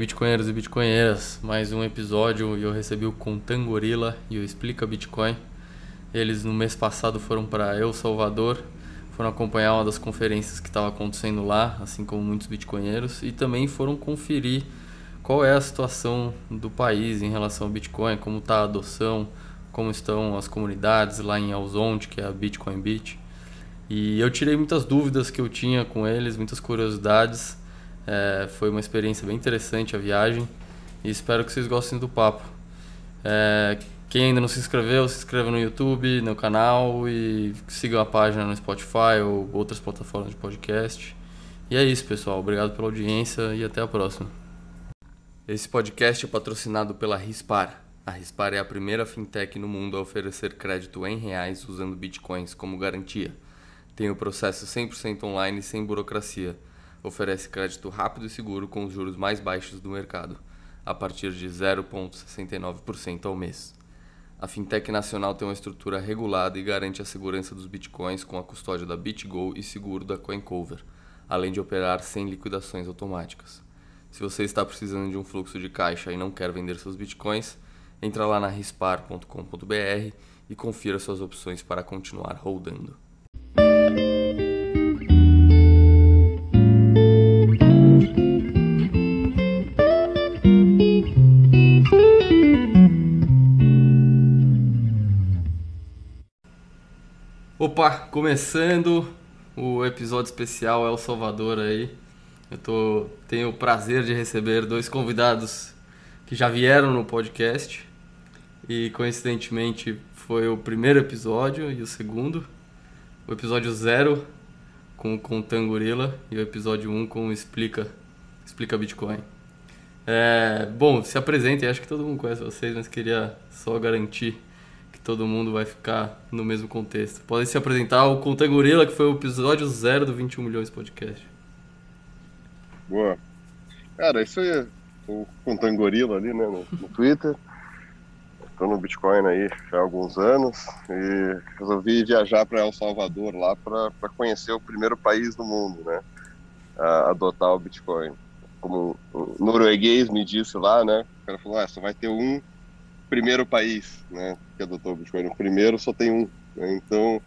bitcoinheiros e bitcoinheiras, mais um episódio e eu recebi o Contangorila e o Explica Bitcoin. Eles no mês passado foram para El Salvador, foram acompanhar uma das conferências que estava acontecendo lá, assim como muitos bitcoinheiros, e também foram conferir qual é a situação do país em relação ao Bitcoin, como está a adoção, como estão as comunidades lá em Alzonte, que é a Bitcoin Beach. E eu tirei muitas dúvidas que eu tinha com eles, muitas curiosidades é, foi uma experiência bem interessante a viagem e espero que vocês gostem do papo. É, quem ainda não se inscreveu, se inscreva no YouTube, no canal e siga a página no Spotify ou outras plataformas de podcast. E é isso, pessoal. Obrigado pela audiência e até a próxima. Esse podcast é patrocinado pela Rispar. A Rispar é a primeira fintech no mundo a oferecer crédito em reais usando bitcoins como garantia. Tem o processo 100% online sem burocracia oferece crédito rápido e seguro com os juros mais baixos do mercado, a partir de 0,69% ao mês. A fintech nacional tem uma estrutura regulada e garante a segurança dos bitcoins com a custódia da BitGo e seguro da CoinCover, além de operar sem liquidações automáticas. Se você está precisando de um fluxo de caixa e não quer vender seus bitcoins, entra lá na rispar.com.br e confira suas opções para continuar rodando. Opa, começando o episódio especial El Salvador aí. Eu tô, tenho o prazer de receber dois convidados que já vieram no podcast e coincidentemente foi o primeiro episódio e o segundo. O episódio zero com, com o Tangorila e o episódio 1 um com o Explica, Explica Bitcoin. É, bom, se apresentem, acho que todo mundo conhece vocês, mas queria só garantir todo mundo vai ficar no mesmo contexto. Podem se apresentar o Conta Gorila, que foi o episódio zero do 21 Milhões Podcast. Boa. Cara, isso aí é o Contangorila ali, né, no, no Twitter. Estou no Bitcoin aí já há alguns anos e resolvi viajar para El Salvador lá para conhecer o primeiro país do mundo, né, a adotar o Bitcoin. Como o norueguês me disse lá, né, o cara falou, ah, só vai ter um primeiro país, né, que adotou o Bitcoin. O primeiro só tem um. Né? Então,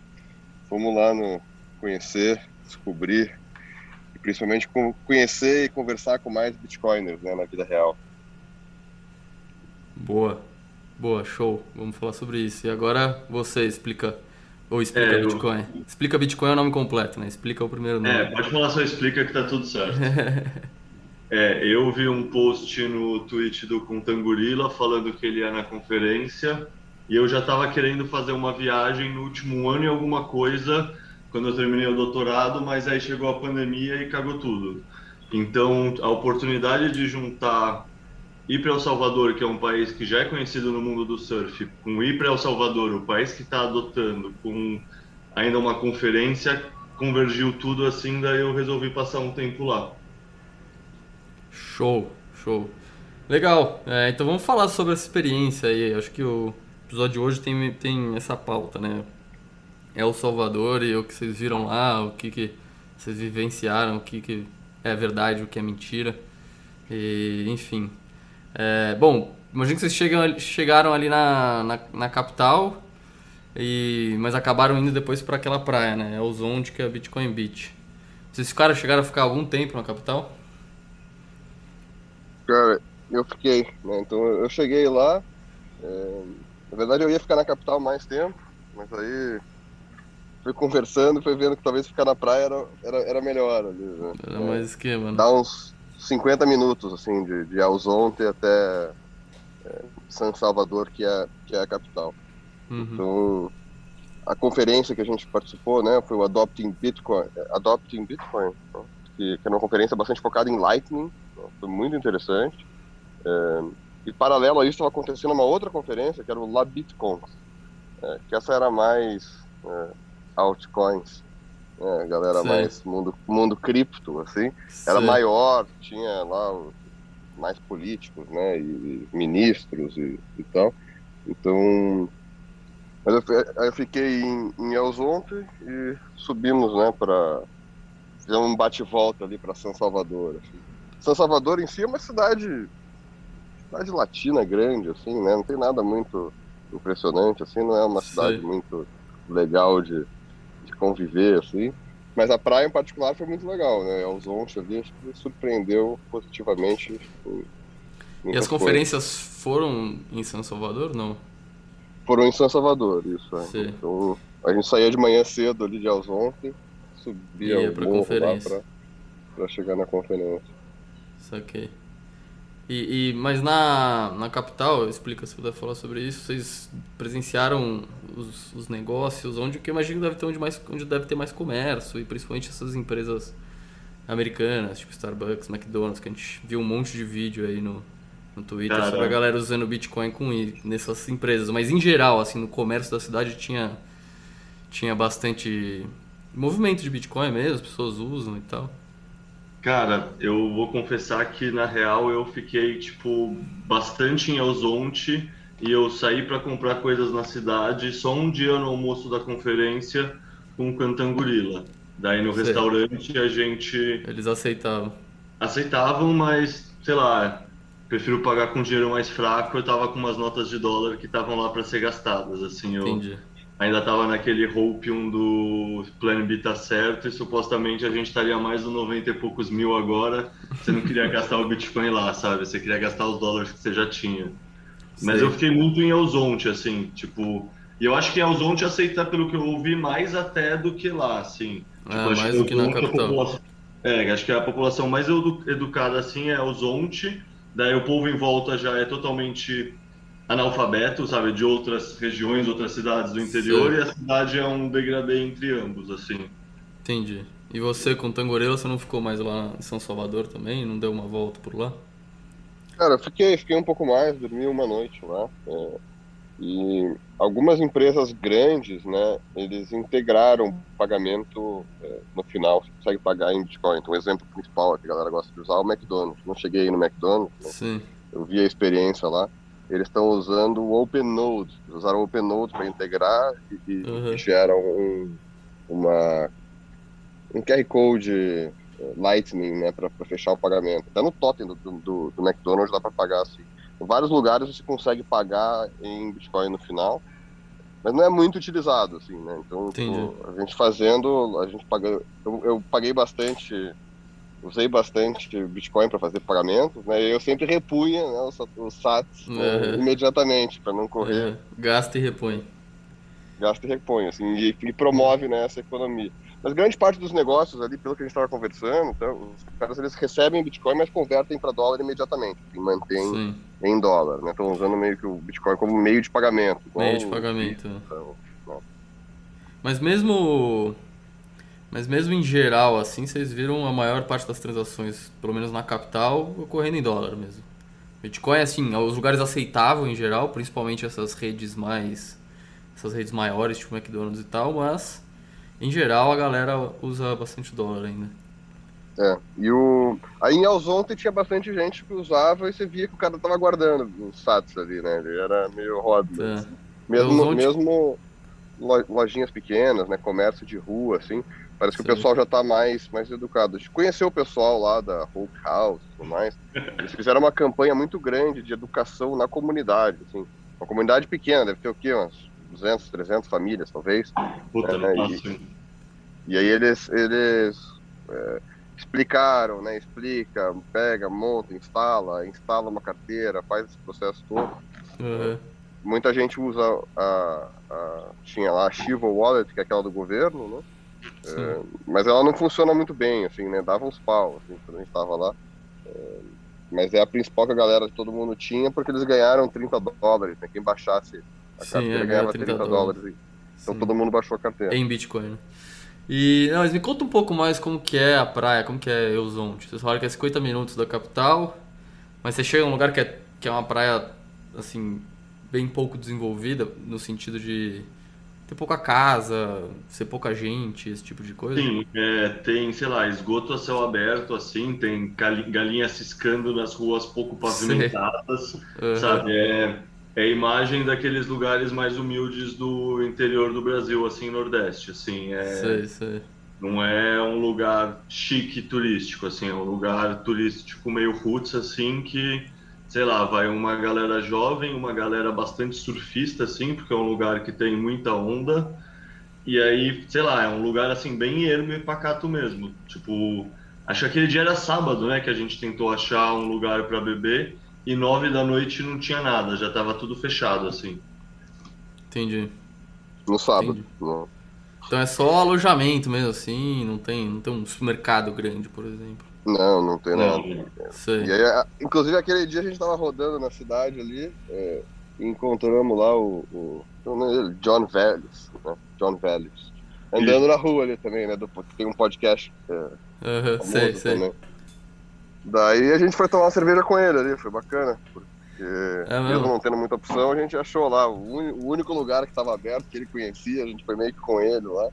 vamos lá no conhecer, descobrir e principalmente conhecer e conversar com mais Bitcoiners, né, na vida real. Boa, boa, show. Vamos falar sobre isso. E agora você explica ou explica é, Bitcoin. Eu... Explica Bitcoin é o nome completo, né? Explica o primeiro nome. É, pode falar só explica que tá tudo certo. É, eu vi um post no tweet do Contangorila falando que ele ia na conferência e eu já estava querendo fazer uma viagem no último ano e alguma coisa quando eu terminei o doutorado, mas aí chegou a pandemia e cagou tudo. Então, a oportunidade de juntar ir para El Salvador, que é um país que já é conhecido no mundo do surf, com ir para El Salvador, o país que está adotando, com ainda uma conferência, convergiu tudo assim, daí eu resolvi passar um tempo lá. Show, show. Legal. É, então vamos falar sobre essa experiência aí. Acho que o episódio de hoje tem, tem essa pauta, né? É o Salvador e o que vocês viram lá, o que, que vocês vivenciaram, o que, que é verdade, o que é mentira. E, enfim. É, bom, imagino que vocês chegam, chegaram ali na, na, na, capital, e, mas acabaram indo depois para aquela praia, né? É o Zonde, que é a Bitcoin Beach. Vocês ficaram, chegaram a ficar algum tempo na capital? Cara, eu fiquei, né? Então eu cheguei lá. É, na verdade eu ia ficar na capital mais tempo, mas aí fui conversando, fui vendo que talvez ficar na praia era, era, era melhor ali. Né? Era mais esquema, né? Dá uns 50 minutos, assim, de, de Alzonte até é, San Salvador, que é, que é a capital. Uhum. Então, a conferência que a gente participou, né, foi o Adopting Bitcoin, Adopting Bitcoin, que, que era uma conferência bastante focada em Lightning, foi muito interessante. É, e paralelo a isso estava acontecendo uma outra conferência que era o LabitCon, é, que essa era mais é, altcoins, né, galera Sim. mais mundo mundo cripto assim, Sim. era maior, tinha lá mais políticos, né, e, ministros e, e tal. Então, mas eu, eu fiquei em, em Elzonte e subimos, né, para fazer um bate-volta ali para São Salvador. Assim. São Salvador em si é uma cidade, cidade latina grande, assim, né? Não tem nada muito impressionante, assim, não é uma cidade Sim. muito legal de, de conviver, assim. Mas a praia em particular foi muito legal, né? Os Onch ali acho que surpreendeu positivamente. E as conferências foram em São Salvador, não? Foram em São Salvador, isso. É. Então a gente saía de manhã cedo ali de Alzonte, subia Ia o morro lá pra, pra chegar na conferência. Saquei. E, e, mas na, na capital, explica se puder falar sobre isso, vocês presenciaram os, os negócios, onde que eu imagino deve ter onde, mais, onde deve ter mais comércio, e principalmente essas empresas americanas, tipo Starbucks, McDonald's, que a gente viu um monte de vídeo aí no, no Twitter Caramba. sobre a galera usando Bitcoin com nessas empresas. Mas em geral, assim, no comércio da cidade tinha, tinha bastante movimento de Bitcoin mesmo, as pessoas usam e tal. Cara, eu vou confessar que na real eu fiquei tipo bastante em Elzonte e eu saí para comprar coisas na cidade só um dia no almoço da conferência com o Cantangurila. Daí no sei. restaurante a gente eles aceitavam. Aceitavam, mas sei lá, prefiro pagar com dinheiro mais fraco. Eu tava com umas notas de dólar que estavam lá para ser gastadas, assim, eu Entendi ainda estava naquele hopium do Plan B tá certo e supostamente a gente estaria mais do 90 e poucos mil agora. Você não queria gastar o Bitcoin lá, sabe? Você queria gastar os dólares que você já tinha. Mas eu fiquei muito em Elzonte, assim, tipo... E eu acho que Elzonte aceita, pelo que eu ouvi, mais até do que lá, assim. Tipo, é, mais do que na capital. População... É, acho que a população mais educada, assim, é Elzonte. Daí o povo em volta já é totalmente analfabeto, sabe, de outras regiões, outras cidades do interior, Sim. e a cidade é um degradê entre ambos, assim. Entendi. E você com Tangorela, você não ficou mais lá em São Salvador também? Não deu uma volta por lá? Cara, eu fiquei, fiquei um pouco mais, dormi uma noite lá. É, e algumas empresas grandes, né, eles integraram o pagamento é, no final, você consegue pagar em Bitcoin. Então, o exemplo principal que a galera gosta de usar é o McDonald's. Não cheguei no McDonald's, né? Sim. eu vi a experiência lá eles estão usando o OpenNode. Usaram o OpenNode para integrar e, uhum. geram um, uma, um QR Code eh, Lightning né, para fechar o pagamento. Até no totem do, do, do McDonald's dá para pagar assim. Em vários lugares você consegue pagar em Bitcoin no final, mas não é muito utilizado, assim, né? Então, tipo, a gente fazendo, a gente paga, eu, eu paguei bastante usei bastante Bitcoin para fazer pagamentos, né? E eu sempre repunha né, os, os SATs né, imediatamente, para não correr. Gasta e repõe. Gasta e repõe, assim, e, e promove né, essa economia. Mas grande parte dos negócios ali, pelo que a gente estava conversando, então, os caras eles recebem Bitcoin, mas convertem para dólar imediatamente, e mantém Sim. em dólar, né? Estão usando meio que o Bitcoin como meio de pagamento. Meio de pagamento. Então, mas mesmo mas mesmo em geral, assim, vocês viram a maior parte das transações, pelo menos na capital, ocorrendo em dólar mesmo. Bitcoin, assim, os lugares aceitavam em geral, principalmente essas redes mais. essas redes maiores, tipo McDonald's e tal, mas em geral a galera usa bastante dólar ainda. É, e o. Aí em Alzonte tinha bastante gente que usava e você via que o cara tava guardando os sats ali, né? Ele era meio hobby. É. Mesmo, mesmo lojinhas pequenas, né? Comércio de rua, assim. Parece que Sim. o pessoal já está mais, mais educado. A gente conheceu o pessoal lá da Hulk House e tudo mais. Eles fizeram uma campanha muito grande de educação na comunidade, assim. Uma comunidade pequena, deve ter o quê? Umas 200, 300 famílias, talvez. Puta, é, e, e, aí eles, eles é, explicaram, né? Explica, pega, monta, instala, instala uma carteira, faz esse processo todo. Uhum. Muita gente usa a, a, tinha lá a Shiva Wallet, que é aquela do governo, né? É, mas ela não funciona muito bem, assim, né? Dava uns pau, assim, quando a gente tava lá. É, mas é a principal que a galera, todo mundo tinha, porque eles ganharam 30 dólares, né? Quem baixasse a Sim, carteira é, ganhava 30, 30 dólares. dólares então Sim. todo mundo baixou a carteira. Em Bitcoin, né? E, não, mas me conta um pouco mais como que é a praia, como que é Eusonte. Vocês falaram que é 50 minutos da capital, mas você chega em um lugar que é, que é uma praia, assim, bem pouco desenvolvida, no sentido de ter pouca casa, ser pouca gente, esse tipo de coisa? Sim, é, tem, sei lá, esgoto a céu aberto, assim, tem galinha ciscando nas ruas pouco pavimentadas, uhum. sabe? É, é a imagem daqueles lugares mais humildes do interior do Brasil, assim, Nordeste, assim. É, sei, sei. Não é um lugar chique turístico, assim, é um lugar turístico meio roots, assim, que, sei lá, vai uma galera jovem, uma galera bastante surfista, assim, porque é um lugar que tem muita onda. E aí, sei lá, é um lugar, assim, bem ermo e pacato mesmo. Tipo, acho que aquele dia era sábado, né, que a gente tentou achar um lugar para beber e nove da noite não tinha nada, já tava tudo fechado, assim. Entendi. No sábado. Não. Então é só alojamento mesmo, assim, não tem, não tem um supermercado grande, por exemplo. Não, não tem nada. E aí, inclusive aquele dia a gente tava rodando na cidade ali, é, e encontramos lá o, o, o John Vélez, né? John Vélez. Andando na rua ali também, né? Do, tem um podcast. É, uhum, sei, sei. Daí a gente foi tomar uma cerveja com ele ali, foi bacana. Porque é mesmo não tendo muita opção, a gente achou lá o, o único lugar que estava aberto, que ele conhecia, a gente foi meio que com ele lá.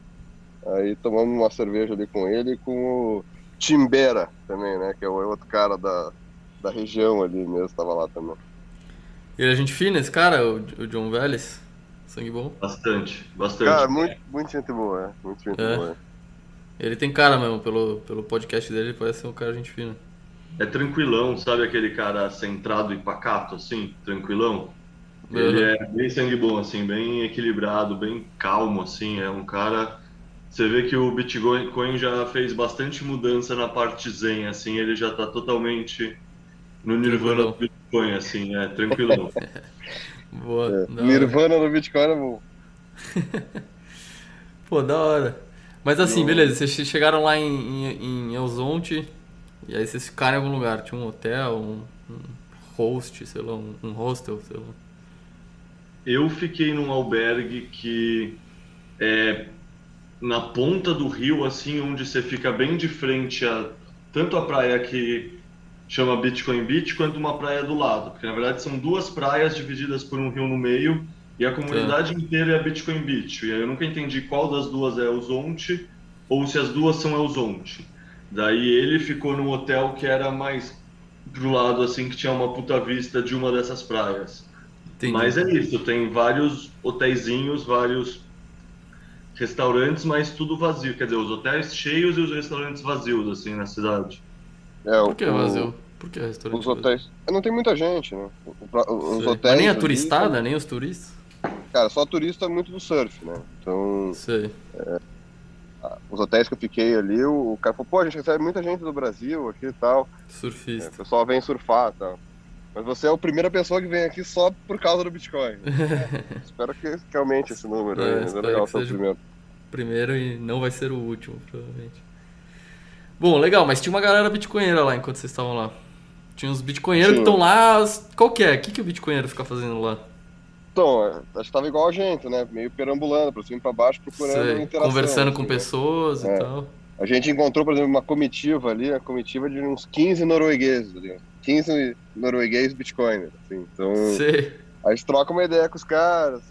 Aí tomamos uma cerveja ali com ele e com o Timbera também, né? Que é outro cara da, da região ali mesmo, estava lá também. Ele é gente fina, esse cara, o, o John Vélez? Sangue bom? Bastante, bastante. Cara, muito, muito gente boa, é. Muito gente é. boa. É. Ele tem cara mesmo, pelo, pelo podcast dele, ele parece ser um cara gente fina é tranquilão, sabe aquele cara centrado e pacato, assim, tranquilão? Ele é bem sangue bom, assim, bem equilibrado, bem calmo, assim, é um cara... Você vê que o Bitcoin já fez bastante mudança na parte zen, assim, ele já tá totalmente no nirvana do Bitcoin, assim, é tranquilão. Boa. É, nirvana no Bitcoin é bom. Pô, da hora. Mas assim, beleza, vocês chegaram lá em, em, em Elzonte, e aí vocês ficaram em algum lugar, tinha um hotel, um, um host, sei lá, um, um, hostel, sei lá. Eu fiquei num albergue que é na ponta do rio, assim, onde você fica bem de frente a tanto a praia que chama Bitcoin Beach, quanto uma praia do lado. Porque na verdade são duas praias divididas por um rio no meio e a comunidade é. inteira é Bitcoin Beach. E aí eu nunca entendi qual das duas é o Zonte ou se as duas são El Zonte. Daí ele ficou num hotel que era mais pro lado, assim, que tinha uma puta vista de uma dessas praias. Entendi. Mas é isso, tem vários hotéisinhos, vários restaurantes, mas tudo vazio. Quer dizer, os hotéis cheios e os restaurantes vazios, assim, na cidade. É, Por que o, vazio? Por que restaurante Os hotéis... Vazio? Não tem muita gente, né? Os hotéis... Mas nem a turistada, ali... nem os turistas? Cara, só turista muito do surf, né? Então... Sei. É os hotéis que eu fiquei ali, o, cara falou, pô, a gente recebe muita gente do Brasil aqui e tal. Surfista. É, o pessoal vem surfar e tal. Mas você é a primeira pessoa que vem aqui só por causa do Bitcoin. é, espero que, que aumente esse número é, é legal ser o primeiro. Primeiro e não vai ser o último, provavelmente. Bom, legal, mas tinha uma galera bitcoinheira lá enquanto vocês estavam lá. Tinha uns bitcoinheiros que estão lá. Qual que é? O que, que o bitcoinheiro fica fazendo lá? Então, é, acho que tava igual a gente, né? Meio perambulando pra cima e pra baixo, procurando Sei. interação. Conversando assim, com né? pessoas é. e tal. A gente encontrou, por exemplo, uma comitiva ali, a comitiva de uns 15 noruegueses ali. 15 noruegueses bitcoiners, assim. Então, Sei. a gente troca uma ideia com os caras.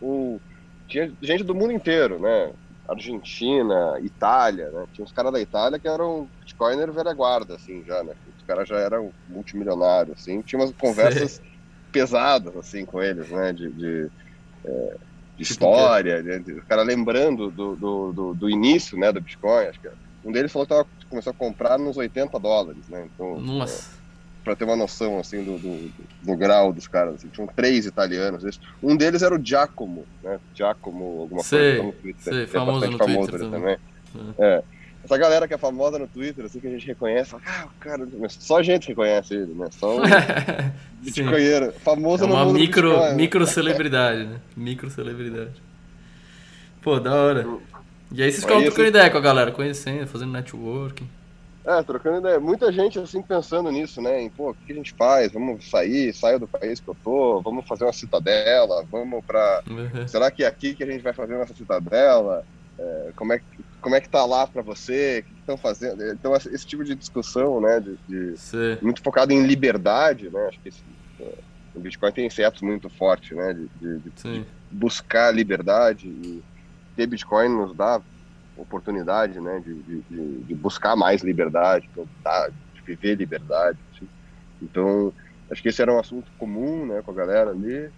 O, tinha gente do mundo inteiro, né? Argentina, Itália, né? Tinha uns caras da Itália que eram bitcoiner velha guarda, assim, já, né? Os caras já eram multimilionários, assim. Tinha umas conversas... Sei pesadas, assim, com eles, né? De, de, é, de tipo história, de, de, o cara lembrando do, do, do, do, início, né, do Bitcoin. Acho que um deles falou que tava, começou a comprar nos 80 dólares, né? Então, Nossa. É, para ter uma noção, assim, do, do, do grau dos caras. Assim, tinham três italianos. Um deles era o Giacomo, né? Giacomo, alguma sei, coisa. No Twitter, sei, famoso no famoso Twitter também. também. É. é. Essa galera que é famosa no Twitter, assim, que a gente reconhece, fala, ah, cara, só a gente reconhece ele, né? Só o bitcoinheiro. Famoso é uma no mundo micro, Bitcoin, micro celebridade, né? Micro celebridade. Pô, da hora. E aí vocês ficam trocando ideia com a galera, conhecendo, fazendo networking. É, trocando ideia. Muita gente, assim, pensando nisso, né? Em, pô, o que a gente faz? Vamos sair, saio do país que eu tô, vamos fazer uma citadela, vamos pra... Uhum. Será que é aqui que a gente vai fazer nossa citadela? É, como é que como é que tá lá para você, o que estão fazendo. Então, esse tipo de discussão, né, de, de muito focado em liberdade, né, acho que esse, é, o Bitcoin tem esse ethos muito forte, né, de, de, de, buscar liberdade e ter Bitcoin nos dá oportunidade, né, de, de, buscar mais liberdade, de viver liberdade. Assim. Então, acho que esse era um assunto comum, né, com a galera ali.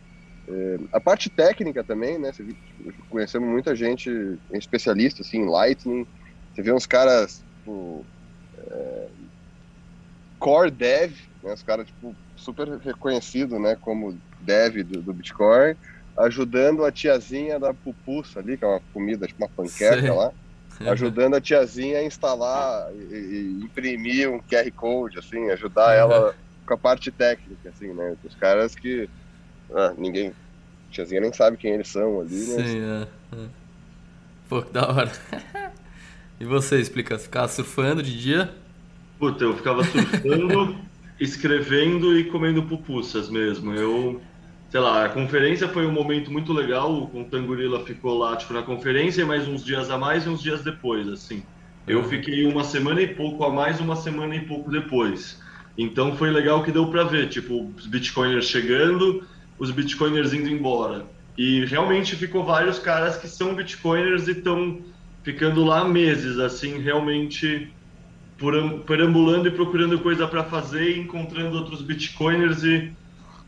É, a parte técnica também, né? Conhecemos muita gente especialista assim, em Lightning, você vê uns caras, tipo, é, core dev, né, os caras, tipo, super reconhecidos, né, como dev do, do, Bitcoin, ajudando a tiazinha da pupuça ali, que é uma comida, tipo uma panqueca Sim. lá, ajudando a tiazinha a instalar e, e, imprimir um QR Code, assim, ajudar ela com a parte técnica, assim, né, os caras que ah, ninguém, a tiazinha nem sabe quem eles são ali, né? Sim, é, é. Pô, que da hora. e você, explica, ficar surfando de dia? Puta, eu ficava surfando, escrevendo e comendo pupusas mesmo. Eu, sei lá, a conferência foi um momento muito legal. O Tangurila ficou lá, tipo, na conferência, mais uns dias a mais e uns dias depois, assim. Eu uhum. fiquei uma semana e pouco a mais, uma semana e pouco depois. Então foi legal que deu para ver, tipo, os bitcoiners chegando, os bitcoiners indo embora. E realmente ficou vários caras que são bitcoiners e estão ficando lá meses, assim, realmente perambulando e procurando coisa para fazer, encontrando outros bitcoiners e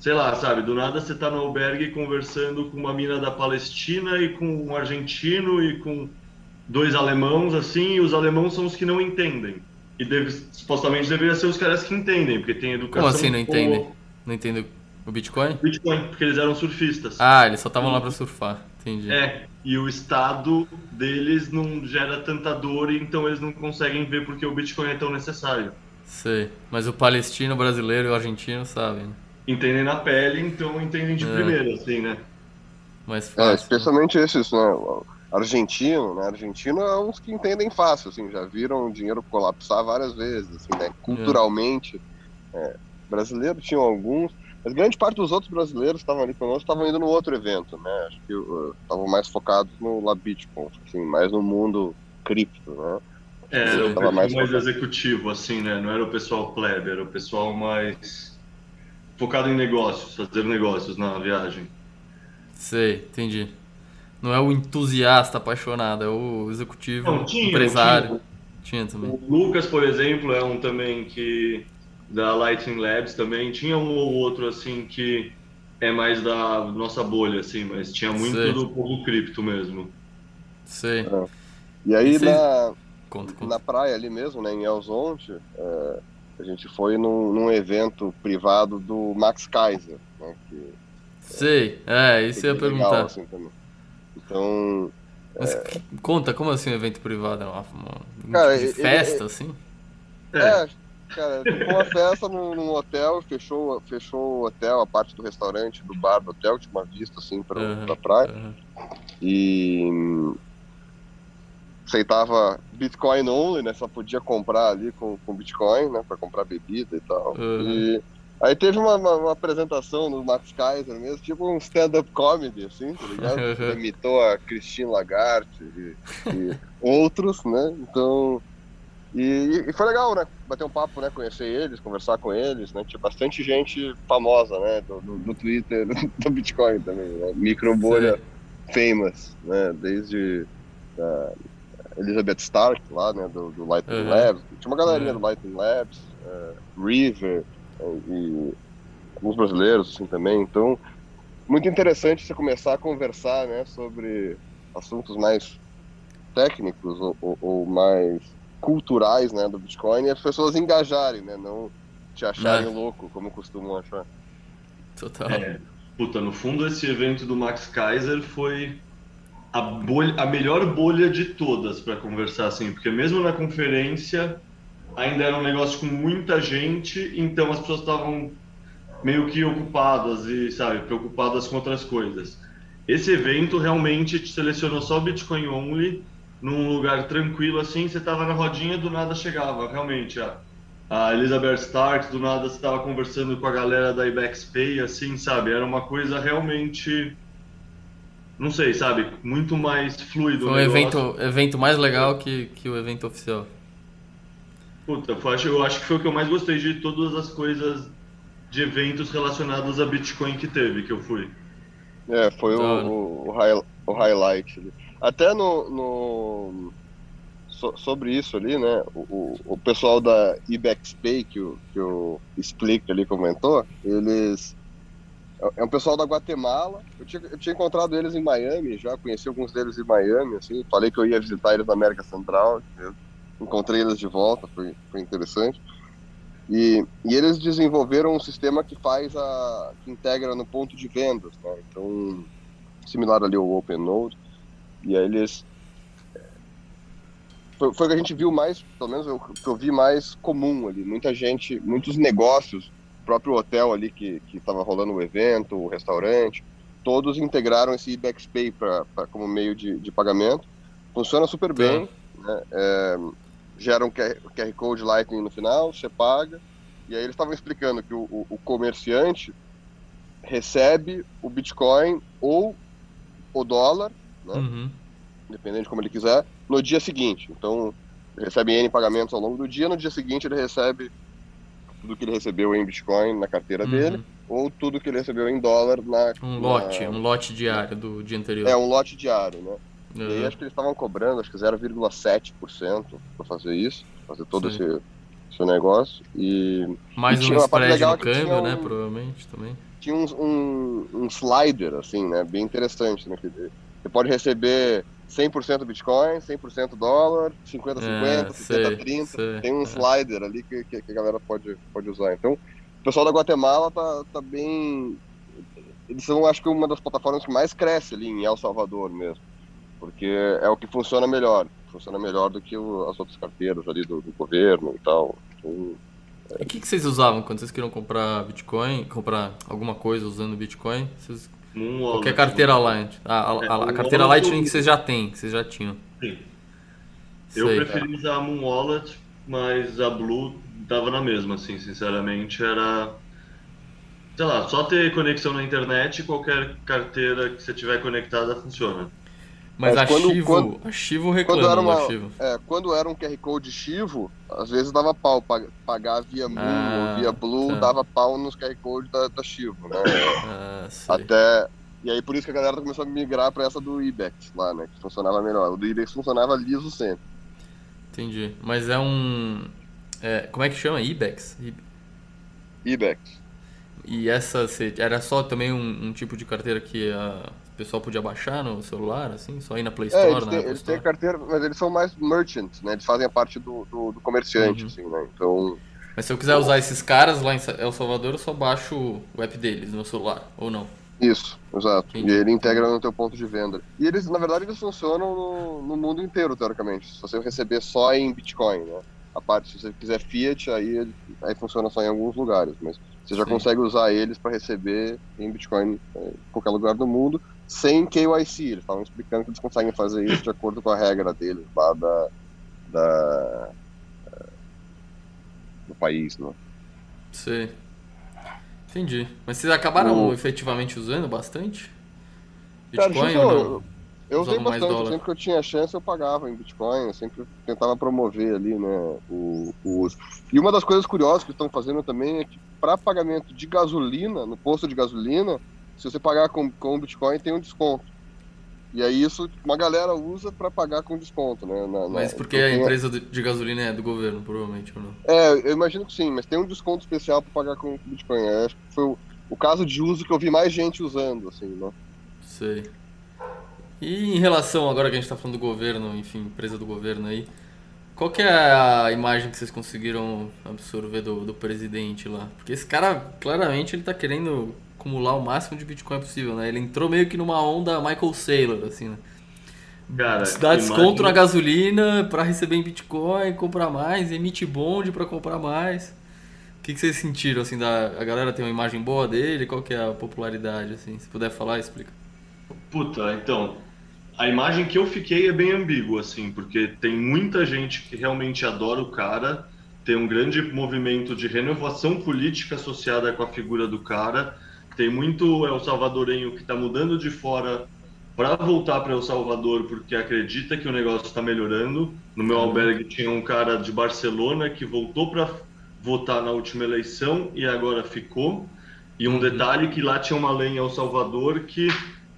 sei lá, sabe, do nada você tá no albergue conversando com uma mina da Palestina e com um argentino e com dois alemãos assim, e os alemãos são os que não entendem. E deve, supostamente deveria ser os caras que entendem, porque tem educação. Como assim não entendem? Não entendem o Bitcoin? Bitcoin, porque eles eram surfistas. Ah, eles só estavam lá para surfar. Entendi. É, e o estado deles não gera tanta dor, então eles não conseguem ver porque o Bitcoin é tão necessário. Sei, mas o palestino, o brasileiro e o argentino sabem. Né? Entendem na pele, então entendem de é. primeiro, assim, né? Mais é, fácil. É, especialmente esses, né? Argentino, né? Argentino é uns que entendem fácil, assim, já viram o dinheiro colapsar várias vezes, assim, né? Culturalmente. É. brasileiro tinham alguns, mas grande parte dos outros brasileiros que estavam ali conosco estavam indo no outro evento, né? Acho que estavam uh, mais focados no LabitConf, assim, mais no mundo cripto, né? É, era o pessoal mais, mais executivo, assim, né? Não era o pessoal plebe, era o pessoal mais focado em negócios, fazer negócios na viagem. Sei, entendi. Não é o entusiasta apaixonado, é o executivo, Não, tinha, empresário. Tinha. tinha também. O Lucas, por exemplo, é um também que da Lightning Labs também. Tinha um ou outro, assim, que é mais da nossa bolha, assim, mas tinha muito Sei. do povo cripto mesmo. Sei. É. E aí, na, conta, conta. na praia ali mesmo, né, em Elzonte, é, a gente foi num, num, evento privado do Max Kaiser, né, que, Sei, é, isso eu ia perguntar. Legal, assim, então... Mas é... conta, como assim um evento privado? Uma, uma, Cara, de festa, ele, assim? É, é Cara, foi uma festa num, num, hotel, fechou, fechou o hotel, a parte do restaurante, do bar do hotel, tinha uma vista assim pra, uhum, pra praia. Uhum. E aceitava Bitcoin only, né? Só podia comprar ali com, com Bitcoin, né? Pra comprar bebida e tal. Uhum. E aí teve uma, uma, uma, apresentação do Max Kaiser mesmo, tipo um stand-up comedy, assim, tá ligado? Ele imitou a Christine Lagarde e, e outros, né? Então e, e, foi legal, né? Bater um papo, né? Conhecer eles, conversar com eles, né? Tinha bastante gente famosa, né? Do, do, do Twitter, do Bitcoin também, né? Micro bolha famous, né? Desde uh, Elizabeth Stark lá, né? Do, do Lightning uhum. Labs. Tinha uma galerinha uhum. do Lightning Labs, uh, River uh, e alguns brasileiros, assim, também. Então, muito interessante você começar a conversar, né? Sobre assuntos mais técnicos ou, ou, ou mais culturais né, do Bitcoin e as pessoas engajarem, né? Não te acharem é. louco, como costumam achar. Total. É, puta, no fundo esse evento do Max Kaiser foi a, bolha, a melhor bolha de todas para conversar assim, porque mesmo na conferência ainda era um negócio com muita gente, então as pessoas estavam meio que ocupadas e, sabe, preocupadas com outras coisas. Esse evento realmente te selecionou só Bitcoin Only num lugar tranquilo assim, você tava na rodinha, do nada chegava, realmente, a, a Elizabeth Stark, do nada você tava conversando com a galera da Ibex Pay, assim, sabe? Era uma coisa realmente, não sei, sabe? Muito mais fluido. Foi um evento, evento mais legal que, que o evento oficial. Puta, eu acho, eu acho que foi o que eu mais gostei de todas as coisas de eventos relacionados a Bitcoin que teve, que eu fui. É, foi o, o, o, high, o highlight. Até no, no so, sobre isso ali, né? O, o pessoal da IBEXPay que o, que o Explica ali comentou, eles é um pessoal da Guatemala. Eu tinha, eu tinha encontrado eles em Miami, já conheci alguns deles em Miami, assim. Falei que eu ia visitar eles na América Central. encontrei eles de volta, foi, foi interessante. E, e, eles desenvolveram um sistema que faz a que integra no ponto de vendas, né? Então, similar ali ao OpenNode. E aí eles foi, foi o que a gente viu mais, pelo menos o que eu vi mais comum ali. Muita gente, muitos negócios, próprio hotel ali que estava rolando o evento, o restaurante, todos integraram esse IBEX Pay pra, pra, como meio de, de pagamento. Funciona super bem, né? é, gera um QR, QR Code Lightning no final, você paga. E aí eles estavam explicando que o, o, o comerciante recebe o Bitcoin ou o dólar, né? Uhum dependendo de como ele quiser, no dia seguinte. Então, recebe N pagamentos ao longo do dia, no dia seguinte ele recebe tudo que ele recebeu em Bitcoin na carteira uhum. dele, ou tudo que ele recebeu em dólar na... Um na... lote, um lote diário do dia anterior. É, um lote diário, né? Uhum. E aí acho que eles estavam cobrando, acho que 0,7% para fazer isso, fazer todo esse, esse negócio. E, Mais e um spread no câmbio, um, né, provavelmente, também. Tinha um, um, um, slider, assim, né, bem interessante, né, que você pode receber 100% Bitcoin, 100% dólar, 50-50, é, 70-30. Tem um é. slider ali que, que, a galera pode, pode usar. Então, o pessoal da Guatemala tá, tá bem. Eles são, acho que, uma das plataformas que mais cresce ali em El Salvador mesmo. Porque é o que funciona melhor. Funciona melhor do que o, as outras carteiras ali do, do governo e tal. Então, é... E o que, que vocês usavam quando vocês queriam comprar Bitcoin, comprar alguma coisa usando Bitcoin? Vocês Qualquer carteira Light. A, a, a, a carteira Lightning que vocês já têm, que vocês já tinham. Sim. Eu Sei, preferi cara. usar a Moon Wallet, mas a Blue dava na mesma, assim, sinceramente. Era. Sei lá, só ter conexão na internet qualquer carteira que você tiver conectada funciona. Mas, Mas a quando, Chivo, quando, a Chivo reclama quando era uma, Chivo. É, quando era um QR Code Chivo, às vezes dava pau. Pagar via Moon ah, ou via Blue, tá. dava pau nos QR Code da, da Chivo, né? Ah, Até... E aí por isso que a galera começou a migrar para essa do Ibex lá, né? Que funcionava melhor. O do Ibex funcionava liso sempre. Entendi. Mas é um... É, como é que chama? Ibex? Ibex. E essa era só também um, um tipo de carteira que a pessoal podia baixar no celular, assim, só ir na Play Store, é, eles, têm, eles têm carteira, mas eles são mais merchants, né? Eles fazem a parte do, do, do comerciante, uhum. assim, né? Então. Mas se eu quiser usar esses caras lá em El Salvador, eu só baixo o app deles no celular, ou não? Isso, exato. E ele integra no teu ponto de venda. E eles, na verdade, eles funcionam no, no mundo inteiro, teoricamente. Se você receber só em Bitcoin, né? A parte, se você quiser Fiat, aí, aí funciona só em alguns lugares. Mas você já Sim. consegue usar eles para receber em Bitcoin é, em qualquer lugar do mundo sem KYC. Eles estavam explicando que eles conseguem fazer isso de acordo com a regra deles lá da, da do país, né? Sim. Entendi. Mas vocês acabaram o... efetivamente usando bastante? Bitcoin Cara, ou não? Eu usei bastante, sempre que eu tinha chance eu pagava em Bitcoin, eu sempre tentava promover ali, né, o, o uso. E uma das coisas curiosas que estão fazendo também é que para pagamento de gasolina, no posto de gasolina, se você pagar com, com Bitcoin, tem um desconto. E aí isso uma galera usa para pagar com desconto, né? Na, mas porque a empresa de gasolina é do governo, provavelmente, ou não? É, eu imagino que sim, mas tem um desconto especial para pagar com Bitcoin. Eu acho que foi o, o, caso de uso que eu vi mais gente usando, assim, né? Sei. E em relação, agora que a gente está falando do governo, enfim, empresa do governo aí, qual que é a imagem que vocês conseguiram absorver do, do presidente lá? Porque esse cara, claramente, ele está querendo acumular o máximo de Bitcoin possível, né? Ele entrou meio que numa onda Michael Saylor, assim, né? Cara, dá desconto na gasolina para receber em Bitcoin, comprar mais, emite bonde para comprar mais. O que, que vocês sentiram, assim, da, a galera tem uma imagem boa dele? Qual que é a popularidade, assim? Se puder falar, explica. Puta, então, a imagem que eu fiquei é bem ambígua, assim, porque tem muita gente que realmente adora o cara, tem um grande movimento de renovação política associada com a figura do cara, tem muito El Salvadorenho que está mudando de fora para voltar para El Salvador porque acredita que o negócio está melhorando. No meu albergue tinha um cara de Barcelona que voltou para votar na última eleição e agora ficou. E um uhum. detalhe que lá tinha uma lei em El Salvador que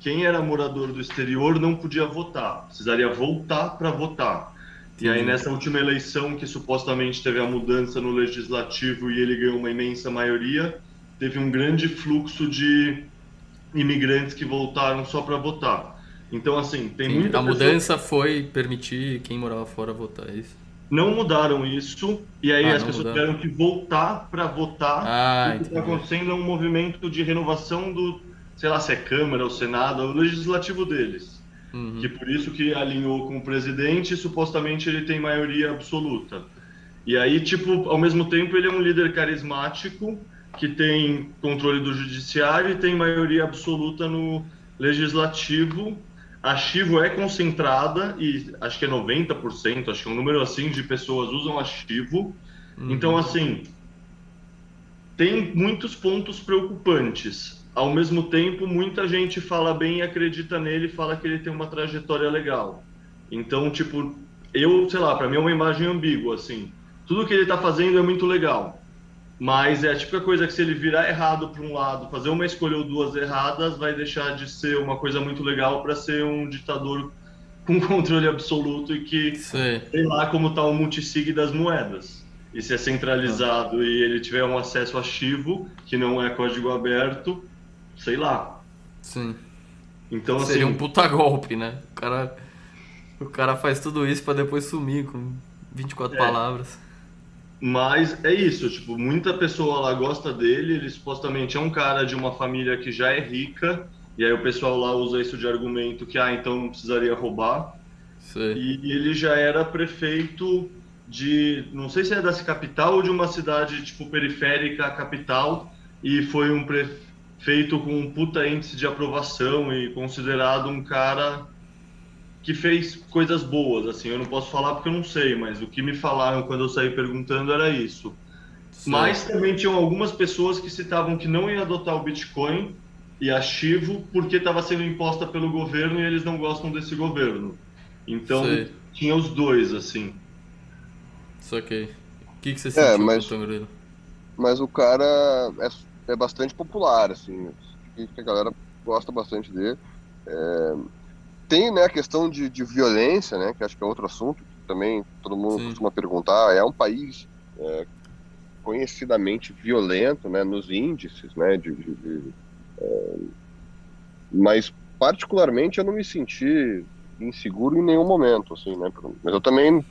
quem era morador do exterior não podia votar, precisaria voltar para votar. E aí nessa última eleição que supostamente teve a mudança no legislativo e ele ganhou uma imensa maioria, teve um grande fluxo de imigrantes que voltaram só para votar. Então, assim, tem Sim, muita A mudança foi permitir quem morava fora votar, é isso? Não mudaram isso, e aí ah, as pessoas mudaram. tiveram que voltar para votar. Ah, o que está acontecendo é um movimento de renovação do, sei lá, se é Câmara ou Senado, é o legislativo deles. Uhum. Que por isso que alinhou com o presidente, supostamente ele tem maioria absoluta. E aí, tipo, ao mesmo tempo ele é um líder carismático que tem controle do judiciário e tem maioria absoluta no legislativo. A Chivo é concentrada e acho que é 90%, acho que é um número assim de pessoas usam a Chivo. Uhum. Então, assim, tem muitos pontos preocupantes. Ao mesmo tempo, muita gente fala bem e acredita nele, fala que ele tem uma trajetória legal. Então, tipo, eu, sei lá, para mim é uma imagem ambígua, assim. Tudo que ele está fazendo é muito legal mas é a típica coisa que se ele virar errado para um lado, fazer uma escolha ou duas erradas, vai deixar de ser uma coisa muito legal para ser um ditador com controle absoluto e que sei, sei lá como está o multisig das moedas. E se é centralizado ah. e ele tiver um acesso ativo, que não é código aberto, sei lá. Sim. Então, Seria assim, um puta golpe, né? O cara, o cara faz tudo isso para depois sumir com 24 é. palavras. Mas é isso, tipo, muita pessoa lá gosta dele, ele supostamente é um cara de uma família que já é rica, e aí o pessoal lá usa isso de argumento que, ah, então não precisaria roubar. Sei. E ele já era prefeito de, não sei se é da capital ou de uma cidade, tipo, periférica à capital, e foi um prefeito com um puta índice de aprovação e considerado um cara que fez coisas boas, assim, eu não posso falar porque eu não sei, mas o que me falaram quando eu saí perguntando era isso. Sim. Mas também tinham algumas pessoas que citavam que não ia adotar o Bitcoin e a Chivo porque estava sendo imposta pelo governo e eles não gostam desse governo. Então sei. tinha os dois, assim. Isso ok. O que, que você sentiu, é, mas, mas o cara é, é bastante popular, assim. A galera gosta bastante dele. É, tem né, a questão de, de violência, né, que acho que é outro assunto que também todo mundo Sim. costuma perguntar. É um país é, conhecidamente violento né, nos índices, né, de, de, de é, mas particularmente eu não me senti inseguro em nenhum momento, assim, né? Mas eu também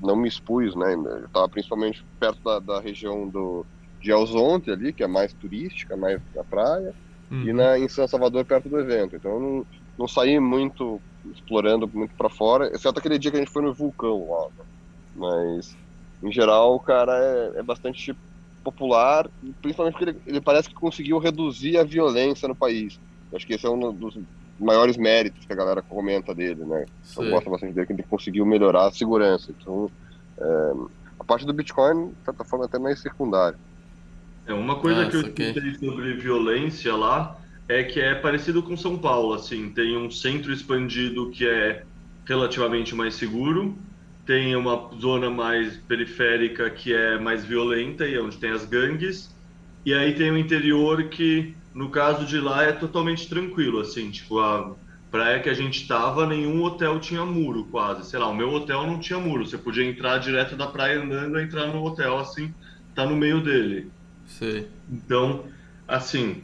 não me expus, né? Eu estava principalmente perto da, da, região do de Alzonte ali, que é mais turística, mais da praia, uhum. e na em São Salvador perto do evento. Então eu não, não saí muito explorando muito para fora, exceto aquele dia que a gente foi no vulcão lá. Né? Mas, em geral, o cara é, é bastante popular, principalmente porque ele, ele, parece que conseguiu reduzir a violência no país. Eu acho que esse é um dos maiores méritos que a galera comenta dele, né? Eu gosto bastante dele, que ele conseguiu melhorar a segurança. Então, é, a parte do Bitcoin, de certa forma, é até mais secundária. É uma coisa ah, que eu escutei sobre violência lá é que é parecido com São Paulo, assim, tem um centro expandido que é relativamente mais seguro, tem uma zona mais periférica que é mais violenta e é onde tem as gangues, e aí tem o interior que, no caso de lá, é totalmente tranquilo, assim, tipo, a praia que a gente tava, nenhum hotel tinha muro, quase, sei lá, o meu hotel não tinha muro, você podia entrar direto da praia andando e entrar no hotel, assim, tá no meio dele. Sim. Então, assim,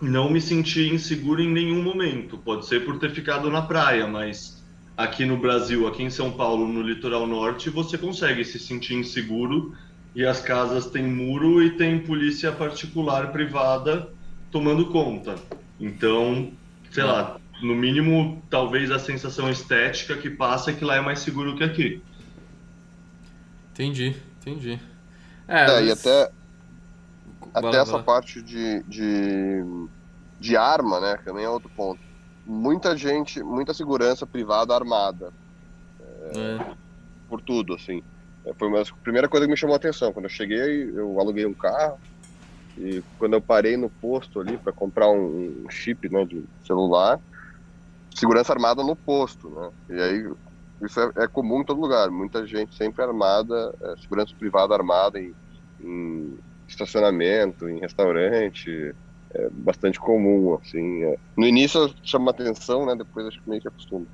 não me senti inseguro em nenhum momento. Pode ser por ter ficado na praia, mas aqui no Brasil, aqui em São Paulo, no litoral norte, você consegue se sentir inseguro e as casas têm muro e tem polícia particular privada tomando conta. Então, sei lá, no mínimo, talvez a sensação estética que passa é que lá é mais seguro que aqui. Entendi, entendi. É, é e até até essa parte de, de, de arma, né? Também é outro ponto. Muita gente, muita segurança privada armada. É, é. Por tudo, assim. É, foi uma, a primeira coisa que me chamou a atenção. Quando eu cheguei, eu aluguei um carro. E quando eu parei no posto ali para comprar um, um, chip né, de celular, segurança armada no posto, né? E aí isso é, é comum em todo lugar. Muita gente sempre armada, é, segurança privada armada em, em estacionamento, em restaurante, é bastante comum, assim. É. No início chama atenção, né? Depois acho que meio que acostuma.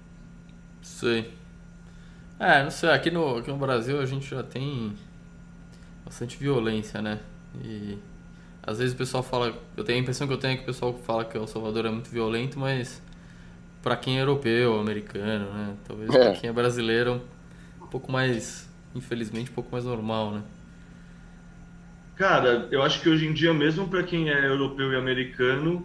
Sei. É, não sei, aqui no, aqui no Brasil a gente já tem bastante violência, né? E Às vezes o pessoal fala, eu tenho a impressão que eu tenho é que o pessoal fala que El Salvador é muito violento, mas para quem é europeu, americano, né? Talvez é. para quem é brasileiro, um pouco mais, infelizmente, um pouco mais normal, né? Cara, eu acho que hoje em dia, mesmo para quem é europeu e americano,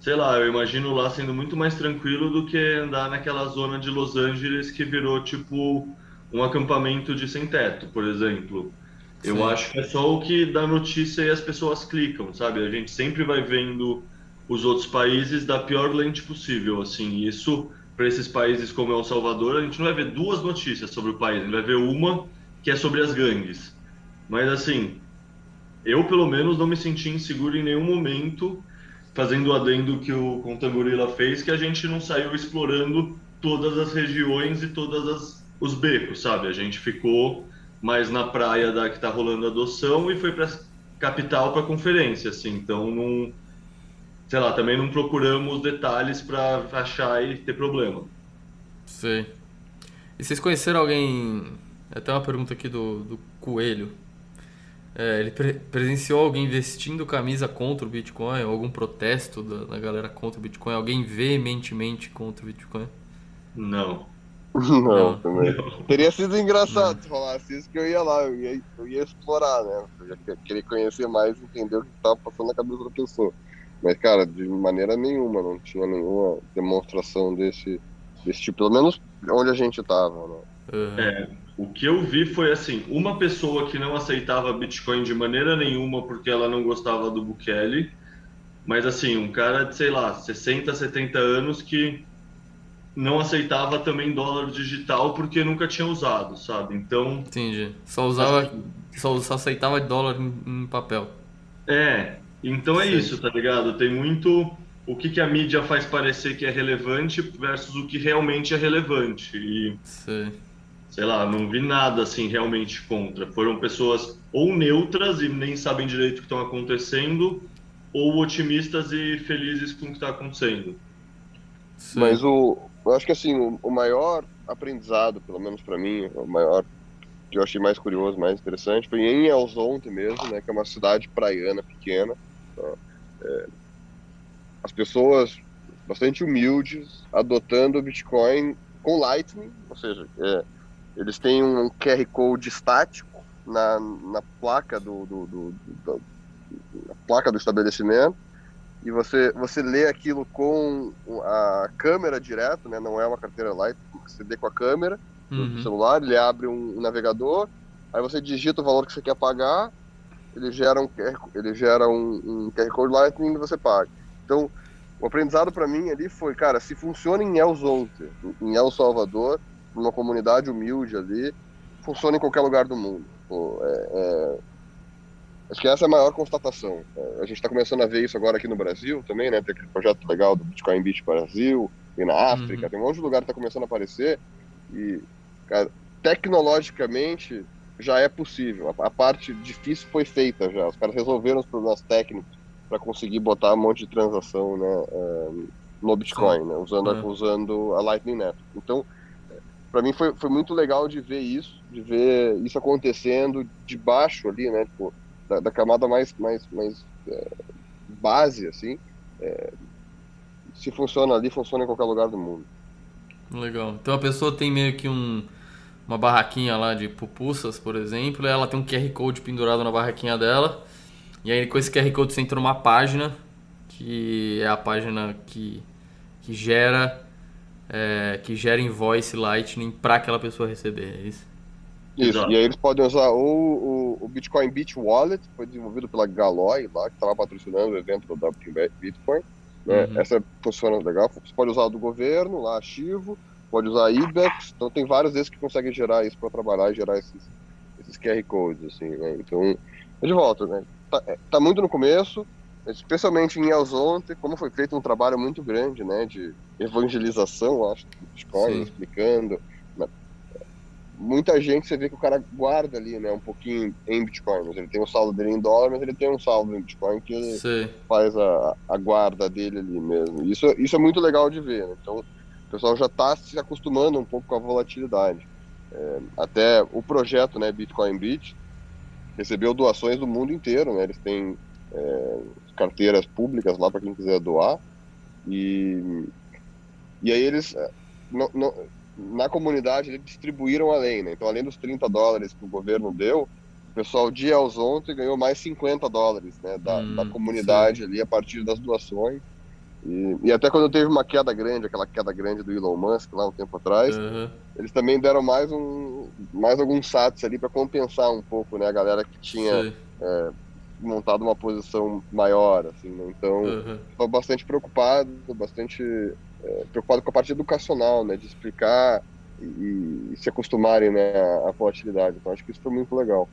sei lá, eu imagino lá sendo muito mais tranquilo do que andar naquela zona de Los Angeles que virou tipo um acampamento de sem teto, por exemplo. Eu Sim. acho que é só o que dá notícia e as pessoas clicam, sabe? A gente sempre vai vendo os outros países da pior lente possível, assim. Isso, para esses países como El Salvador, a gente não vai ver duas notícias sobre o país, a gente vai ver uma que é sobre as gangues. Mas, assim, eu, pelo menos, não me senti inseguro em nenhum momento, fazendo o adendo que o Contangorila fez, que a gente não saiu explorando todas as regiões e todos os becos, sabe? A gente ficou mais na praia da que está rolando a adoção e foi para capital para conferência, assim. Então não, sei lá, também não procuramos detalhes para achar e ter problema. Sei. E vocês conheceram alguém? Até uma pergunta aqui do, do Coelho. É, ele pre presenciou alguém vestindo camisa contra o Bitcoin? Algum protesto da, da galera contra o Bitcoin? Alguém veementemente contra o Bitcoin? Não. Não, não, também. Não. Teria sido engraçado se falasse isso que eu ia lá, eu ia, eu ia explorar, né? Eu ia querer conhecer mais, entender o que estava passando na cabeça da pessoa. Mas, cara, de maneira nenhuma, não tinha nenhuma demonstração desse, desse tipo, pelo menos onde a gente estava, né? Uhum. É, o que eu vi foi assim, uma pessoa que não aceitava Bitcoin de maneira nenhuma porque ela não gostava do Bukele, mas assim, um cara de, sei lá, 60, 70 anos que não aceitava também dólar digital porque nunca tinha usado, sabe? Então. Entendi. Só usava. Assim, só, só, aceitava dólar em, em, papel. É. Então é Sim. isso, tá ligado? Tem muito o que, que a mídia faz parecer que é relevante versus o que realmente é relevante. E. Sim. Sei lá, não vi nada assim realmente contra. Foram pessoas ou neutras e nem sabem direito o que estão acontecendo, ou otimistas e felizes com o que está acontecendo. Sim. Mas o, eu acho que assim, o, o maior aprendizado, pelo menos para mim, o maior que eu achei mais curioso, mais interessante, foi em Elzonte mesmo, né, que é uma cidade praiana pequena. Tá? É, as pessoas bastante humildes adotando o Bitcoin com Lightning, ou seja, é, eles têm um QR Code estático na, na placa do, do, do, do na placa do estabelecimento e você, você lê aquilo com a câmera direto, né? Não é uma carteira light, você lê com a câmera uhum. do celular, ele abre um, um, navegador, aí você digita o valor que você quer pagar, ele gera um, ele gera um, um QR Code Lightning e você paga. Então, o aprendizado para mim ali foi, cara, se funciona em El Zonte, em El Salvador, numa comunidade humilde ali, funciona em qualquer lugar do mundo. Pô, é, é Acho que essa é a maior constatação. É, a gente está começando a ver isso agora aqui no Brasil também, né? Tem aquele projeto legal do Bitcoin Beach Brasil, e na África, uhum. tem um monte de lugar que está começando a aparecer. E, cara, tecnologicamente já é possível. A, a, parte difícil foi feita já. Os caras resolveram os problemas técnicos para conseguir botar um monte de transação né, uh, no Bitcoin, né, usando, uhum. usando a Lightning Network. Então, para mim foi, foi muito legal de ver isso, de ver isso acontecendo de baixo ali, né? Tipo, da, da camada mais, mais, mais é, base, assim, é, se funciona ali, funciona em qualquer lugar do mundo. Legal. Então a pessoa tem meio que um, uma barraquinha lá de pupusas, por exemplo, ela tem um QR Code pendurado na barraquinha dela, e aí com esse QR Code você entra numa página, que é a página que, que gera é, que gera invoice Lightning para aquela pessoa receber, é isso? Isso, Exato. e aí eles podem usar ou o, o, Bitcoin Beach Wallet, que foi desenvolvido pela Galoy lá, que estava patrocinando o evento da Bitcoin. Né? Uhum. Essa funciona legal. Você pode usar do governo, lá, ativo, pode usar IBEX, então tem vários desses que conseguem gerar isso para trabalhar e gerar esses, esses QR Codes, assim, né? Então, de volta, né? Tá, é, tá muito no começo, especialmente em Elzonte, como foi feito um trabalho muito grande, né, de evangelização, acho, Bitcoin, Sim. explicando muita gente você vê que o cara guarda ali, né, um pouquinho em Bitcoin. Mas ele tem o saldo dele em dólar, mas ele tem um saldo em Bitcoin que ele Sim. faz a, a guarda dele ali mesmo. Isso, isso é muito legal de ver. Né? Então, o pessoal já está se acostumando um pouco com a volatilidade. É, até o projeto, né, Bitcoin Beach, recebeu doações do mundo inteiro, né? Eles têm é, carteiras públicas lá para quem quiser doar. E, e aí eles, no, na comunidade, eles distribuíram além, né? Então, além dos 30 dólares que o governo deu, o pessoal de Elzonte ganhou mais 50 dólares né, da, hum, da comunidade sim. ali a partir das doações. E, e, até quando teve uma queda grande, aquela queda grande do Elon Musk lá um tempo atrás, uhum. eles também deram mais um mais alguns sats ali para compensar um pouco, né, a galera que tinha é, montado uma posição maior, assim, né? Então, uhum. estou bastante preocupado, bastante é, preocupado com a parte educacional, né, de explicar e, e se acostumarem, né, à volatilidade. Então, acho que isso foi muito legal.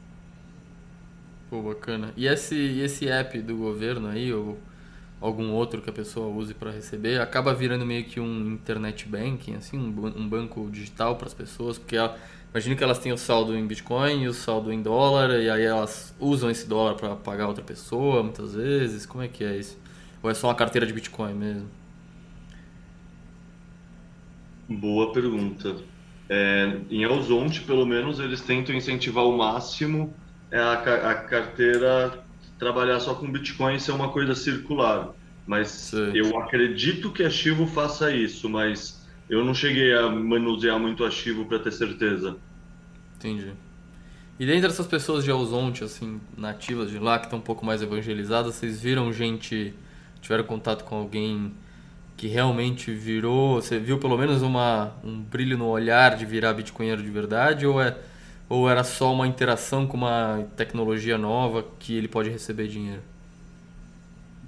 Pô, bacana. E esse, esse app do governo aí, ou algum outro que a pessoa use para receber, acaba virando meio que um internet banking, assim, um, um banco digital para as pessoas, porque ela, imagino que elas têm o saldo em Bitcoin e o saldo em dólar, e aí elas usam esse dólar para pagar outra pessoa, muitas vezes. Como é que é isso? Ou é só uma carteira de Bitcoin mesmo? Boa pergunta. É, em Elzonte, pelo menos, eles tentam incentivar ao máximo é a, a carteira trabalhar só com Bitcoin ser uma coisa circular. Mas Sim. eu acredito que a Chivo faça isso, mas eu não cheguei a manusear muito a Chivo para ter certeza. Entendi. E dentre essas pessoas de Alzonte, assim, nativas de lá, que estão um pouco mais evangelizadas, vocês viram gente, tiveram contato com alguém que realmente virou, você viu pelo menos uma, um brilho no olhar de virar bitcoinheiro de verdade, ou é ou era só uma interação com uma tecnologia nova que ele pode receber dinheiro?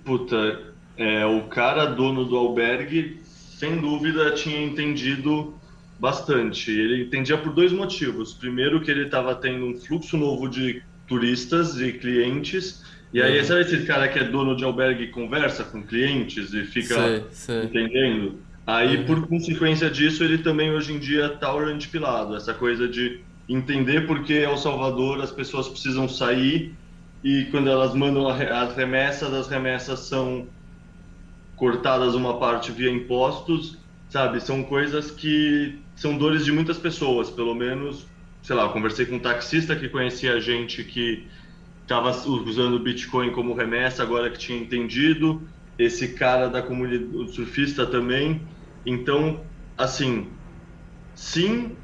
Puta, é, o cara dono do albergue, sem dúvida, tinha entendido bastante. Ele entendia por dois motivos. Primeiro, que ele estava tendo um fluxo novo de turistas e clientes. E aí, uhum. sabe esse cara que é dono de albergue conversa com clientes e fica sei, sei. entendendo? Aí, uhum. por consequência disso, ele também hoje em dia está orante pilado. Essa coisa de entender porque El Salvador as pessoas precisam sair e quando elas mandam as remessas, as remessas são cortadas uma parte via impostos, sabe? São coisas que são dores de muitas pessoas, pelo menos, sei lá, conversei com um taxista que conhecia gente que estava usando Bitcoin como remessa, agora que tinha entendido, esse cara da comunidade surfista também. Então, assim, sim,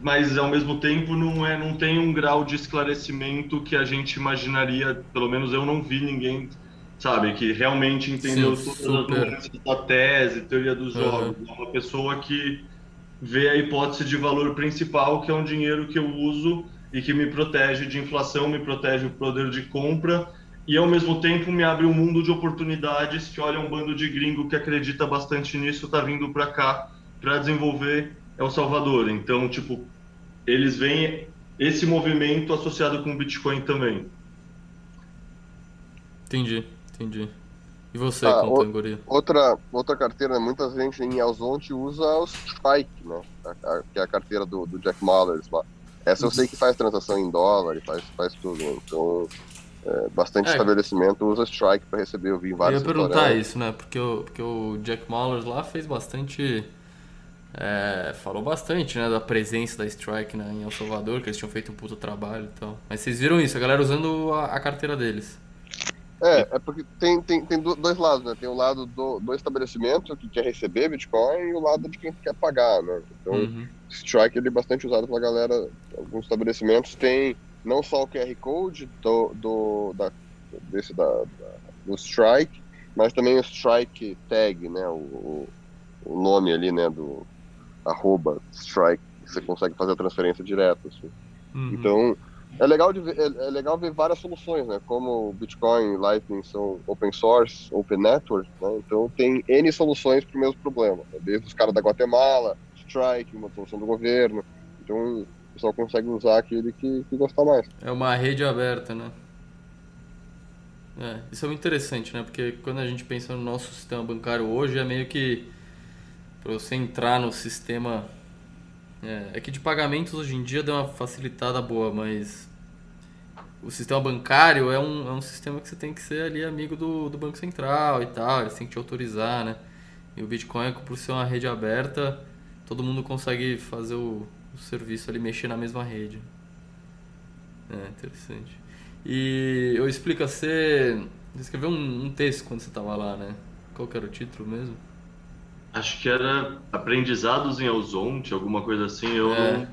mas ao mesmo tempo não é não tem um grau de esclarecimento que a gente imaginaria, pelo menos eu não vi ninguém, sabe, que realmente entendeu Sim, todas as da tese, teoria dos jogos. Uhum. É uma pessoa que vê a hipótese de valor principal, que é um dinheiro que eu uso e que me protege de inflação, me protege o poder de compra e ao mesmo tempo me abre um mundo de oportunidades que olha um bando de gringo que acredita bastante nisso, tá vindo para cá para desenvolver El Salvador. Então, tipo, eles veem esse movimento associado com o Bitcoin também. Entendi, entendi. E você, ah, com o, outra outra carteira, muita gente em Elzonte usa o Strike, né? A, a, que é a carteira do, do Jack Mallers lá. Essa eu sei que faz transação em dólar e faz, faz tudo. Né? Então, é, bastante é. estabelecimento usa Strike para receber. Eu vi em vários. Eu ia perguntar isso, né? Porque o, porque o Jack Mallers lá fez bastante é, falou bastante né, da presença da Strike né, em El Salvador, que eles tinham feito um puto trabalho e tal. Mas vocês viram isso, a galera usando a, a carteira deles. É, é porque tem, tem, tem dois lados, né? Tem o lado do, do estabelecimento que quer receber Bitcoin e o lado de quem quer pagar, né? Então, uhum. Strike ele é bastante usado pela galera. Alguns estabelecimentos têm não só o QR Code do, do, da, desse, da, da do Strike, mas também o Strike Tag, né? O, o nome ali, né? Do, arroba strike, você consegue fazer a transferência direto. Assim. Uhum. Então, é legal, de ver, é, é, legal ver várias soluções, né? Como Bitcoin, Lightning são open source, open network, né? Então tem N soluções para o mesmo problema. Né? Desde os caras da Guatemala, Strike, uma solução do governo. Então o pessoal consegue usar aquele que, que gostar mais. É uma rede aberta, né? É, isso é muito interessante, né? Porque quando a gente pensa no nosso sistema bancário hoje, é meio que para você entrar no sistema. É, é, que de pagamentos hoje em dia deu uma facilitada boa, mas o sistema bancário é um, é um sistema que você tem que ser ali amigo do, do Banco Central e tal, eles têm que te autorizar, né? E o Bitcoin, por ser uma rede aberta, todo mundo consegue fazer o, o serviço ali, mexer na mesma rede. É, interessante. E eu explico, você, escreveu um, um texto quando você estava lá, né? Qual que era o título mesmo? Acho que era Aprendizados em Alzonte, alguma coisa assim, eu é. não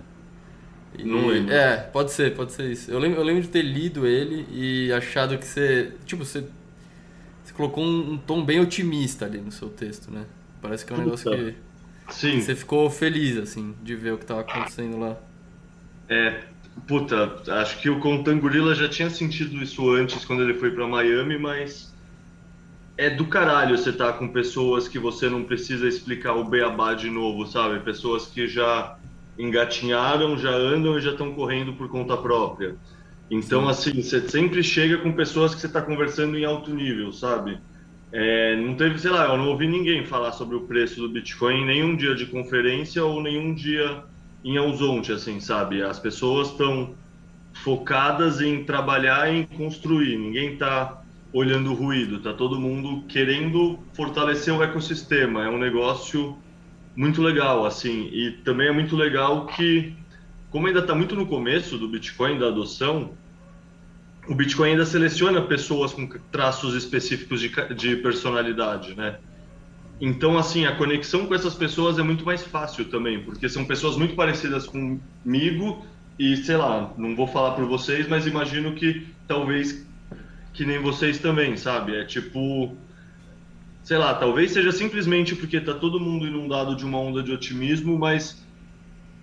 e, não lembro. É, pode ser, pode ser isso. Eu lembro, eu lembro de ter lido ele e achado que você. Tipo, você. Você colocou um, um tom bem otimista ali no seu texto, né? Parece que é um negócio que. Sim. Você ficou feliz, assim, de ver o que estava acontecendo lá. É, puta, acho que o Contangorila já tinha sentido isso antes quando ele foi para Miami, mas é do caralho você estar tá com pessoas que você não precisa explicar o beabá de novo, sabe? Pessoas que já engatinharam, já andam e já estão correndo por conta própria. Então, Sim. assim, você sempre chega com pessoas que você está conversando em alto nível, sabe? É, não teve, sei lá, eu não ouvi ninguém falar sobre o preço do Bitcoin em nenhum dia de conferência ou nenhum dia em Alzonte, assim, sabe? As pessoas estão focadas em trabalhar e em construir, ninguém está olhando o ruído, tá todo mundo querendo fortalecer o ecossistema, é um negócio muito legal, assim, e também é muito legal que, como ainda está muito no começo do Bitcoin, da adoção, o Bitcoin ainda seleciona pessoas com traços específicos de, de personalidade, né? Então, assim, a conexão com essas pessoas é muito mais fácil também, porque são pessoas muito parecidas comigo e, sei lá, não vou falar por vocês, mas imagino que talvez que nem vocês também, sabe? É tipo, sei lá, talvez seja simplesmente porque está todo mundo inundado de uma onda de otimismo, mas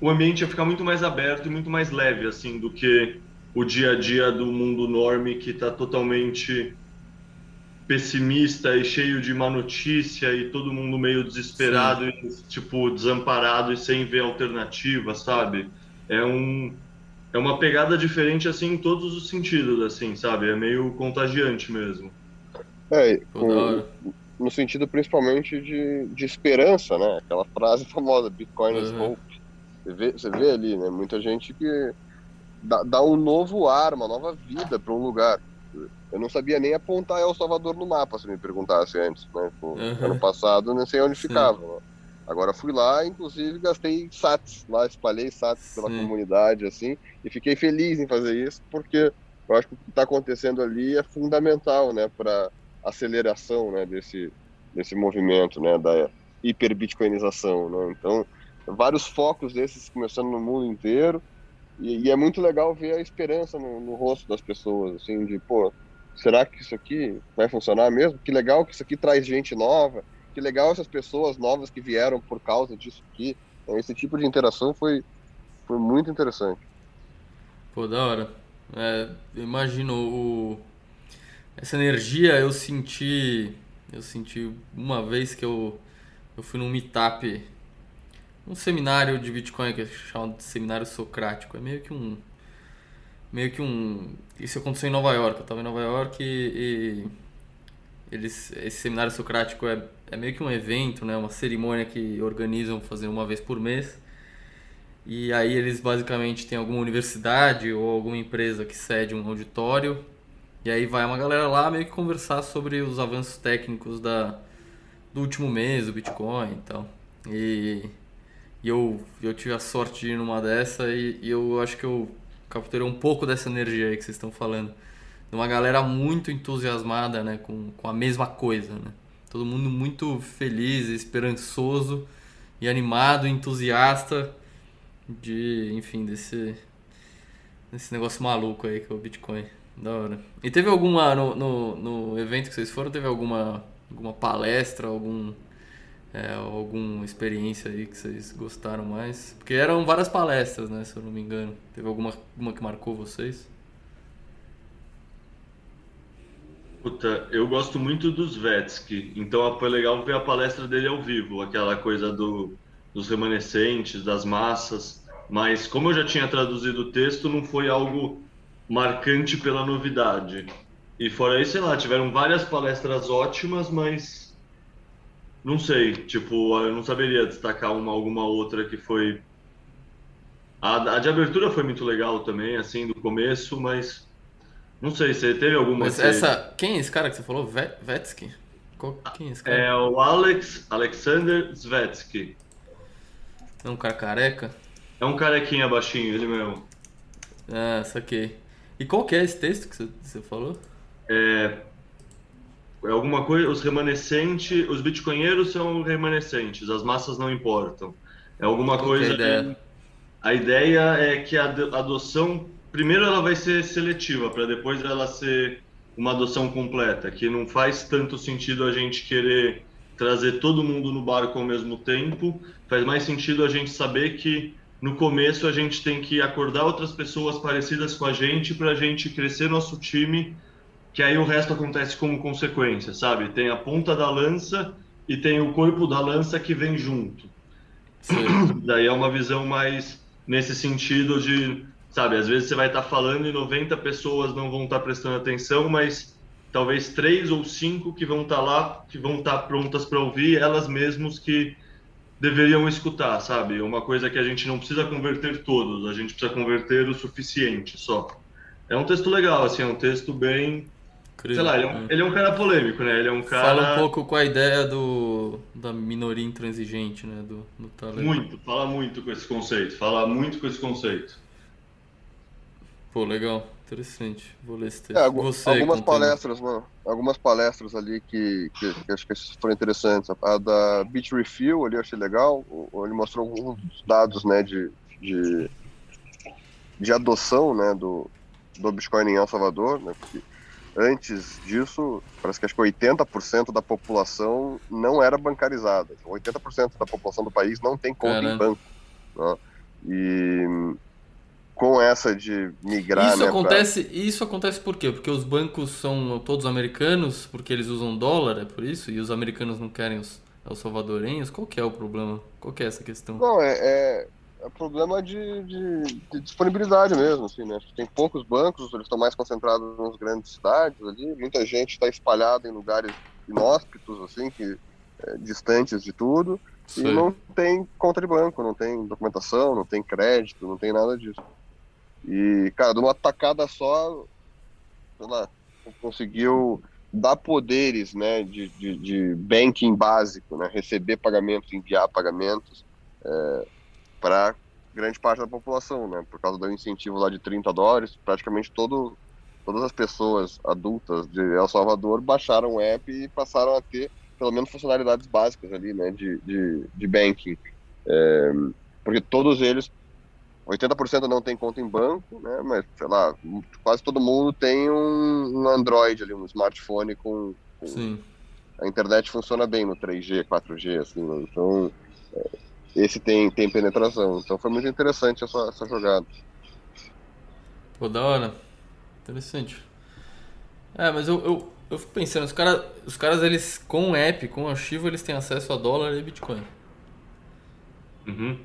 o ambiente ia ficar muito mais aberto e muito mais leve, assim, do que o dia a dia do mundo norme que está totalmente pessimista e cheio de má notícia e todo mundo meio desesperado Sim. e tipo desamparado e sem ver alternativa, sabe? É um é uma pegada diferente assim em todos os sentidos, assim, sabe? É meio contagiante mesmo. É, com, no sentido principalmente de, de esperança, né? Aquela frase famosa, Bitcoin is uhum. hope. Você vê, você vê ali, né? Muita gente que dá, dá um novo ar, uma nova vida para um lugar. Eu não sabia nem apontar El Salvador no mapa, se me perguntasse antes, né? Tipo, uhum. Ano passado não sei onde Sim. ficava. Agora fui lá, inclusive gastei sats lá, espalhei sats pela Sim. comunidade, assim, e fiquei feliz em fazer isso, porque eu acho que o que está acontecendo ali é fundamental, né, para aceleração né, desse, desse movimento né, da hiperbitcoinização. Né? Então, vários focos desses começando no mundo inteiro e, e é muito legal ver a esperança no, no, rosto das pessoas, assim, de, pô, será que isso aqui vai funcionar mesmo? Que legal que isso aqui traz gente nova, que legal essas pessoas novas que vieram por causa disso aqui. Então, esse tipo de interação foi, foi muito interessante. Pô, da hora. É, imagino o, essa energia eu senti. Eu senti uma vez que eu, eu fui num meetup, um seminário de Bitcoin que é chamado de seminário socrático. É meio que um. Meio que um. Isso aconteceu em Nova York. Eu estava em Nova York e, e eles, esse seminário socrático é, é meio que um evento, né? uma cerimônia que organizam fazer uma vez por mês. E aí eles basicamente têm alguma universidade ou alguma empresa que cede um auditório e aí vai uma galera lá meio que conversar sobre os avanços técnicos da, do último mês, do Bitcoin e tal. E, e eu, eu tive a sorte de ir numa dessa e, e eu acho que eu capturei um pouco dessa energia aí que vocês estão falando. De uma galera muito entusiasmada né, com, com a mesma coisa. Né? Todo mundo muito feliz, esperançoso e animado, entusiasta de, enfim, desse, desse negócio maluco aí que é o Bitcoin. Da hora. E teve alguma, no, no, no, evento que vocês foram, teve alguma, alguma palestra, algum, é, alguma experiência aí que vocês gostaram mais? Porque eram várias palestras, né, se eu não me engano. Teve alguma, alguma que marcou vocês? Puta, eu gosto muito dos Vetsky, então foi legal ver a palestra dele ao vivo, aquela coisa do, dos remanescentes, das massas. Mas como eu já tinha traduzido o texto, não foi algo marcante pela novidade. E fora isso, sei lá, tiveram várias palestras ótimas, mas não sei, tipo, eu não saberia destacar uma alguma outra que foi a, a de abertura foi muito legal também, assim, do começo, mas não sei, você teve alguma Mas essa, quem é esse cara que você falou? Vetsky? Quem é esse cara? É o Alex Alexander Svetsky. É um cara careca? É um carequinha baixinho, ele mesmo. Ah, saquei. E qual que é esse texto que você, você falou? É, é alguma coisa, os remanescentes, os bitcoinheiros são remanescentes, as massas não importam. É alguma coisa. É a, ideia? a ideia é que a adoção, primeiro ela vai ser seletiva, para depois ela ser uma adoção completa, que não faz tanto sentido a gente querer trazer todo mundo no barco ao mesmo tempo, faz mais sentido a gente saber que no começo a gente tem que acordar outras pessoas parecidas com a gente para a gente crescer nosso time que aí o resto acontece como consequência, sabe? Tem a ponta da lança e tem o corpo da lança que vem junto. Sim. Daí é uma visão mais nesse sentido de, sabe, às vezes você vai estar tá falando e 90 pessoas não vão estar tá prestando atenção, mas talvez três ou cinco que vão estar tá lá, que vão estar prontas para ouvir, elas mesmas que deveriam escutar, sabe? Uma coisa que a gente não precisa converter todos, a gente precisa converter o suficiente só. É um texto legal, assim, é um texto bem Sei lá, ele é, um, ele é, um, cara polêmico, né? Ele é um cara. Fala um pouco com a ideia do, da minoria intransigente, né? Do, do. Muito, fala muito com esse conceito. Fala muito com esse conceito. Pô, legal, interessante. Vou ler esse texto. É, Você, algumas palestras, mano. Algumas palestras ali que, que, que, acho que foram interessantes. A da Beach Refill ali eu achei legal. Ele mostrou alguns dados, né, de, de, de adoção, né, do, do Bitcoin em El Salvador, né? Porque antes disso, parece que acho que 80% da população não era bancarizada. 80% então, da população do país não tem conta em banco. Né? E com essa de migrar. Isso né, acontece. Pra... Isso acontece por quê? Porque os bancos são todos americanos, porque eles usam dólar, é por isso? E os americanos não querem os, os salvadorenhos? Qual que é o problema? Qual que é essa questão? Não, é, é é problema de, de, de, disponibilidade mesmo, assim, né? Tem poucos bancos, eles estão mais concentrados nas grandes cidades ali, muita gente está espalhada em lugares inóspitos, assim, que é, distantes de tudo, Sim. e não tem conta de banco, não tem documentação, não tem crédito, não tem nada disso. E, cara, de uma tacada só, lá, conseguiu dar poderes, né, de, de, de banking básico, né, receber pagamentos, enviar pagamentos, é, para grande parte da população, né? Por causa do incentivo lá de 30 dólares, praticamente todo, todas as pessoas adultas de El Salvador baixaram o app e passaram a ter pelo menos funcionalidades básicas ali, né? De, de, de banking. É, porque todos eles, 80% não tem conta em banco, né? Mas, sei lá, quase todo mundo tem um, um Android ali, um smartphone com, com... Sim. A internet funciona bem no 3G, 4G, assim, né? Então... É, esse tem, tem penetração. Então foi muito interessante essa, essa jogada. Pô, da hora. Interessante. É, mas eu, eu, eu fico pensando, os, cara, os caras, eles, com o app, com o arquivo, eles têm acesso a dólar e Bitcoin. Uhum.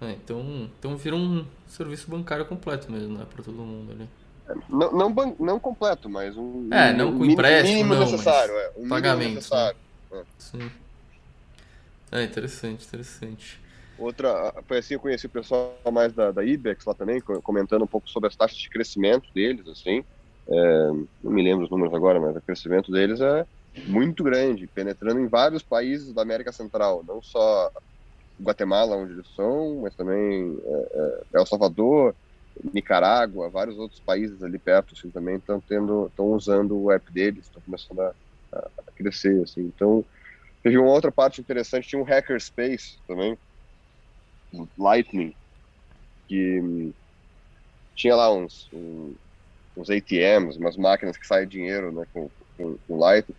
É, então, então vira um serviço bancário completo mesmo, né? Pra todo mundo ali. Não, não, não completo, mas um. É, não com empréstimo, mínimo não, necessário, é. Um pagamento. Necessário. Né? É. Sim. É interessante, interessante. Outra, foi assim, eu conheci o pessoal mais da, da IBEX lá também, comentando um pouco sobre as taxas de crescimento deles, assim. É, não me lembro os números agora, mas o crescimento deles é muito grande, penetrando em vários países da América Central, não só Guatemala, onde eles são, mas também é, é, El Salvador, Nicarágua, vários outros países ali perto, assim, também estão tendo, estão usando o app deles, estão começando a, a, crescer, assim. Então, teve uma outra parte interessante, tinha um hackerspace também, Lightning, que tinha lá uns, um, uns ATMs, umas máquinas que saem dinheiro né, com, com, com, Lightning.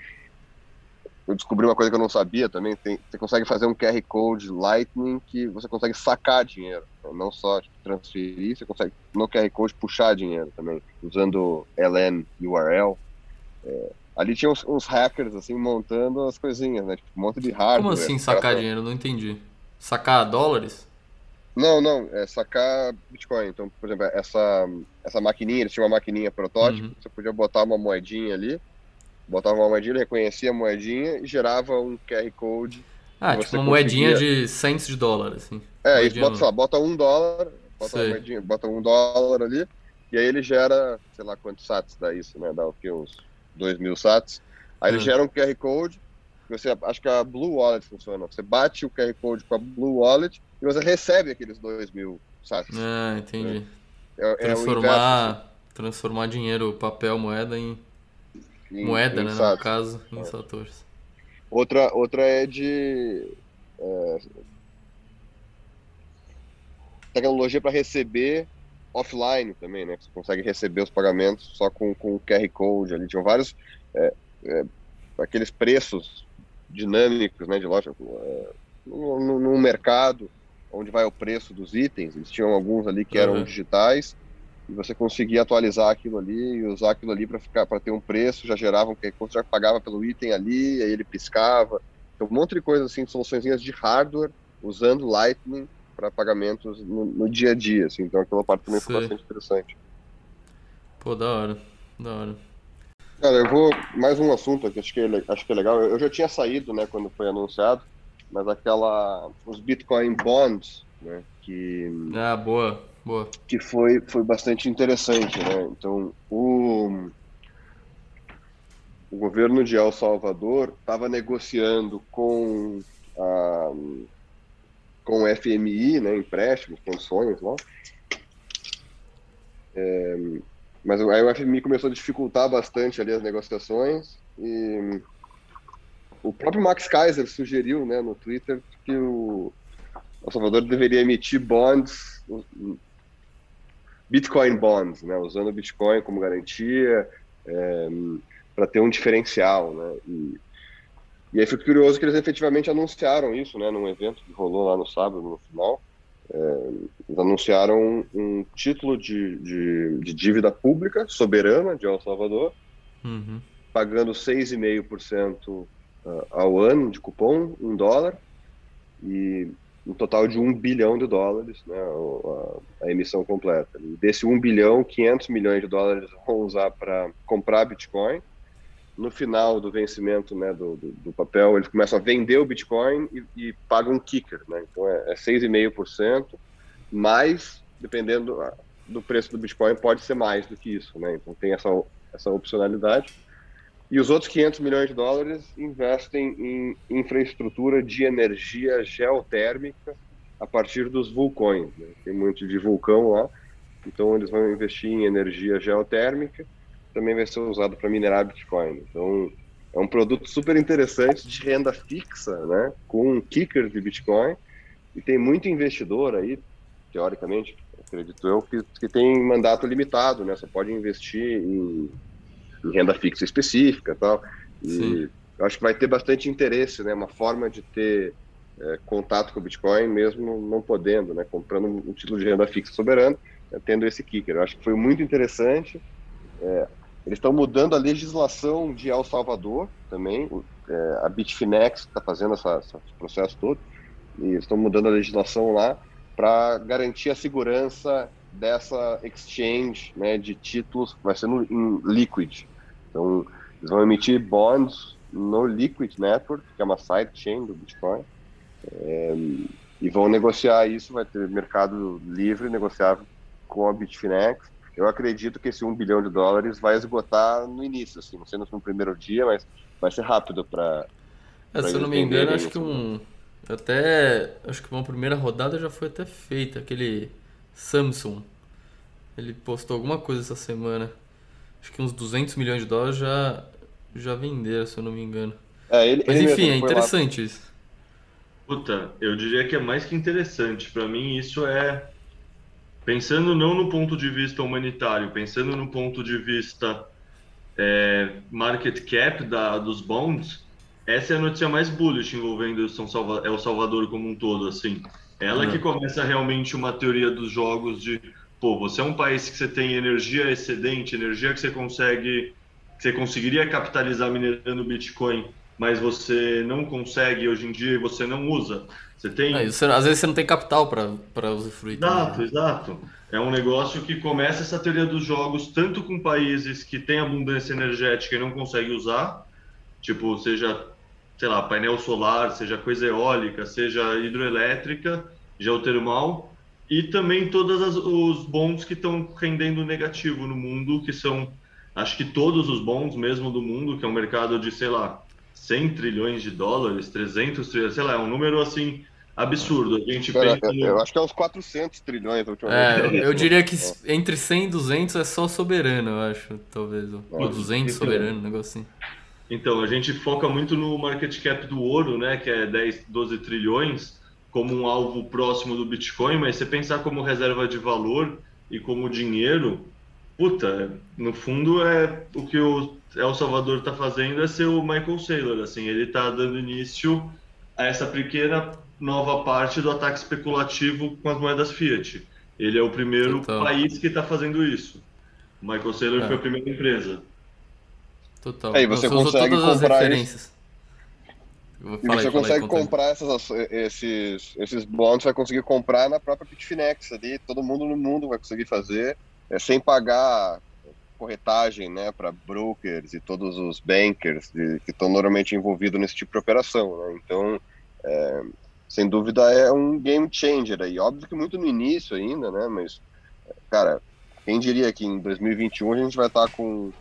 Eu descobri uma coisa que eu não sabia também, tem, você consegue fazer um QR Code Lightning que você consegue sacar dinheiro, né, não só tipo, transferir, você consegue no QR Code puxar dinheiro também, usando LN URL. É, ali tinha uns, uns, hackers assim montando as coisinhas, né? Tipo, um monte de hardware. Como assim sacar dinheiro? Não entendi. Sacar dólares? Não, não, é sacar Bitcoin. Então, por exemplo, essa, essa maquininha, eles tinham uma maquininha protótipo, uhum. você podia botar uma moedinha ali, botava uma moedinha, reconhecia a moedinha e gerava um QR Code. Ah, tipo uma moedinha de cents de dólar, assim. É, isso, bota, lá, bota um dólar, bota, uma moedinha, bota um dólar ali, e aí ele gera, sei lá quantos sats dá isso, né? Dá o que? Uns 2 mil sats. Aí uhum. ele gera um QR Code, você, acho que a Blue Wallet funciona. Você bate o QR Code com a Blue Wallet e você recebe aqueles 2 mil sats. Ah, entendi. É, é transformar, é transformar dinheiro, papel, moeda em, em moeda, em né, no caso, em é. satoshis. Outra, outra é de é, tecnologia para receber offline também, né? Você consegue receber os pagamentos só com, com o QR Code ali. Tinham vários é, é, aqueles preços dinâmicos, né, de loja é, no, mercado onde vai o preço dos itens. Eles tinham alguns ali que eram uhum. digitais e você conseguia atualizar aquilo ali e usar aquilo ali para ficar para ter um preço, já gerava um você já pagava pelo item ali, aí ele piscava. Então, um monte de coisa assim, soluções de hardware usando Lightning para pagamentos no, no, dia a dia, assim. Então aquela parte também foi bastante interessante. Pô, da hora, da hora. Cara, eu vou mais um assunto que acho que é, acho que é legal. Eu já tinha saído, né, quando foi anunciado, mas aquela os Bitcoin bonds, né, que Ah, boa, boa. Que foi foi bastante interessante, né? Então, o o governo de El Salvador estava negociando com a com o FMI, né, empréstimos, condições lá. É, mas aí o FMI começou a dificultar bastante ali as negociações e o próprio Max Kaiser sugeriu, né, no Twitter que o El Salvador deveria emitir bonds, Bitcoin bonds, né, usando o Bitcoin como garantia é, para ter um diferencial, né, e e aí foi curioso que eles efetivamente anunciaram isso, né, num evento que rolou lá no sábado, no final. É, eles anunciaram um, um título de, de, de, dívida pública soberana de El Salvador, uhum. pagando 6,5% ah, ao ano de cupom, um dólar, e um total de 1 bilhão de dólares, né, a, a, emissão completa. E desse 1 bilhão, 500 milhões de dólares vão usar para comprar Bitcoin, no final do vencimento né, do, do, do, papel, eles começam a vender o Bitcoin e, e pagam um kicker. Né? Então é, é 6,5%, mas, dependendo do preço do Bitcoin, pode ser mais do que isso. Né? Então tem essa, essa opcionalidade. E os outros 500 milhões de dólares investem em infraestrutura de energia geotérmica a partir dos vulcões. Né? Tem muito de vulcão lá, então eles vão investir em energia geotérmica também vai ser usado para minerar Bitcoin. Então, é um produto super interessante de renda fixa, né, com um kicker de Bitcoin, e tem muito investidor aí, teoricamente, acredito eu, que, que tem mandato limitado, né, você pode investir em, em renda fixa específica tal, e Sim. eu acho que vai ter bastante interesse, né, uma forma de ter é, contato com o Bitcoin, mesmo não podendo, né, comprando um título de renda fixa soberano, né, tendo esse kicker. Eu acho que foi muito interessante, é, eles estão mudando a legislação de El Salvador também. É, a Bitfinex está fazendo essa, esse processo todo. E estão mudando a legislação lá para garantir a segurança dessa exchange né, de títulos. Vai ser no, em Liquid. Então, eles vão emitir bonds no Liquid Network, que é uma sidechain do Bitcoin. É, e vão negociar isso, vai ter mercado livre negociável com a Bitfinex eu acredito que esse 1 bilhão de dólares vai esgotar no início, assim, não sendo no primeiro dia, mas vai ser rápido para. É, se eu não me engano, acho que um. Até. Acho que uma primeira rodada já foi até feita, aquele Samsung. Ele postou alguma coisa essa semana. Acho que uns 200 milhões de dólares já, já venderam, se eu não me engano. É, ele, Mas ele enfim, é interessante lá... isso. Puta, eu diria que é mais que interessante. Para mim, isso é pensando não no ponto de vista humanitário, pensando no ponto de vista é, market cap da, dos bonds, essa é a notícia mais bullish envolvendo São Salva El Salvador como um todo, assim. Ela uhum. que começa realmente uma teoria dos jogos de, pô, você é um país que você tem energia excedente, energia que você consegue, que você conseguiria capitalizar minerando Bitcoin, mas você não consegue hoje em dia e você não usa. Você tem. É, você, às vezes você não tem capital para usufruir. Exato, também. exato. É um negócio que começa essa teoria dos jogos tanto com países que têm abundância energética e não conseguem usar, tipo, seja, sei lá, painel solar, seja coisa eólica, seja hidroelétrica, geotermal, e também todos os bons que estão rendendo negativo no mundo, que são, acho que todos os bons mesmo do mundo, que é um mercado de, sei lá, 100 trilhões de dólares, 300 trilhões, sei lá, é um número assim absurdo. A gente Cara, pensa. Eu acho que é uns 400 trilhões. É, eu diria que entre 100 e 200 é só soberano, eu acho, talvez. Ou 200 então, soberano, um negócio assim. Então, a gente foca muito no market cap do ouro, né, que é 10, 12 trilhões, como um alvo próximo do Bitcoin, mas você pensar como reserva de valor e como dinheiro, puta, no fundo é o que o El Salvador está fazendo é ser o Michael Saylor, assim, ele está dando início a essa pequena nova parte do ataque especulativo com as moedas fiat. Ele é o primeiro Total. país que está fazendo isso. O Michael Saylor é. foi a primeira empresa. Total. Aí você consegue comprar isso. E você aí, consegue comprar essas, esses, esses bonds, vai conseguir comprar na própria Bitfinex ali, todo mundo no mundo vai conseguir fazer, é, sem pagar corretagem né, para brokers e todos os bankers de, que estão normalmente envolvidos nesse tipo de operação. Né? Então, é, sem dúvida, é um game changer aí. Óbvio que muito no início ainda, né? mas, cara, quem diria que em 2021 a gente vai estar com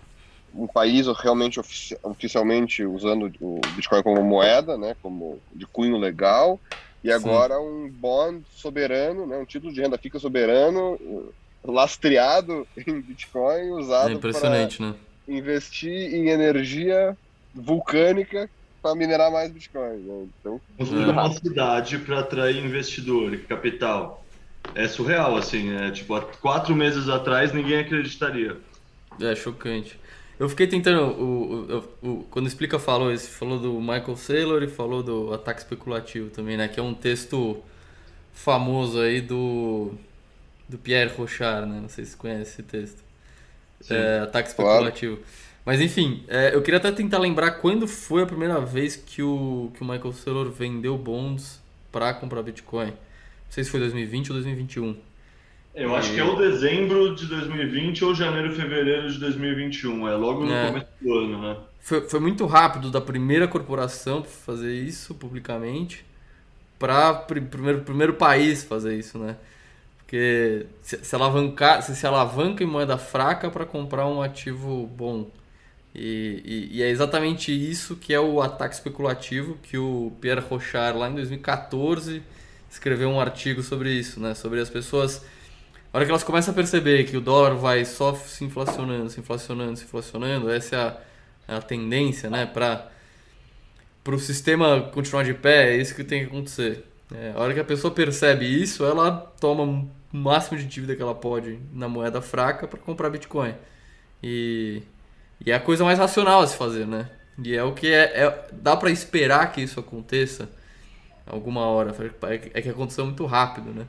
um país realmente ofici oficialmente usando o Bitcoin como moeda, né, como de cunho legal, e agora Sim. um bond soberano, né, um título de renda fica soberano, lastreado em Bitcoin, usado é para né? investir em energia vulcânica para minerar mais Bitcoin. Né? Então, Construir uma cidade para atrair investidor e capital. É surreal, assim, é tipo, há quatro meses atrás ninguém acreditaria. É chocante. Eu fiquei tentando. O, o, o, quando explica falou esse falou do Michael Saylor e falou do ataque especulativo também, né? Que é um texto famoso aí do do Pierre Rochard, né? Não sei se você conhece esse texto. É, ataque especulativo. Claro. Mas enfim, é, eu queria até tentar lembrar quando foi a primeira vez que o, que o Michael Saylor vendeu bonds para comprar Bitcoin. Não sei se foi 2020 ou 2021. Eu acho que é o dezembro de 2020 ou janeiro, fevereiro de 2021. É logo no é. começo do ano, né? Foi, foi muito rápido da primeira corporação fazer isso publicamente para o primeiro, primeiro país fazer isso, né? Porque se, se alavancar, se, se alavanca em moeda fraca para comprar um ativo bom. E, e, e, é exatamente isso que é o ataque especulativo que o Pierre Rochard, lá em 2014, escreveu um artigo sobre isso, né? Sobre as pessoas a hora que elas começam a perceber que o dólar vai só se inflacionando, se inflacionando, se inflacionando, essa é a, é a tendência, né, para o sistema continuar de pé, é isso que tem que acontecer. É, a hora que a pessoa percebe isso, ela toma o máximo de dívida que ela pode na moeda fraca para comprar Bitcoin. E, e é a coisa mais racional a se fazer, né? E é o que é, é dá para esperar que isso aconteça alguma hora. É que aconteceu muito rápido, né?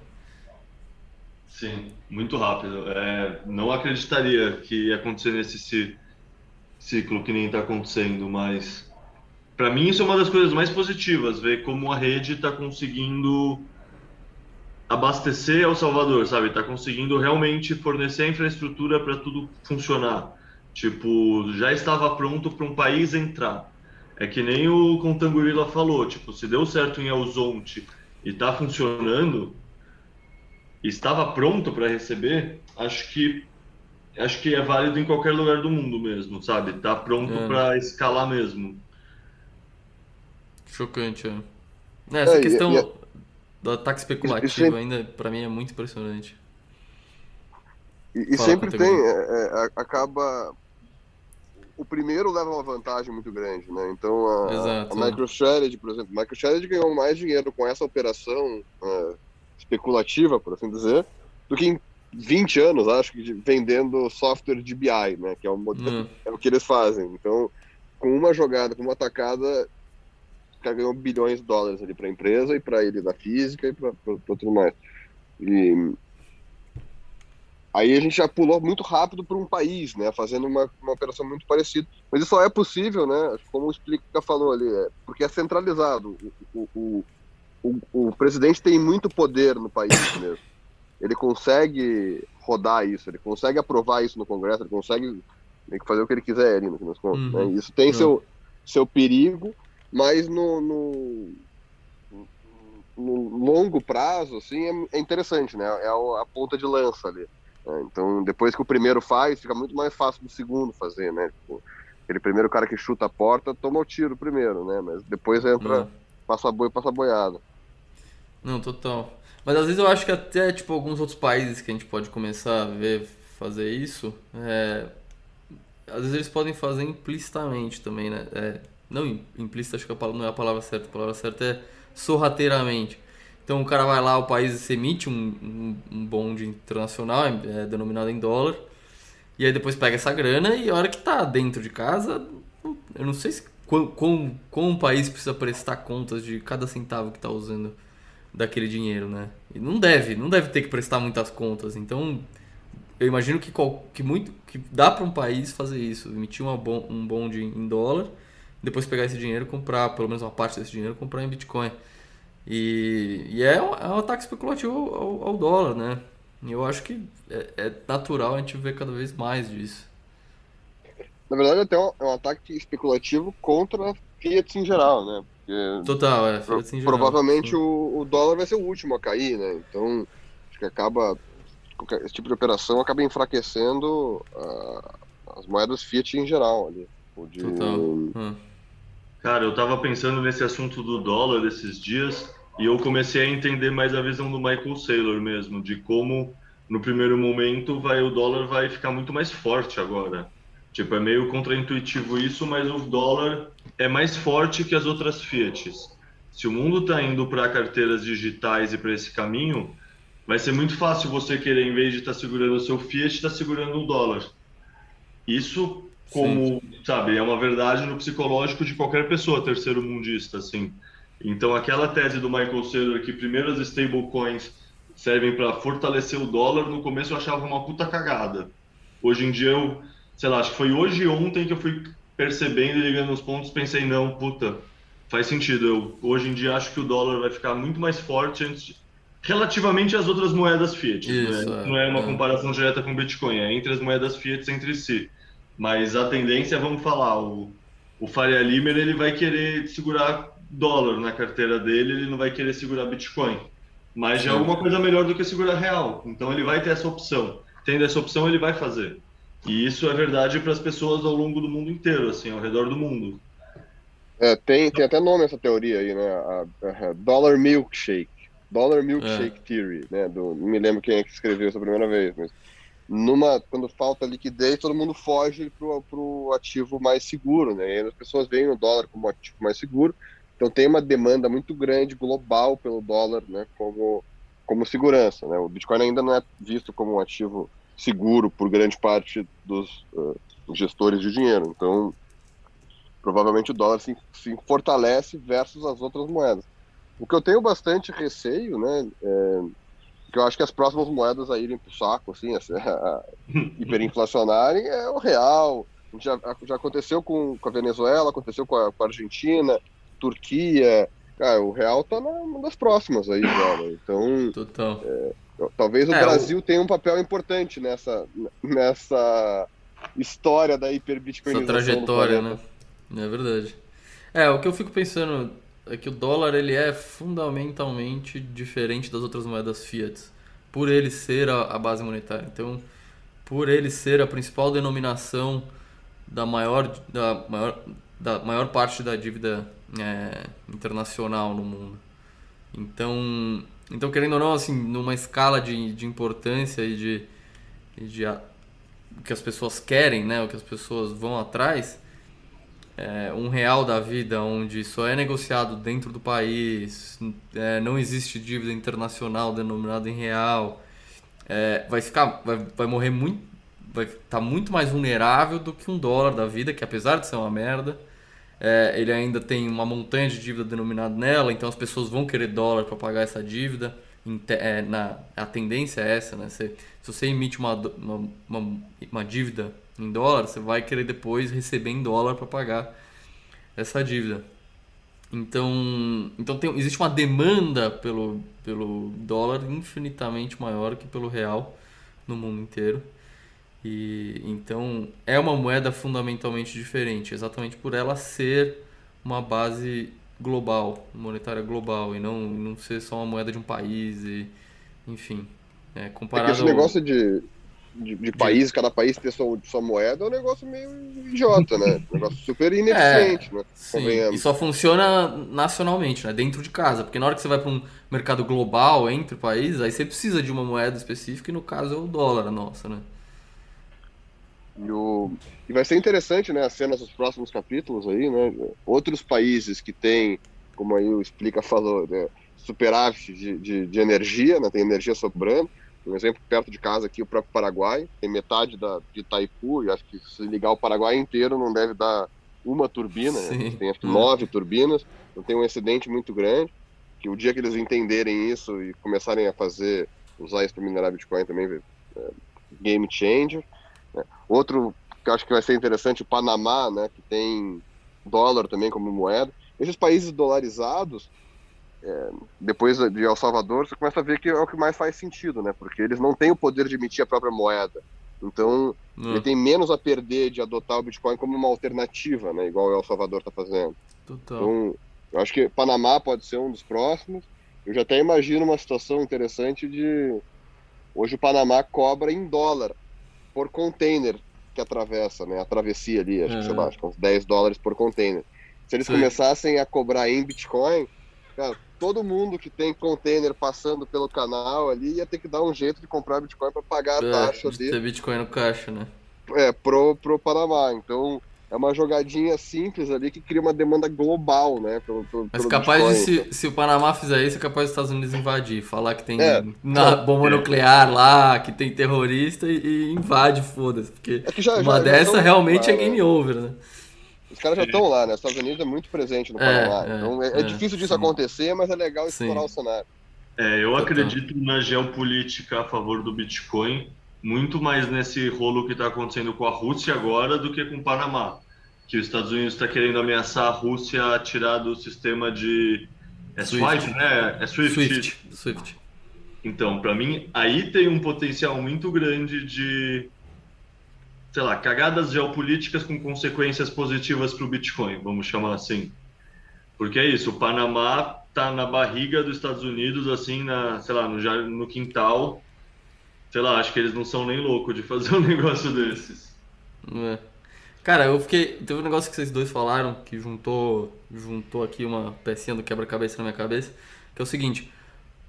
Sim, muito rápido. É, não acreditaria que ia acontecer nesse ciclo que nem está acontecendo, mas para mim isso é uma das coisas mais positivas, ver como a rede está conseguindo abastecer El Salvador, sabe? Está conseguindo realmente fornecer a infraestrutura para tudo funcionar. Tipo, já estava pronto para um país entrar. É que nem o Contangorila falou, tipo, se deu certo em El Zonte e está funcionando, estava pronto para receber, acho que acho que é válido em qualquer lugar do mundo mesmo, sabe? Tá pronto é. para escalar mesmo. Chocante, é. é essa é, questão e, e, do ataque especulativo ainda para mim é muito impressionante. E, sempre tem, é, é acaba o primeiro leva uma vantagem muito grande, né? Então a, Exato, a é. MicroStrategy, por exemplo, MicroStrategy ganhou mais dinheiro com essa operação especulativa, por assim dizer, do que em 20 anos, acho que, vendendo software de BI, né? Que é o, modelo, hum. é o que eles fazem. Então, com uma jogada, com uma atacada, o cara ganhou bilhões de dólares ali para a empresa e para ele da física e para tudo mais. E aí a gente já pulou muito rápido para um país, né? Fazendo uma, uma operação muito parecida. Mas isso só é possível, né? Como o Explica falou ali, é, porque é centralizado. o, o o, o presidente tem muito poder no país mesmo. Ele consegue rodar isso, ele consegue aprovar isso no Congresso, ele consegue fazer o que ele quiser ali, no fim das contas. Né? Uhum. Né? Isso tem uhum. seu, seu perigo, mas no, no, no, longo prazo, assim, é, é interessante, né? É a, a, ponta de lança ali. Né? Então, depois que o primeiro faz, fica muito mais fácil do segundo fazer, né? Tipo, aquele primeiro cara que chuta a porta toma o tiro primeiro, né? Mas depois entra, uhum. passa a boi, passa a boiada. Não, total. Mas às vezes eu acho que até tipo alguns outros países que a gente pode começar a ver fazer isso, é, às vezes eles podem fazer implicitamente também, né? É, não implícito, acho que não é a palavra certa. A palavra certa é sorrateiramente. Então o cara vai lá, o país emite um, um, um bonde internacional, é, denominado em dólar, e aí depois pega essa grana e a hora que tá dentro de casa, eu não sei se quão, quão, um país precisa prestar contas de cada centavo que tá usando daquele dinheiro, né? E não deve, não deve ter que prestar muitas contas. Então, eu imagino que, que muito que dá para um país fazer isso, emitir uma bon, um bonde em dólar, depois pegar esse dinheiro, comprar pelo menos uma parte desse dinheiro, comprar em Bitcoin. E, e é, um, é um ataque especulativo ao, ao, dólar, né? E eu acho que é, é, natural a gente ver cada vez mais disso. Na verdade, até é um ataque especulativo contra Fiat em geral, né? Porque Total, é. Geral. Provavelmente o, o dólar vai ser o último a cair, né? Então, acho que acaba esse tipo de operação acaba enfraquecendo uh, as moedas fiat em geral ali. De... Hum. Cara, eu tava pensando nesse assunto do dólar esses dias e eu comecei a entender mais a visão do Michael Saylor mesmo, de como no primeiro momento vai o dólar vai ficar muito mais forte agora. Tipo, é meio contraintuitivo isso, mas o dólar é mais forte que as outras fiats. Se o mundo está indo para carteiras digitais e para esse caminho, vai ser muito fácil você querer, em vez de estar tá segurando o seu Fiat, estar tá segurando o dólar. Isso, como, Sim. sabe, é uma verdade no psicológico de qualquer pessoa terceiro mundista, assim. Então, aquela tese do Michael Saylor que primeiro as stablecoins servem para fortalecer o dólar, no começo eu achava uma puta cagada. Hoje em dia eu, sei lá, acho que foi hoje e ontem que eu fui percebendo e ligando os pontos, pensei, não, puta, faz sentido. Eu hoje em dia acho que o dólar vai ficar muito mais forte antes relativamente às outras moedas fiat. Né? Isso, né? é, não é uma é. comparação direta com o Bitcoin, é entre as moedas fiat entre si. Mas a tendência, vamos falar, o, o Faria Limer ele vai querer segurar dólar na carteira dele, ele não vai querer segurar Bitcoin. Mas já é alguma coisa melhor do que segurar real. Então ele vai ter essa opção. Tendo essa opção, ele vai fazer. E isso é verdade para as pessoas ao longo do mundo inteiro, assim, ao redor do mundo. É, tem, tem até nome essa teoria aí, né? A, a Dollar Milkshake. Dollar Milkshake é. Theory, né? Do, não me lembro quem é que escreveu essa primeira vez, mas numa quando falta liquidez, todo mundo foge pro, pro ativo mais seguro, né? E as pessoas veem o dólar como ativo mais seguro. Então tem uma demanda muito grande global pelo dólar, né? Como como segurança, né? O Bitcoin ainda não é visto como um ativo seguro por grande parte dos uh, gestores de dinheiro. Então provavelmente o dólar se, se fortalece versus as outras moedas. O que eu tenho bastante receio, né, é, que eu acho que as próximas moedas a irem pro saco, assim, a, a hiperinflacionarem, é o real. Já, já aconteceu com, com a Venezuela, aconteceu com a, com a Argentina, Turquia. Cara, o real tá numa das próximas aí, né? Então, Total. É, talvez o é, Brasil o... tenha um papel importante nessa, nessa história da hiperbitcoinização. Essa trajetória, né? É verdade. É, o que eu fico pensando é que o dólar ele é fundamentalmente diferente das outras moedas fiat, por ele ser a, a base monetária. Então, por ele ser a principal denominação da maior, da maior, da maior parte da dívida é, internacional no mundo. Então, então, querendo ou não, assim, numa escala de, de importância e de, e de a, o que as pessoas querem, né, o que as pessoas vão atrás, é, um real da vida onde só é negociado dentro do país, é, não existe dívida internacional denominada em real, é, vai ficar, vai, vai morrer muito, vai estar tá muito mais vulnerável do que um dólar da vida, que apesar de ser uma merda, é, ele ainda tem uma montanha de dívida denominada nela, então as pessoas vão querer dólar para pagar essa dívida. É, na, a tendência é essa, né? Se, se você emite uma, uma, uma, uma dívida em dólar, você vai querer depois receber em dólar para pagar essa dívida. Então, então tem, existe uma demanda pelo, pelo dólar infinitamente maior que pelo real no mundo inteiro. E então é uma moeda fundamentalmente diferente, exatamente por ela ser uma base global, monetária global e não, não ser só uma moeda de um país e enfim, é comparado é esse negócio de de, de países, cada país ter sua, sua moeda, é um negócio meio idiota, né? Um negócio super ineficiente, é, né? Sim. E só funciona nacionalmente, né? Dentro de casa. Porque na hora que você vai para um mercado global entre países, aí você precisa de uma moeda específica e no caso é o dólar nossa, né? E, o... e vai ser interessante, né, as cenas dos próximos capítulos aí, né? Outros países que têm, como aí o Explica falou, né, superávit de, de, de energia, né? Tem energia sobrando um exemplo perto de casa aqui, o próprio Paraguai, tem metade da, de Itaipu, e acho que se ligar o Paraguai inteiro não deve dar uma turbina, né? tem acho nove turbinas, então tem um excedente muito grande, que o dia que eles entenderem isso e começarem a fazer, usar isso para minerar Bitcoin também, é, game changer. Outro que eu acho que vai ser interessante, o Panamá, né, que tem dólar também como moeda. Esses países dolarizados, é, depois de El Salvador, você começa a ver que é o que mais faz sentido, né? Porque eles não têm o poder de emitir a própria moeda. Então, hum. ele tem menos a perder de adotar o Bitcoin como uma alternativa, né? Igual o El Salvador está fazendo. Total. Então, eu acho que Panamá pode ser um dos próximos. Eu já até imagino uma situação interessante de... Hoje o Panamá cobra em dólar por container que atravessa, né? A travessia ali, acho que, sei lá, acho que uns 10 dólares por container. Se eles Sim. começassem a cobrar em Bitcoin, cara, todo mundo que tem container passando pelo canal ali ia ter que dar um jeito de comprar Bitcoin para pagar a é, taxa de dele. ter Bitcoin no caixa, né? É, pro, pro Panamá. Então, é uma jogadinha simples ali que cria uma demanda global, né? Pelo, pelo, Mas capaz Bitcoin, de, se, então. se o Panamá fizer isso, é capaz dos Estados Unidos invadir. Falar que tem é, na bomba é. nuclear lá, que tem terrorista e, e invade, foda-se. Porque é já, uma já, dessa já realmente é game over, né? Os caras já estão lá, né? Os Estados Unidos é muito presente no Panamá. É, é, então é, é, difícil disso sim. acontecer, mas é legal explorar sim. o cenário. É, eu acredito na geopolítica a favor do Bitcoin, muito mais nesse rolo que está acontecendo com a Rússia agora do que com o Panamá. Que os Estados Unidos está querendo ameaçar a Rússia a tirar do sistema de. É Swift, Swift né? É Swift. Swift. Swift. Então, para mim, aí tem um potencial muito grande de sei lá, cagadas geopolíticas com consequências positivas para o Bitcoin, vamos chamar assim. Porque é isso, o Panamá tá na barriga dos Estados Unidos, assim, na, sei lá, no, no quintal. Sei lá, acho que eles não são nem loucos de fazer um negócio desses. É. Cara, eu fiquei. Teve um negócio que vocês dois falaram que juntou, juntou aqui uma pecinha do quebra-cabeça na minha cabeça, que é o seguinte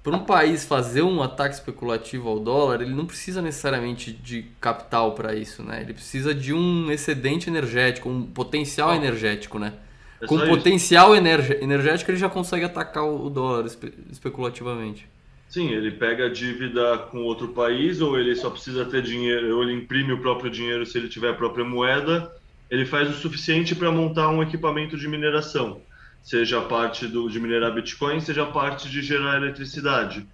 para um país fazer um ataque especulativo ao dólar, ele não precisa necessariamente de capital para isso, né? Ele precisa de um excedente energético, um potencial ah. energético, né? É Com potencial energético ele já consegue atacar o dólar espe especulativamente. Sim, ele pega dívida com outro país, ou ele só precisa ter dinheiro, ou ele imprime o próprio dinheiro se ele tiver a própria moeda, ele faz o suficiente para montar um equipamento de mineração seja a parte do, de minerar Bitcoin, seja a parte de gerar eletricidade.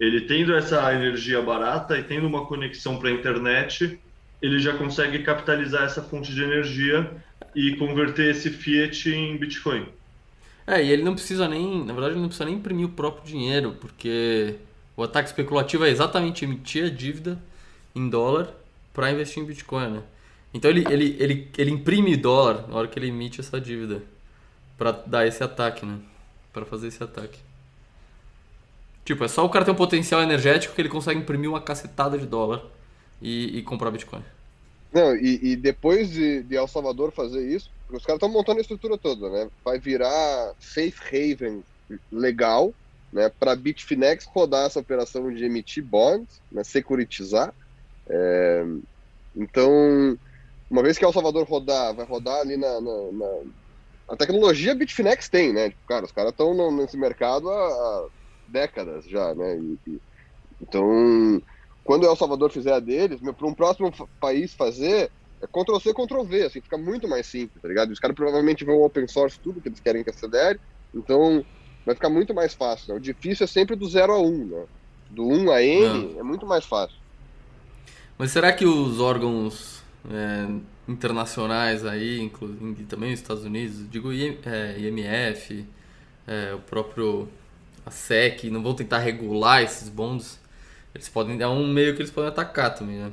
Ele tendo essa energia barata e tendo uma conexão para a internet, ele já consegue capitalizar essa fonte de energia e converter esse fiat em Bitcoin. É, e ele não precisa nem, na verdade, ele não precisa nem imprimir o próprio dinheiro, porque o ataque especulativo é exatamente emitir a dívida em dólar para investir em Bitcoin, né? Então ele, ele, ele, ele imprime dólar na hora que ele emite essa dívida para dar esse ataque, né? Para fazer esse ataque. Tipo, é só o cara ter um potencial energético que ele consegue imprimir uma cacetada de dólar e, e comprar Bitcoin. Não, e, e depois de, de, El Salvador fazer isso, os caras estão montando a estrutura toda, né? Vai virar safe haven legal, né? Para Bitfinex rodar essa operação de emitir bonds, né? Securitizar. É, então, uma vez que El Salvador rodar, vai rodar ali na, na, na a tecnologia Bitfinex tem, né? Tipo, cara, os caras estão nesse mercado há, há, décadas já, né? E, e, então, quando o El Salvador fizer a deles, para um próximo país fazer, é Ctrl-C, Ctrl-V, assim, fica muito mais simples, tá ligado? Os caras provavelmente vão open source tudo que eles querem que acelere, então vai ficar muito mais fácil, né? O difícil é sempre do 0 a 1, um, né? Do 1 um a N Não. é muito mais fácil. Mas será que os órgãos é, internacionais aí, inclusive também os Estados Unidos, digo é, IMF, é, o próprio a SEC, não vão tentar regular esses bonds, eles podem dar um meio que eles podem atacar também, né?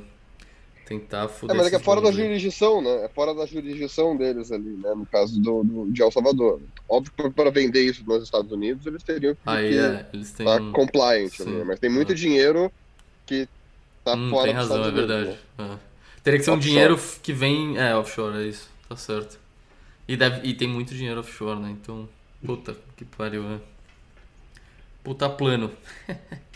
Tentar foder. É, mas é que é fora da jurisdição, né? É fora da jurisdição deles ali, né? No caso do, do de El Salvador. Óbvio que para vender isso nos Estados Unidos, eles teriam que aí, é, eles têm estar compliant, né? mas tem muito ah. dinheiro que tá hum, fora tem razão, é verdade. Né? É. Teria que ser um offshore. dinheiro que vem. É, offshore, é isso. Tá certo. E, deve, e tem muito dinheiro offshore, né? Então. Puta que pariu, né? Puta plano.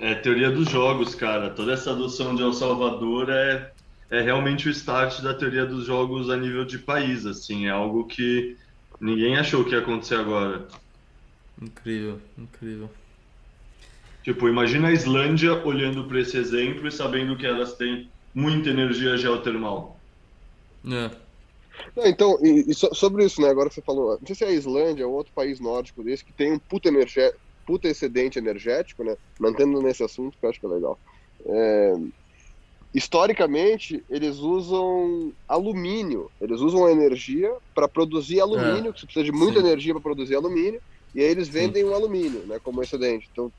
é teoria dos jogos, cara. Toda essa adoção de El Salvador é, é realmente o start da teoria dos jogos a nível de país, assim. É algo que ninguém achou que ia acontecer agora. Incrível, incrível. Tipo, imagina a Islândia olhando para esse exemplo e sabendo que elas têm muita energia geotermal. É. Não, então, e, e sobre isso, né? Agora você falou, não sei se é a Islândia ou outro país nórdico desse que tem um puta, energia, puta excedente energético, né? Mantendo nesse assunto, que eu acho que é legal. É, historicamente, eles usam alumínio. Eles usam energia para produzir alumínio, é, que você precisa de muita sim. energia para produzir alumínio, e aí eles vendem sim. o alumínio, né? Como excedente. Então,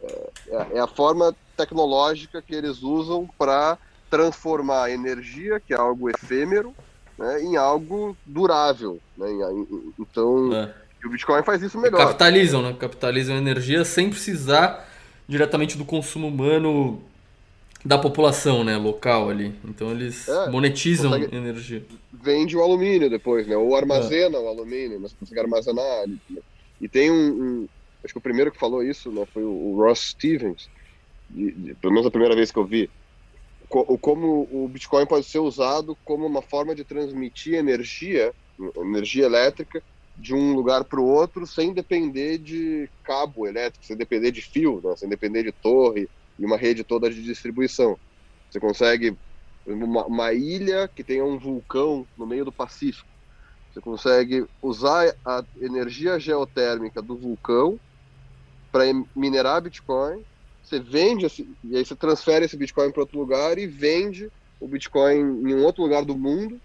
é, é a forma tecnológica que eles usam para transformar a energia, que é algo efêmero, né, em algo durável. Né? Então, é. O Bitcoin faz isso melhor. E capitalizam, né? Capitalizam a energia sem precisar diretamente do consumo humano da população, né, local ali. Então eles é, monetizam energia. Vende o alumínio depois, né? Ou armazena é. o alumínio, mas consegue armazenar. Né? E tem um, um, acho que o primeiro que falou isso, né, foi o, Ross Stevens. pelo menos a primeira vez que eu vi como o Bitcoin pode ser usado como uma forma de transmitir energia, energia elétrica, de um lugar para o outro sem depender de cabo elétrico, sem depender de fio, né? sem depender de torre e uma rede toda de distribuição. Você consegue uma, uma ilha que tenha um vulcão no meio do Pacífico. Você consegue usar a energia geotérmica do vulcão para minerar Bitcoin você vende, e aí você transfere esse Bitcoin para outro lugar e vende o Bitcoin em um outro lugar do mundo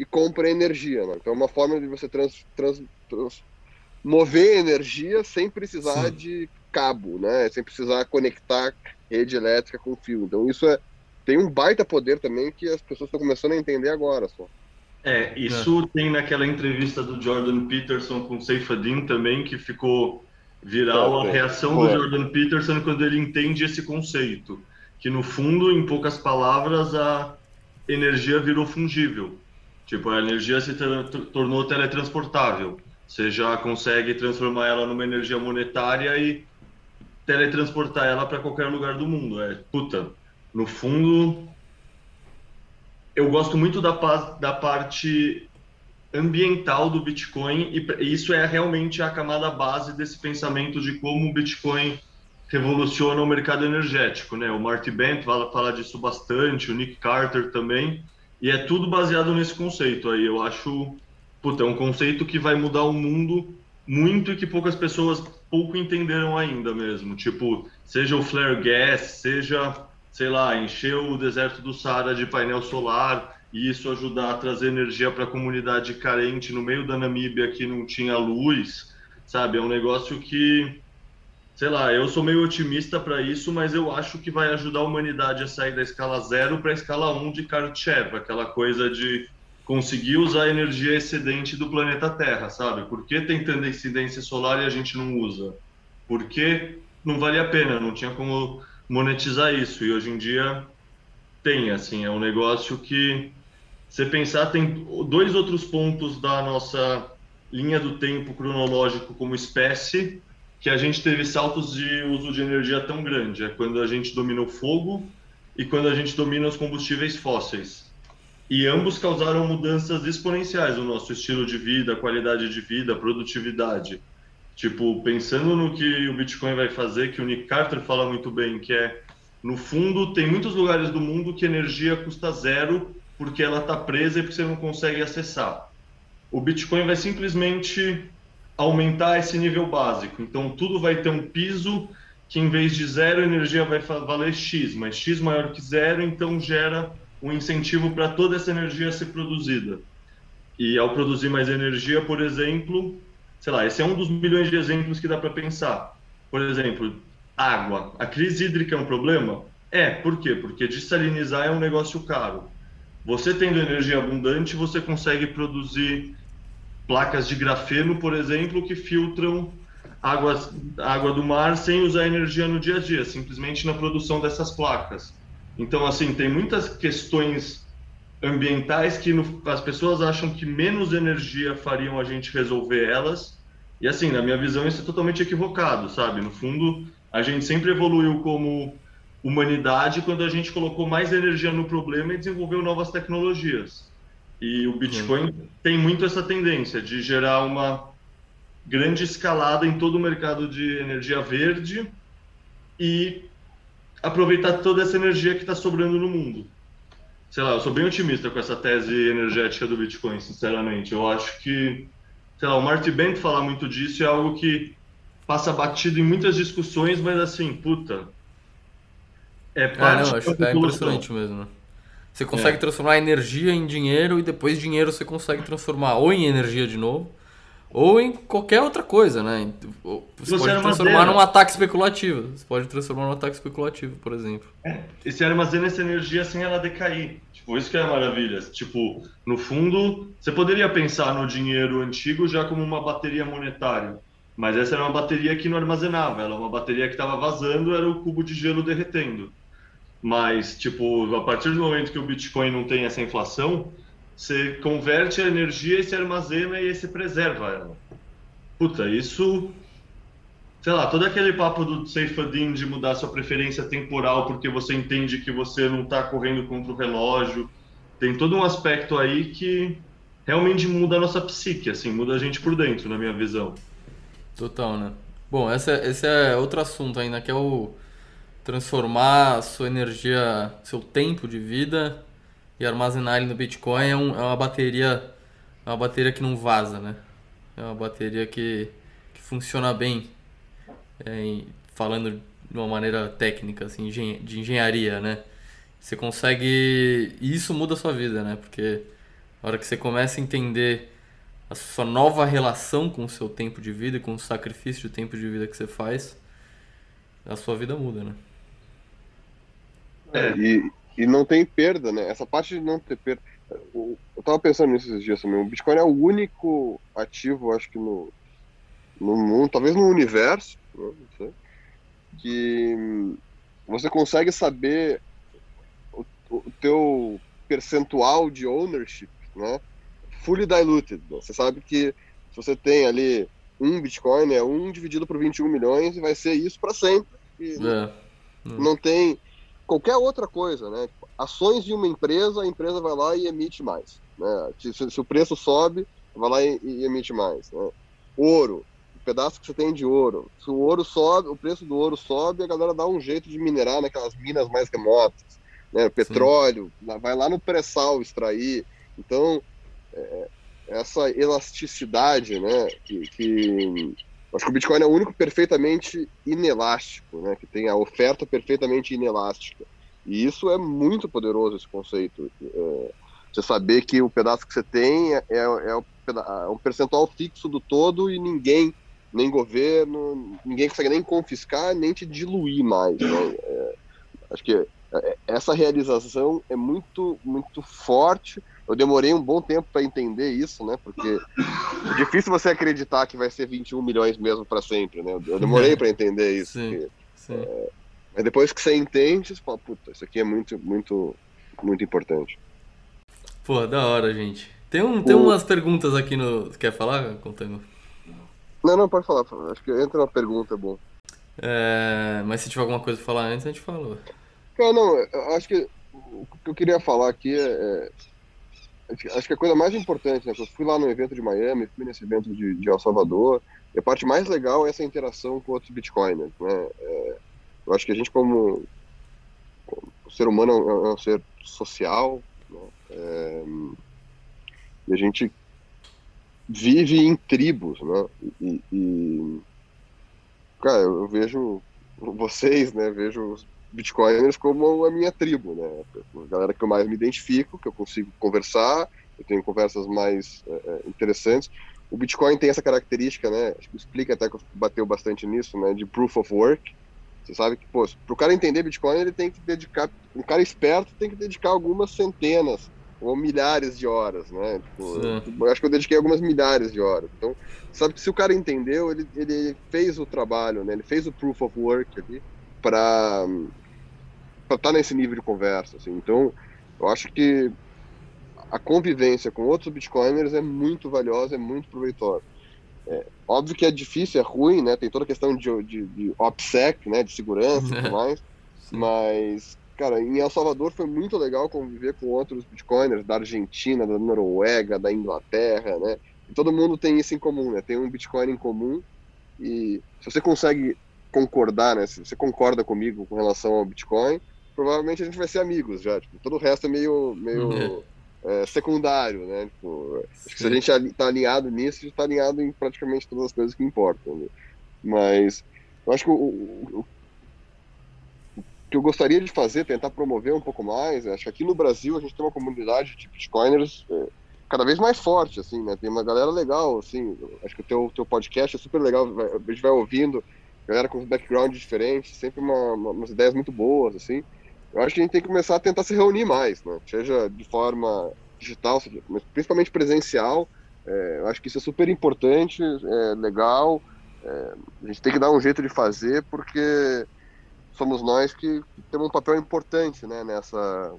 e compra energia. Né? Então é uma forma de você trans, trans, trans mover energia sem precisar Sim. de cabo, né? sem precisar conectar rede elétrica com fio. Então isso é, tem um baita poder também que as pessoas estão começando a entender agora só. É, isso é. tem naquela entrevista do Jordan Peterson com o Seifadin também, que ficou viral a reação do Jordan Peterson quando ele entende esse conceito, que no fundo, em poucas palavras, a energia virou fungível. Tipo, a energia se tornou teletransportável. Você já consegue transformar ela numa energia monetária e teletransportar ela para qualquer lugar do mundo. É, puta, no fundo, eu gosto muito da, da parte ambiental do Bitcoin e isso é realmente a camada base desse pensamento de como o Bitcoin revoluciona o mercado energético, né? O Marty Bent fala, fala disso bastante, o Nick Carter também, e é tudo baseado nesse conceito aí. Eu acho, puta, é um conceito que vai mudar o mundo muito e que poucas pessoas pouco entenderam ainda mesmo. Tipo, seja o flare gas, seja, sei lá, encher o deserto do Saara de painel solar, e isso ajudar a trazer energia para a comunidade carente no meio da Namíbia que não tinha luz, sabe? É um negócio que, sei lá, eu sou meio otimista para isso, mas eu acho que vai ajudar a humanidade a sair da escala zero para a escala 1 de Kardashev, aquela coisa de conseguir usar a energia excedente do planeta Terra, sabe? Por que tem tanta incidência solar e a gente não usa? Porque não vale a pena, não tinha como monetizar isso. E hoje em dia tem, assim, é um negócio que você pensar, tem dois outros pontos da nossa linha do tempo cronológico como espécie que a gente teve saltos de uso de energia tão grande. É quando a gente domina o fogo e quando a gente domina os combustíveis fósseis. E ambos causaram mudanças exponenciais no nosso estilo de vida, qualidade de vida, produtividade. Tipo, pensando no que o Bitcoin vai fazer, que o Nick Carter fala muito bem, que é, no fundo, tem muitos lugares do mundo que energia custa zero porque ela está presa e porque você não consegue acessar. O Bitcoin vai simplesmente aumentar esse nível básico. Então, tudo vai ter um piso que, em vez de zero, a energia vai valer X, mas X maior que zero, então gera um incentivo para toda essa energia ser produzida. E ao produzir mais energia, por exemplo, sei lá, esse é um dos milhões de exemplos que dá para pensar. Por exemplo, água. A crise hídrica é um problema? É, por quê? Porque dessalinizar é um negócio caro. Você tendo energia abundante, você consegue produzir placas de grafeno, por exemplo, que filtram água, água do mar sem usar energia no dia a dia, simplesmente na produção dessas placas. Então, assim, tem muitas questões ambientais que no, as pessoas acham que menos energia fariam a gente resolver elas. E assim, na minha visão, isso é totalmente equivocado, sabe? No fundo, a gente sempre evoluiu como humanidade quando a gente colocou mais energia no problema e desenvolveu novas tecnologias. E o Bitcoin Sim. tem muito essa tendência de gerar uma grande escalada em todo o mercado de energia verde e aproveitar toda essa energia que está sobrando no mundo. Sei lá, eu sou bem otimista com essa tese energética do Bitcoin, sinceramente. Eu acho que, sei lá, o Marty Bent fala muito disso, é algo que passa batido em muitas discussões, mas assim, puta, é parte ah, não, acho, é impressionante mesmo. Você consegue é. transformar energia em dinheiro e depois dinheiro você consegue transformar ou em energia de novo ou em qualquer outra coisa, né? Você, pode transformar num ataque especulativo. Você pode transformar num ataque especulativo, por exemplo. É, e você armazena essa energia sem ela decair. Tipo, isso que é maravilha. Tipo, no fundo, você poderia pensar no dinheiro antigo já como uma bateria monetária. Mas essa era uma bateria que não armazenava. Ela é uma bateria que estava vazando, era o cubo de gelo derretendo. Mas, tipo, a partir do momento que o Bitcoin não tem essa inflação, você converte a energia e se armazena e se preserva ela. Puta, isso. Sei lá, todo aquele papo do Seyfadin de mudar sua preferência temporal porque você entende que você não está correndo contra o relógio. Tem todo um aspecto aí que realmente muda a nossa psique, assim, muda a gente por dentro, na minha visão. Total, né? Bom, esse é, esse é outro assunto ainda, que é o transformar a sua energia, seu tempo de vida e armazenar ele no Bitcoin é, um, é uma bateria é uma bateria que não vaza, né? É uma bateria que, que funciona bem, é, falando de uma maneira técnica, assim, de engenharia, né? Você consegue... E isso muda a sua vida, né? Porque a hora que você começa a entender a sua nova relação com o seu tempo de vida e com o sacrifício de tempo de vida que você faz, a sua vida muda, né? É, e, e não tem perda, né? Essa parte de não ter perda. Eu tava pensando nisso esses dias também. O Bitcoin é o único ativo, acho que no, no mundo, talvez no universo, né? não sei, que você consegue saber o, o teu percentual de ownership, né? Fully diluted. Né? Você sabe que se você tem ali um Bitcoin, é um dividido por 21 milhões e vai ser isso para sempre. E é. Não tem qualquer outra coisa, né? Ações de uma empresa, a empresa vai lá e emite mais. Né? Se, se o preço sobe, vai lá e, e emite mais. Né? Ouro, o pedaço que você tem de ouro. Se o ouro sobe, o preço do ouro sobe, a galera dá um jeito de minerar naquelas minas mais remotas. Né? Petróleo, Sim. vai lá no pré-sal extrair. Então, é, essa elasticidade, né? Que, que Acho que o Bitcoin é o único perfeitamente inelástico, né? Que tem a oferta perfeitamente inelástica. E isso é muito poderoso, esse conceito. É, você saber que o pedaço que você tem é, é, é um percentual fixo do todo e ninguém, nem governo, ninguém consegue nem confiscar, nem te diluir mais. Né? É, acho que é, essa realização é muito, muito forte eu demorei um bom tempo para entender isso, né? Porque é difícil você acreditar que vai ser 21 milhões mesmo para sempre, né? Eu demorei para entender isso. Sim, porque, sim. É, mas depois que você entende, você fala, puta, isso aqui é muito, muito, muito importante. Pô, da hora, gente. Tem, um, tem o... umas perguntas aqui no. Quer falar, Contango? Não, não, pode falar. Acho que entra uma pergunta, é bom. É, mas se tiver alguma coisa pra falar antes, a gente fala. Cara, não, acho que o que eu queria falar aqui é, é acho que a coisa mais importante, né? Eu fui lá no evento de Miami, fui nesse evento de, de El Salvador, e a parte mais legal é essa interação com outros bitcoiners, né? É, eu acho que a gente como, como o ser humano é um, ser social, né? é, e a gente vive em tribos, né? E, e cara, eu vejo vocês, né? Vejo bitcoiners como a minha tribo, né? A galera que eu mais me identifico, que eu consigo conversar, eu tenho conversas mais é, é interessantes. O Bitcoin tem essa característica, né? Acho que explica até que bateu bastante nisso, né? De proof of work. Você sabe que, pô, para o cara entender Bitcoin, ele tem que dedicar, um cara esperto tem que dedicar algumas centenas ou milhares de horas, né? Tipo, eu acho que eu dediquei algumas milhares de horas. Então, sabe que se o cara entendeu, ele, ele fez o trabalho, né? Ele fez o proof of work ali para estar tá nesse nível de conversa, assim. Então, eu acho que a convivência com outros bitcoiners é muito valiosa, é muito proveitosa. É, óbvio que é difícil, é ruim, né? Tem toda a questão de, de, de OPSEC, né? De segurança e tudo mais. Mas Cara, em El Salvador foi muito legal conviver com outros bitcoiners da Argentina, da Noruega, da Inglaterra, né? E todo mundo tem isso em comum, né? Tem um bitcoin em comum e se você consegue concordar, né? Se você concorda comigo com relação ao bitcoin, provavelmente a gente vai ser amigos já. Tipo, todo o resto é meio, meio uhum. é, secundário, né? Tipo, se a gente está alinhado nisso, a gente está alinhado em praticamente todas as coisas que importam. Né? Mas eu acho que o, o, que eu gostaria de fazer, tentar promover um pouco mais, acho que aqui no Brasil a gente tem uma comunidade de bitcoiners é, cada vez mais forte, assim, né? Tem uma galera legal, assim, acho que o teu, teu podcast é super legal, a gente vai ouvindo, galera com background diferentes, sempre uma, uma, umas ideias muito boas, assim. Eu acho que a gente tem que começar a tentar se reunir mais, né? Seja de forma digital, mas principalmente presencial. É, eu acho que isso é super importante, é legal. É, a gente tem que dar um jeito de fazer, porque somos nós que temos um papel importante né, nessa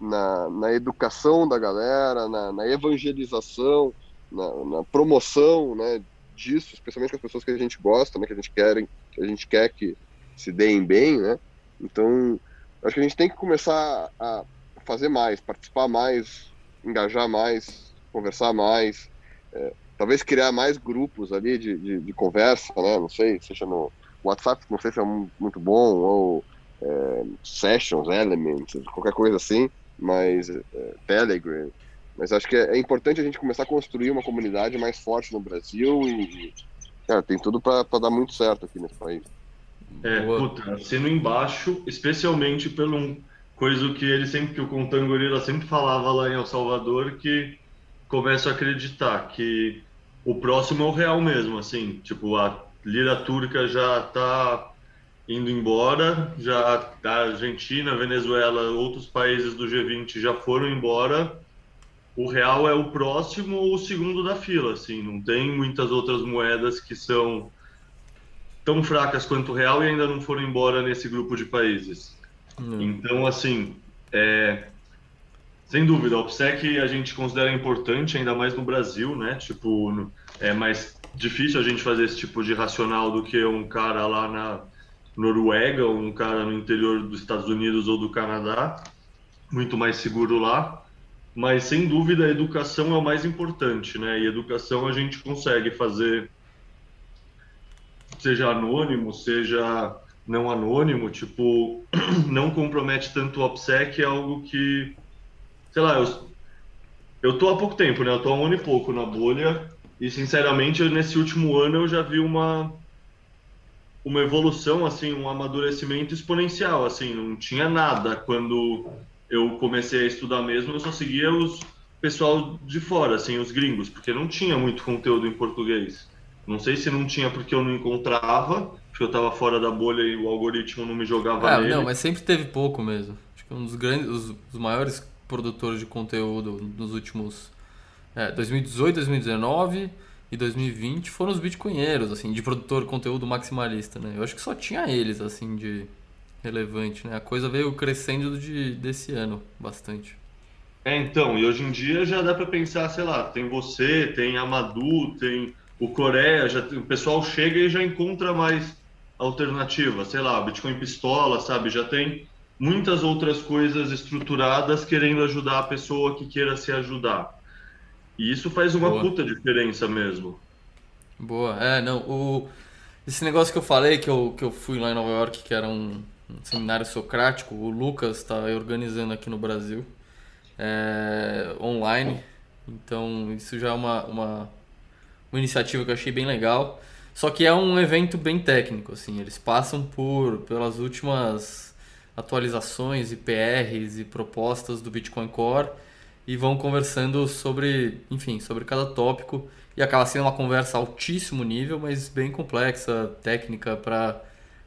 na, na educação da galera, na, na evangelização, na, na, promoção né, disso, especialmente com as pessoas que a gente gosta, né, que a gente quer que a gente quer que se deem bem, né? Então, acho que a gente tem que começar a fazer mais, participar mais, engajar mais, conversar mais, é, talvez criar mais grupos ali de, de, de conversa, né? Não sei, seja no WhatsApp não sei se é muito bom, ou é, Sessions, Elements, qualquer coisa assim, mas é, Telegram. Mas acho que é, é, importante a gente começar a construir uma comunidade mais forte no Brasil e, cara, tem tudo para dar muito certo aqui nesse país. É, puta, sendo embaixo, especialmente pelo coisa que ele sempre, que o Contangorila sempre falava lá em El Salvador, que começo a acreditar que o próximo é o real mesmo, assim, tipo, a lira turca já está indo embora, já a Argentina, Venezuela, outros países do G20 já foram embora. O real é o próximo ou o segundo da fila, assim, não tem muitas outras moedas que são tão fracas quanto o real e ainda não foram embora nesse grupo de países. Não. Então, assim, é, sem dúvida, o OPSEC a gente considera importante, ainda mais no Brasil, né? Tipo, é mais difícil a gente fazer esse tipo de racional do que um cara lá na Noruega ou um cara no interior dos Estados Unidos ou do Canadá, muito mais seguro lá. Mas sem dúvida a educação é o mais importante, né? E educação a gente consegue fazer, seja anônimo, seja não anônimo, tipo, não compromete tanto o OPSEC, é algo que, sei lá, eu, eu tô há pouco tempo, né? Eu tô há um ano e pouco na bolha e sinceramente, nesse último ano eu já vi uma uma evolução, assim, um amadurecimento exponencial, assim, não tinha nada quando eu comecei a estudar mesmo, eu só seguia os pessoal de fora, assim, os gringos, porque não tinha muito conteúdo em português. Não sei se não tinha porque eu não encontrava, porque eu estava fora da bolha e o algoritmo não me jogava é, nele. Não, mas sempre teve pouco mesmo. Acho que um dos grandes, os, os maiores produtores de conteúdo nos últimos é, 2018, 2019 e 2020 foram os bitcoinheiros, assim, de produtor de conteúdo maximalista, né? Eu acho que só tinha eles, assim, de relevante, né? A coisa veio crescendo de, desse ano, bastante. É, então, e hoje em dia já dá para pensar, sei lá, tem você, tem a Madu, tem o Coreia, já o pessoal chega e já encontra mais alternativa, sei lá, Bitcoin Pistola, sabe? Já tem muitas outras coisas estruturadas querendo ajudar a pessoa que queira se ajudar. E isso faz uma Boa. puta diferença mesmo. Boa. É, não, o... Esse negócio que eu falei, que eu, que eu fui lá em Nova York, que era um, um seminário socrático, o Lucas está organizando aqui no Brasil, é, online. Então, isso já é uma, uma, uma iniciativa que eu achei bem legal. Só que é um evento bem técnico, assim. Eles passam por pelas últimas atualizações, IPRs e propostas do Bitcoin Core e vão conversando sobre, enfim, sobre cada tópico e acaba sendo uma conversa altíssimo nível, mas bem complexa, técnica para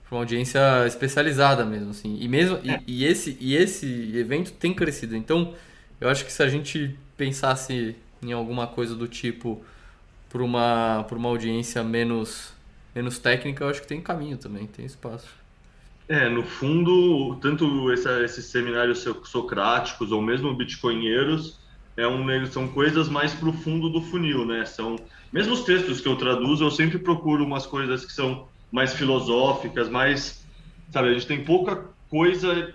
uma audiência especializada mesmo, assim. E mesmo e, e, esse e esse evento tem crescido. Então Eu acho que se a gente pensasse em alguma coisa do tipo para uma, uma audiência menos, menos técnica, eu acho que tem caminho também, tem espaço. É, no fundo, tanto essa, esses seminários socráticos ou mesmo bitcoinheiros é um, são coisas mais para o fundo do funil, né? São mesmo os textos que eu traduzo, eu sempre procuro umas coisas que são mais filosóficas, mais, sabe, a gente tem pouca coisa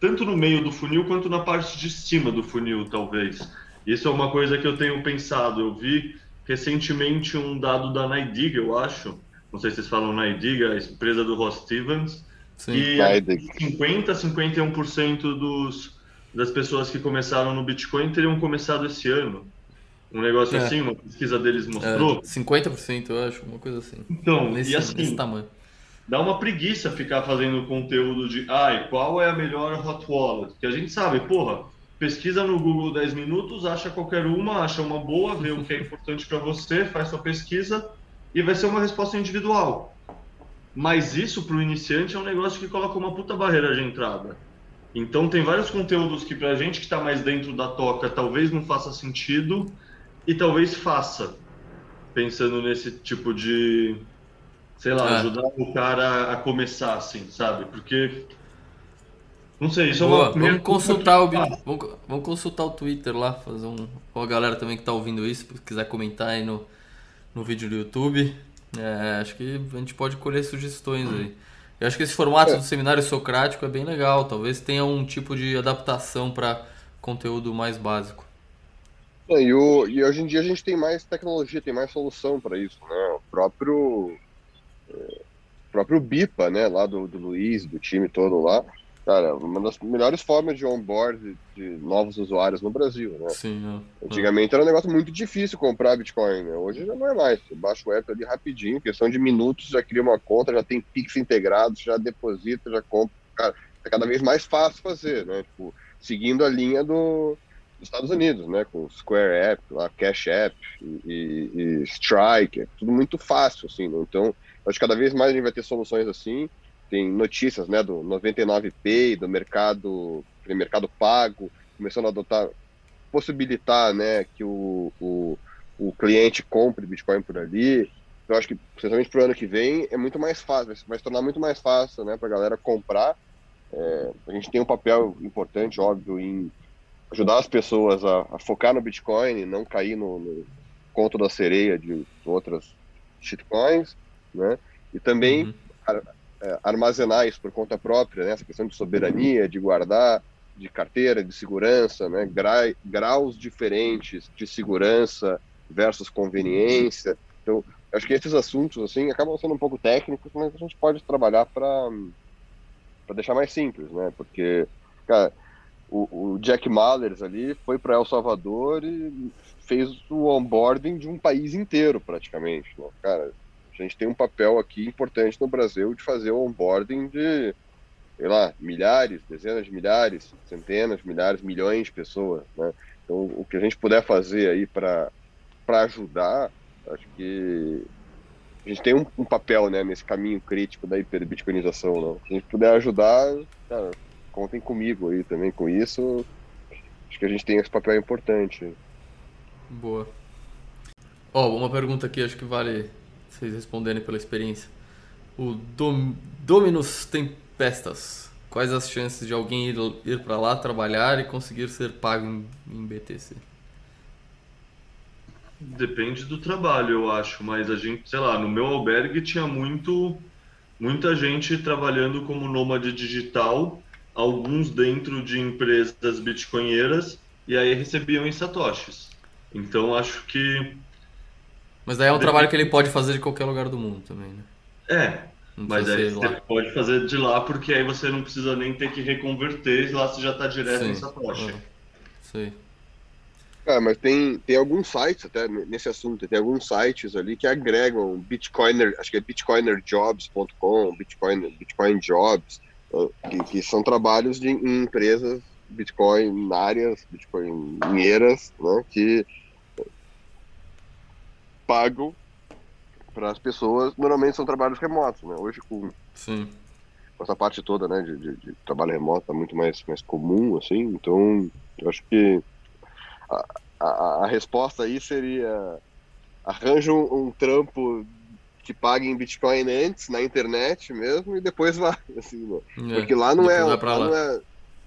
tanto no meio do funil quanto na parte de cima do funil, talvez. Isso é uma coisa que eu tenho pensado. Eu vi recentemente um dado da Naidiga, eu acho. Não sei se vocês falam Naidiga, a empresa do Ross Stevens. Sim, que 50 51% dos, das pessoas que começaram no Bitcoin teriam começado esse ano. Um negócio é. assim, uma pesquisa deles mostrou. É, 50%, eu acho, uma coisa assim. Então, nesse, e assim, nesse tamanho. Dá uma preguiça ficar fazendo conteúdo de, ai, qual é a melhor hot wallet? Que a gente sabe, porra, pesquisa no Google 10 minutos, acha qualquer uma, acha uma boa, vê o que é importante para você, faz sua pesquisa e vai ser uma resposta individual. Mas isso para o iniciante é um negócio que coloca uma puta barreira de entrada. Então tem vários conteúdos que para a gente que está mais dentro da toca talvez não faça sentido e talvez faça, pensando nesse tipo de, sei lá, é. ajudar o cara a começar assim, sabe? Porque não sei, isso Boa, é uma. Vamos consultar, o, vamos, vamos, consultar o Twitter lá, fazer um. Ou a galera também que está ouvindo isso, se quiser comentar aí no, no vídeo do YouTube. É, acho que a gente pode colher sugestões aí. Eu acho que esse formato é. do seminário socrático é bem legal. Talvez tenha um tipo de adaptação para conteúdo mais básico. É, e, o, e, hoje em dia a gente tem mais tecnologia, tem mais solução para isso. Né? O próprio, é, próprio BIPA, né, lá do, do Luiz, do time todo lá, cara, uma das melhores formas de onboard de novos usuários no Brasil, né? Sim, é. Antigamente era um negócio muito difícil comprar Bitcoin, né? Hoje já não é mais. Você baixa o app ali rapidinho, questão de minutos, já cria uma conta, já tem Pix integrados, já deposita, já compra. Cara, é cada vez mais fácil fazer, né? Tipo, seguindo a linha do, dos Estados Unidos, né? Com Square App, lá, Cash App e, e, e Strike, é tudo muito fácil, assim, né? Então, acho que cada vez mais a gente vai ter soluções assim tem notícias né, do 99Pay, do mercado, mercado pago, começando a adotar, possibilitar né, que o, o, o cliente compre Bitcoin por ali. Eu acho que, especialmente para o ano que vem, é muito mais fácil, vai se tornar muito mais fácil né, para a galera comprar. É, a gente tem um papel importante, óbvio, em ajudar as pessoas a, a focar no Bitcoin e não cair no, no, conto da sereia de outras shitcoins, né? E também uhum é, armazenar isso por conta própria, né? essa questão de soberania, de guardar, de carteira, de segurança, né? Gra graus diferentes de segurança versus conveniência. Então, acho que esses assuntos assim acabam sendo um pouco técnicos, mas a gente pode trabalhar para para deixar mais simples, né? Porque, cara, o, o Jack Mallers ali foi para El Salvador e fez o onboarding de um país inteiro praticamente, né? Cara, a gente tem um papel aqui importante no Brasil de fazer o onboarding de, sei lá, milhares, dezenas de milhares, centenas de milhares, milhões de pessoas, né? Então, o que a gente puder fazer aí para ajudar, acho que a gente tem um, um, papel né, nesse caminho crítico da hiperbitcoinização. Né? Se a gente puder ajudar, cara, contem comigo aí também com isso. Acho que a gente tem esse papel importante. Boa. Ó, oh, uma pergunta aqui, acho que vale vocês responderem pela experiência. O Dom, Dominus Tempestas. Quais as chances de alguém ir, ir para lá trabalhar e conseguir ser pago em, em BTC? Depende do trabalho, eu acho, mas a gente, sei lá, no meu albergue tinha muito muita gente trabalhando como nômade digital, alguns dentro de empresas bitcoinheiras e aí recebiam em satoshis. Então acho que mas daí é um trabalho que ele pode fazer de qualquer lugar do mundo também, né? É, mas aí você lá. pode fazer de lá, porque aí você não precisa nem ter que reconverter, lá você já está direto Sim. em Satoshi. Ah, sei. Ah, mas tem, tem alguns sites, até nesse assunto, tem alguns sites ali que agregam Bitcoiner, acho que é bitcoinerjobs.com, Bitcoin, Bitcoin Jobs, ah, que, que, são trabalhos de em empresas bitcoinárias, bitcoineiras, né, que pagam para as pessoas, normalmente são trabalhos remotos, né? Hoje com Sim. essa parte toda, né, de, de, de trabalho remoto tá muito mais, mais comum, assim, então eu acho que a, a, a resposta aí seria arranja um, um, trampo que pague em Bitcoin antes, na internet mesmo, e depois vai, assim, né? é, porque lá não é, lá, lá. Não é,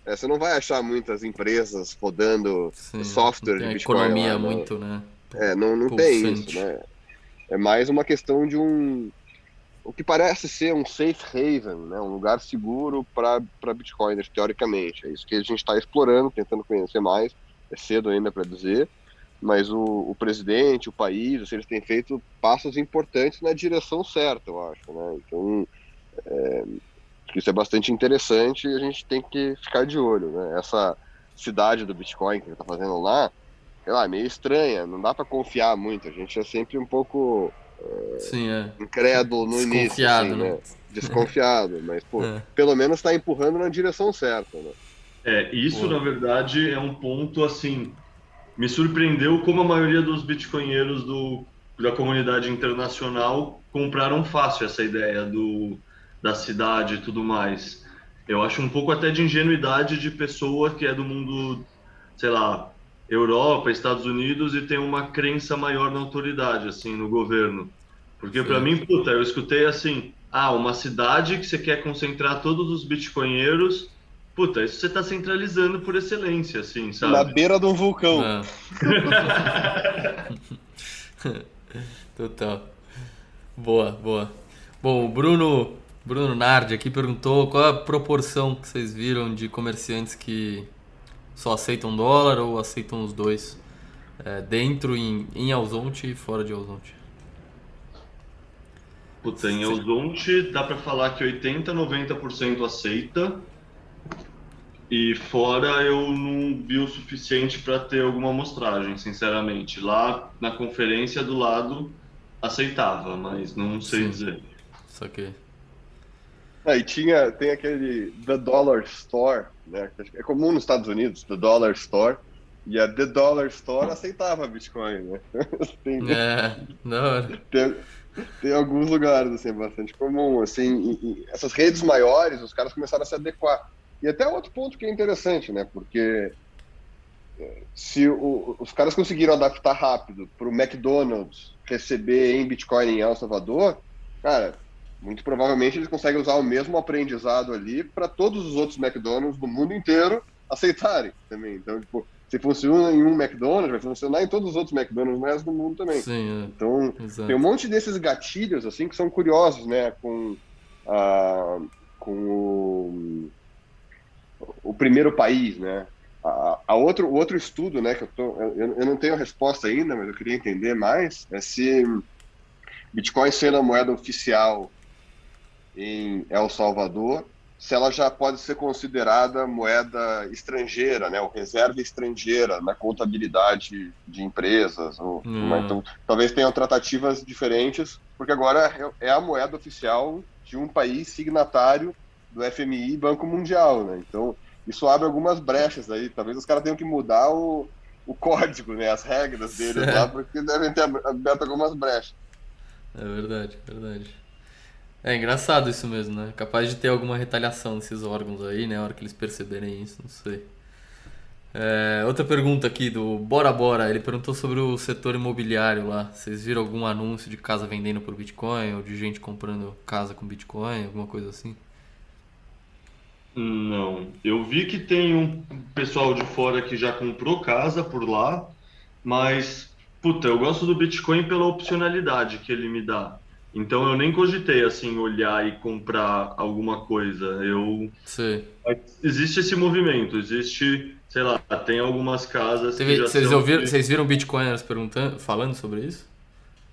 é, você não vai achar muitas empresas rodando Sim, software de Bitcoin. economia lá, muito, né? É, não, não tem isso, né? É mais uma questão de um o que parece ser um safe haven, né, um lugar seguro para bitcoiners, teoricamente. É isso que a gente está explorando, tentando conhecer mais. É cedo ainda para dizer, mas o, o, presidente, o país, assim, eles têm feito passos importantes na direção certa, eu acho. Né? Então, é, isso é bastante interessante e a gente tem que ficar de olho. Né? Essa cidade do Bitcoin que ele está fazendo lá, sei lá, é meio estranha, não dá para confiar muito. A gente é sempre um pouco Sim, é. incrédulo no início. Assim, né? né? Desconfiado, mas pô, é. pelo menos está empurrando na direção certa. Né? É, isso pô. na verdade é um ponto assim. Me surpreendeu como a maioria dos bitcoinheiros do, da comunidade internacional compraram fácil essa ideia do, da cidade e tudo mais. Eu acho um pouco até de ingenuidade de pessoa que é do mundo, sei lá, Europa, Estados Unidos e tem uma crença maior na autoridade, assim, no governo. Porque para mim, puta, eu escutei assim, ah, uma cidade que você quer concentrar todos os bitcoinheiros, puta, isso você está centralizando por excelência, assim, sabe? Na beira de um vulcão. Total. Boa, boa. Bom, o Bruno, Bruno Nardi aqui perguntou qual a proporção que vocês viram de comerciantes que só aceitam dólar ou aceitam os dois? É, dentro em, em Alzonte e fora de Alzonte? Puta, em Alzonte dá para falar que 80, 90% aceita. E fora eu não vi o suficiente para ter alguma amostragem, sinceramente. Lá na conferência do lado aceitava, mas não sei Sim. dizer. Saquei. Ah, e tinha, tem aquele The Dollar Store, né? É comum nos Estados Unidos, The Dollar Store. E a The Dollar Store aceitava Bitcoin, né? tem, é, não. Tem, tem alguns lugares, assim, bastante comum, assim, e, e essas redes maiores, os caras começaram a se adequar. E até outro ponto que é interessante, né? Porque é, se o, os caras conseguiram adaptar rápido para o McDonald's receber em Bitcoin em El Salvador, cara, muito provavelmente eles conseguem usar o mesmo aprendizado ali para todos os outros McDonald's do mundo inteiro aceitarem também. Então, tipo, se funciona em um McDonald's, vai funcionar em todos os outros McDonald's mais do mundo também. Sim, é. Então, Exato. tem um monte desses gatilhos assim que são curiosos, né, com a, com o, o primeiro país, né? A, a outro outro estudo, né, que eu tô eu, eu não tenho a resposta ainda, mas eu queria entender mais, é se Bitcoin sendo a moeda oficial em El Salvador, se ela já pode ser considerada moeda estrangeira, né, ou reserva estrangeira na contabilidade de empresas. Ou, hum. Então, talvez tenham tratativas diferentes, porque agora é, é a moeda oficial de um país signatário do FMI e Banco Mundial, né? Então, isso abre algumas brechas aí. Talvez os caras tenham que mudar o, o código, né, as regras deles lá, porque devem ter aberto algumas brechas. É verdade, verdade. É engraçado isso mesmo, né? Capaz de ter alguma retaliação desses órgãos aí, né? A hora que eles perceberem isso, não sei. É, outra pergunta aqui do Bora Bora. Ele perguntou sobre o setor imobiliário lá. Vocês viram algum anúncio de casa vendendo por Bitcoin ou de gente comprando casa com Bitcoin, alguma coisa assim? Não. Eu vi que tem um pessoal de fora que já comprou casa por lá, mas, puta, eu gosto do Bitcoin pela opcionalidade que ele me dá. Então eu nem cogitei assim olhar e comprar alguma coisa. Eu Sim. existe esse movimento, existe, sei lá, tem algumas casas Você que já vocês, ouviram, vocês viram bitcoiners perguntando, falando sobre isso?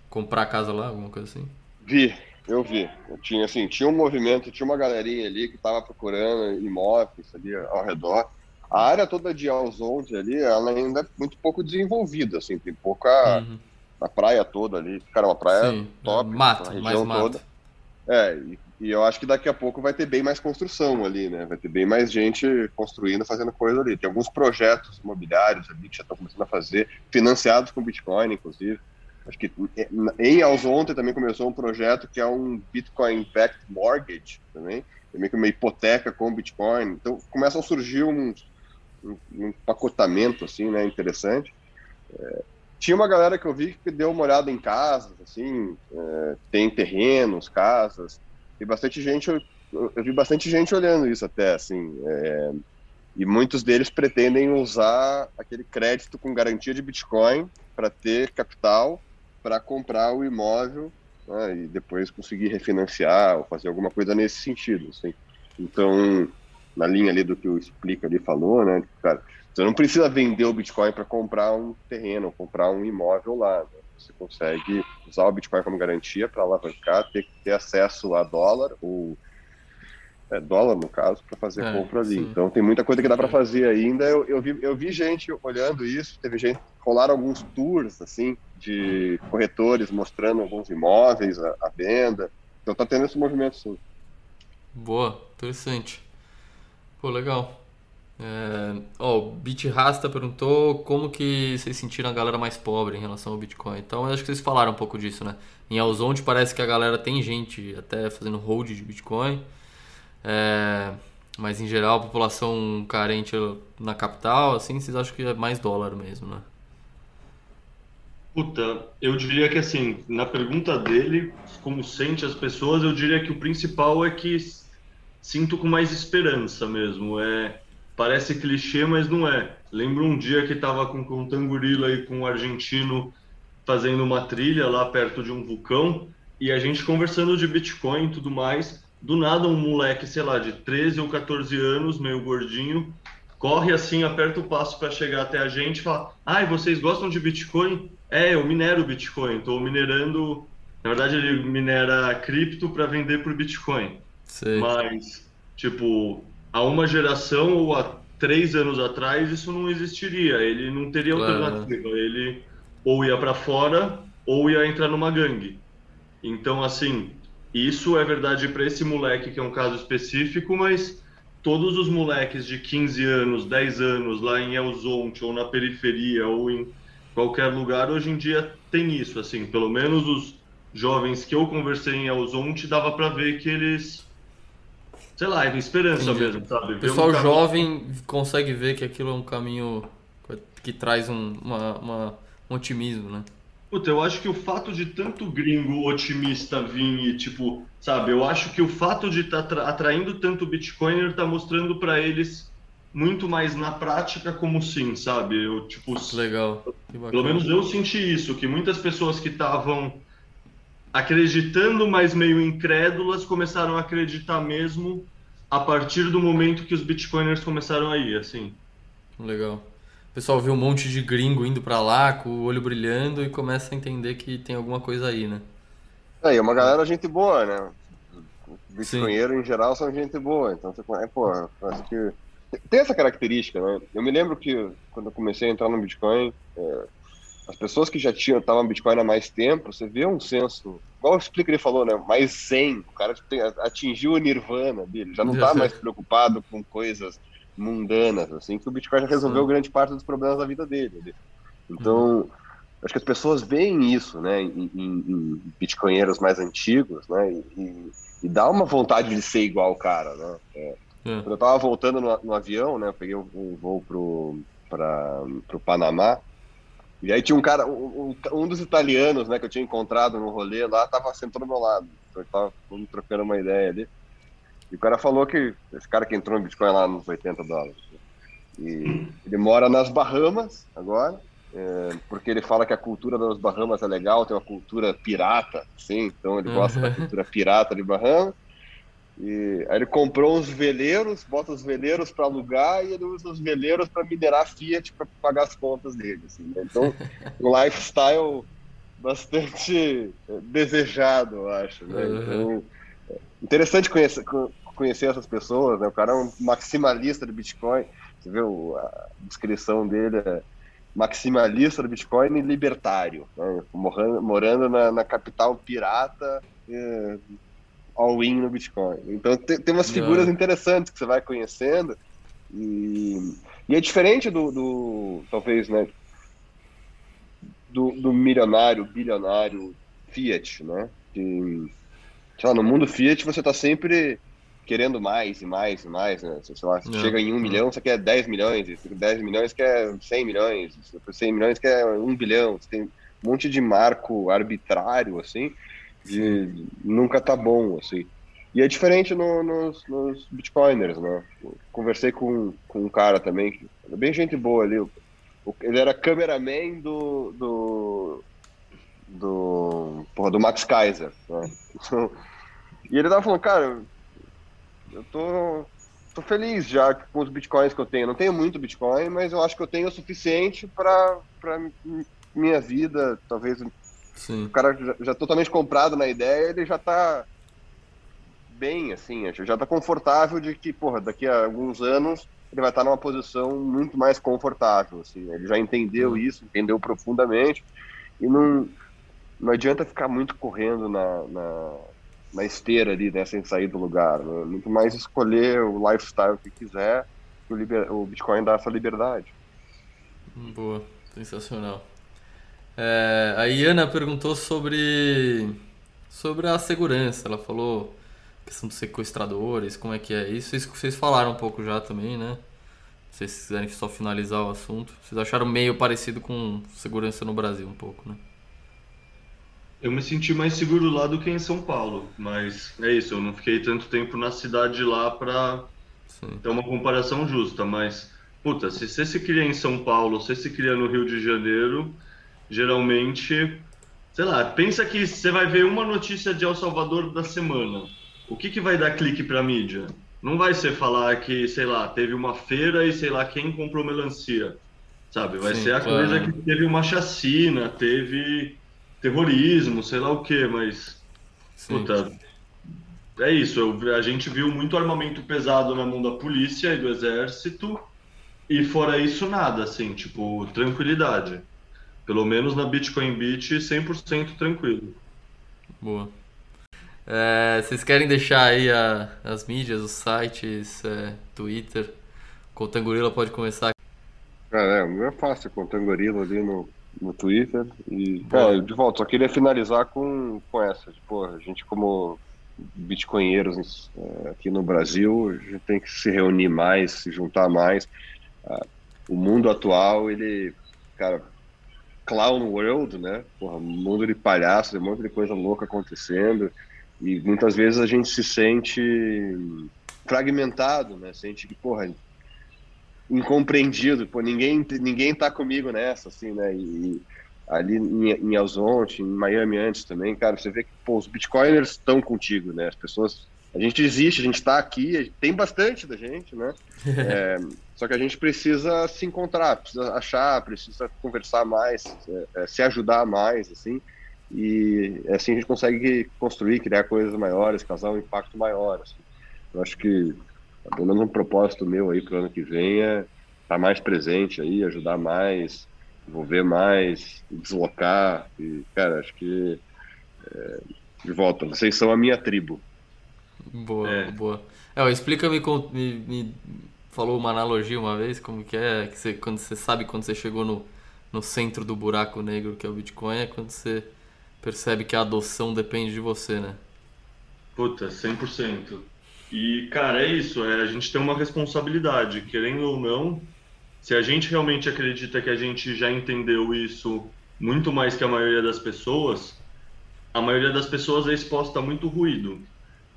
Comprar casa lá, alguma coisa assim? Vi, eu vi. Eu tinha assim, tinha um movimento, tinha uma galerinha ali que estava procurando imóveis ali ao redor. A área toda de Alzonte ali, ela ainda é muito pouco desenvolvida, assim, tem pouca uhum na praia toda ali. Cara, uma praia Sim, top. Mato, região mais toda. É, e, e, eu acho que daqui a pouco vai ter bem mais construção ali, né? Vai ter bem mais gente construindo, fazendo coisa ali. Tem alguns projetos imobiliários ali que já estão começando a fazer, financiados com Bitcoin, inclusive. Acho que em Alzonte também começou um projeto que é um Bitcoin Backed Mortgage também, é meio que uma hipoteca com Bitcoin. Então começam a surgir um, um, um pacotamento assim, né, interessante. É, tinha uma galera que eu vi que deu uma olhada em casas, assim, é, tem terrenos, casas, e bastante gente, eu, eu, vi bastante gente olhando isso até, assim, é, e muitos deles pretendem usar aquele crédito com garantia de Bitcoin para ter capital para comprar o imóvel né, e depois conseguir refinanciar ou fazer alguma coisa nesse sentido. Assim. Então, na linha ali do que o Explica ali falou, né, cara, você não precisa vender o Bitcoin para comprar um terreno, comprar um imóvel lá. Né? Você consegue usar o Bitcoin como garantia para alavancar, ter, ter acesso a dólar ou é, dólar no caso, para fazer é, compra ali. Sim. Então tem muita coisa que dá para fazer ainda. Eu, eu, vi, eu vi gente olhando isso, teve gente rolaram alguns tours assim de corretores mostrando alguns imóveis à, à venda. Então tá tendo esse movimento sim. Boa, interessante. Pô, legal. É, o Bit Rasta perguntou como que vocês sentiram a galera mais pobre em relação ao Bitcoin. Então, eu acho que vocês falaram um pouco disso, né? Em Alzonte parece que a galera tem gente até fazendo hold de Bitcoin. É, mas em geral a população carente na capital, assim, vocês acham que é mais dólar mesmo, né? Puta, eu diria que assim, na pergunta dele, como sente as pessoas, eu diria que o principal é que sinto com mais esperança mesmo. É, parece clichê, mas não é. Lembro um dia que estava com, com um tangurila e com um argentino fazendo uma trilha lá perto de um vulcão e a gente conversando de Bitcoin e tudo mais do nada um moleque, sei lá, de 13 ou 14 anos, meio gordinho, corre assim, aperta o passo para chegar até a gente e fala: Ai, vocês gostam de Bitcoin? É, eu minero Bitcoin, estou minerando. Na verdade, ele minera cripto para vender por Bitcoin. Sei. Mas, tipo, há uma geração ou há três anos atrás, isso não existiria. Ele não teria claro. alternativa. Ele ou ia para fora ou ia entrar numa gangue. Então, assim, isso é verdade para esse moleque, que é um caso específico, mas todos os moleques de 15 anos, 10 anos, lá em Elzonte, ou na periferia, ou em qualquer lugar, hoje em dia tem isso. Assim, pelo menos os jovens que eu conversei em Elzonte, dava para ver que eles. Sei lá, é esperança Entendi. mesmo, sabe? O pessoal um jovem consegue ver que aquilo é um caminho que traz um, uma, uma, um otimismo, né? Puta, eu acho que o fato de tanto gringo otimista vir e, tipo, sabe, eu acho que o fato de estar tá atraindo tanto Bitcoiner tá mostrando para eles muito mais na prática como sim, sabe? Eu, tipo, legal. Pelo menos eu senti isso, que muitas pessoas que estavam acreditando, mas meio incrédulas, começaram a acreditar mesmo a partir do momento que os Bitcoiners começaram a ir, assim. Legal pessoal vê um monte de gringo indo para lá com o olho brilhando e começa a entender que tem alguma coisa aí, né? É, e é uma galera gente boa, né? Bitcoinheiro em geral são gente boa, então você conhece, pô, acho que tem essa característica, né? Eu me lembro que quando eu comecei a entrar no Bitcoin, é, as pessoas que já tinham estavam no Bitcoin há mais tempo, você vê um senso, igual o Explica ele falou, né? Mais zen, o cara tem, atingiu o nirvana dele, já não tá mais preocupado com coisas mundanas, assim, que o Bitcoin já resolveu Sim. grande parte dos problemas da vida dele. Então, uhum. acho que as pessoas veem isso, né, em, em, em bitcoinheiros mais antigos, né, e, e, dá uma vontade de ser igual o cara, né. É, é. Quando eu tava voltando no, no avião, né, eu peguei um, um voo pro, para pro Panamá, e aí tinha um cara, um, um, dos italianos, né, que eu tinha encontrado no rolê lá, tava sentando do meu lado. Então, tava trocando uma ideia ali. E o cara falou que esse cara que entrou no Bitcoin lá nos 80 dólares. E ele mora nas Bahamas agora, é, porque ele fala que a cultura das Bahamas é legal, tem uma cultura pirata, sim, então ele gosta da cultura pirata de Bahamas. E aí ele comprou uns veleiros, bota os veleiros para alugar e ele usa os veleiros para minerar Fiat para pagar as contas dele. Assim, né? Então, um lifestyle bastante desejado, eu acho. Né? Então, interessante conhecer, conhecer essas pessoas, né? O cara é um maximalista do Bitcoin. Você vê a descrição dele é maximalista do Bitcoin e libertário, né? morando, morando na, na, capital pirata, é, all-in no Bitcoin. Então tem, tem umas figuras Não. interessantes que você vai conhecendo e, e é diferente do, do, talvez, né, do, do milionário, bilionário Fiat, né? Que, sei lá, no mundo Fiat você está sempre querendo mais e mais e mais, né? Sei lá, você chega em um milhão, você quer 10 milhões, 10 milhões quer 100 milhões, 100 milhões quer 1 bilhão, você tem um monte de marco arbitrário, assim, de nunca tá bom, assim. E é diferente no, nos, nos bitcoiners, né? Conversei com, com um cara também, bem gente boa ali, ele era cameraman do, do, do, porra, do Max Kaiser, né? e ele tava falando, cara, eu tô, tô feliz já com os bitcoins que eu tenho. não tenho muito bitcoin, mas eu acho que eu tenho o suficiente para minha vida. Talvez Sim. o cara já, já, totalmente comprado na ideia, ele já tá bem, assim, já tá confortável de que, porra, daqui a alguns anos ele vai estar numa posição muito mais confortável, assim. Ele já entendeu isso, entendeu profundamente e não não adianta ficar muito correndo na, na na esteira ali, né, sem sair do lugar. Né? Muito mais escolher o lifestyle que quiser, o, liber... o Bitcoin dá essa liberdade. Boa, sensacional. É, a Iana perguntou sobre, sobre a segurança. Ela falou questão dos sequestradores, como é que é isso. Isso que vocês falaram um pouco já também, né? Se vocês quiserem só finalizar o assunto. Vocês acharam meio parecido com segurança no Brasil um pouco, né? Eu me senti mais seguro lá do que em São Paulo, mas é isso, eu não fiquei tanto tempo na cidade lá para ter uma comparação justa, mas puta, se você se cria em São Paulo, se você se cria no Rio de Janeiro, geralmente, sei lá, pensa que você vai ver uma notícia de El Salvador da semana. O que que vai dar clique para mídia? Não vai ser falar que, sei lá, teve uma feira e sei lá quem comprou melancia, sabe? Vai Sim, ser a claro. coisa que teve uma chacina, teve terrorismo, sei lá o que, mas. Sim. Puta, é isso. Eu, a gente viu muito armamento pesado na mão da polícia e do exército, e fora isso, nada, assim, tipo, tranquilidade. Pelo menos na Bitcoin Beach, 100% tranquilo. Boa. É, vocês querem deixar aí a, as mídias, os sites, é, Twitter? Contangorila pode começar. É, é, é fácil, Contangorila ali no no Twitter. E, cara, de volta, só queria finalizar com, com essa. Tipo, a gente, como bitcoinheiros é, aqui no Brasil, a gente tem que se reunir mais, se juntar mais. Ah, o mundo atual, ele, cara, clown world, né? Porra, mundo de palhaço, um monte de coisa louca acontecendo. E muitas vezes a gente se sente fragmentado, né? Sente que, porra, incompreendido, pô, ninguém, ninguém tá comigo nessa, assim, né, e ali em, em em Miami antes também, cara, você vê que, pô, os bitcoiners estão contigo, né, as pessoas, a gente existe, a gente tá aqui, tem bastante da gente, né, é, só que a gente precisa se encontrar, precisa achar, precisa conversar mais, é, é, se ajudar mais, assim, e assim a gente consegue construir, criar coisas maiores, causar um impacto maior, assim. Eu acho que pelo menos um propósito meu aí para o ano que vem é estar tá mais presente aí, ajudar mais, envolver mais, deslocar. E, cara, acho que é, de volta, vocês são a minha tribo. Boa, é. boa. É, explica me, me, me, falou uma analogia uma vez, como que é, que você, quando você sabe quando você chegou no, no centro do buraco negro que é o Bitcoin, é quando você percebe que a adoção depende de você, né? Puta, 100%. E, cara, é isso, é, a gente tem uma responsabilidade, querendo ou não, se a gente realmente acredita que a gente já entendeu isso muito mais que a maioria das pessoas, a maioria das pessoas é exposta a muito ruído.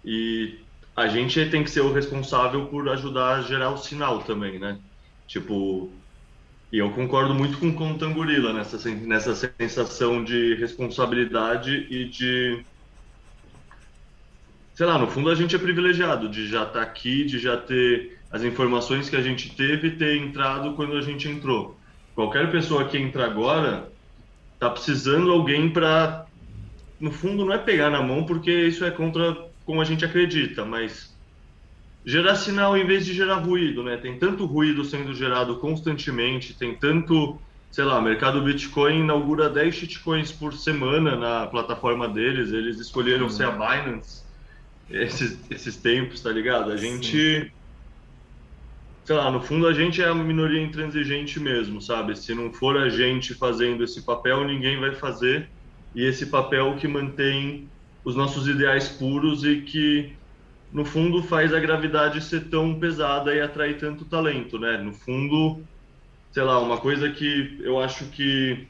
E a gente tem que ser o responsável por ajudar a gerar o sinal também, né? Tipo, e eu concordo muito com o Contangorila nessa, nessa sensação de responsabilidade e de sei lá, no fundo a gente é privilegiado de já estar tá aqui, de já ter as informações que a gente teve ter entrado quando a gente entrou. Qualquer pessoa que entra agora tá precisando alguém para no fundo não é pegar na mão porque isso é contra como a gente acredita, mas gerar sinal em vez de gerar ruído, né? Tem tanto ruído sendo gerado constantemente, tem tanto, sei lá, mercado Bitcoin inaugura 10 shitcoins por semana na plataforma deles, eles escolheram ser a Binance esses, esses tempos, tá ligado? A gente. Sim. Sei lá, no fundo a gente é a minoria intransigente mesmo, sabe? Se não for a gente fazendo esse papel, ninguém vai fazer. E esse papel que mantém os nossos ideais puros e que no fundo faz a gravidade ser tão pesada e atrair tanto talento, né? No fundo, sei lá, uma coisa que eu acho que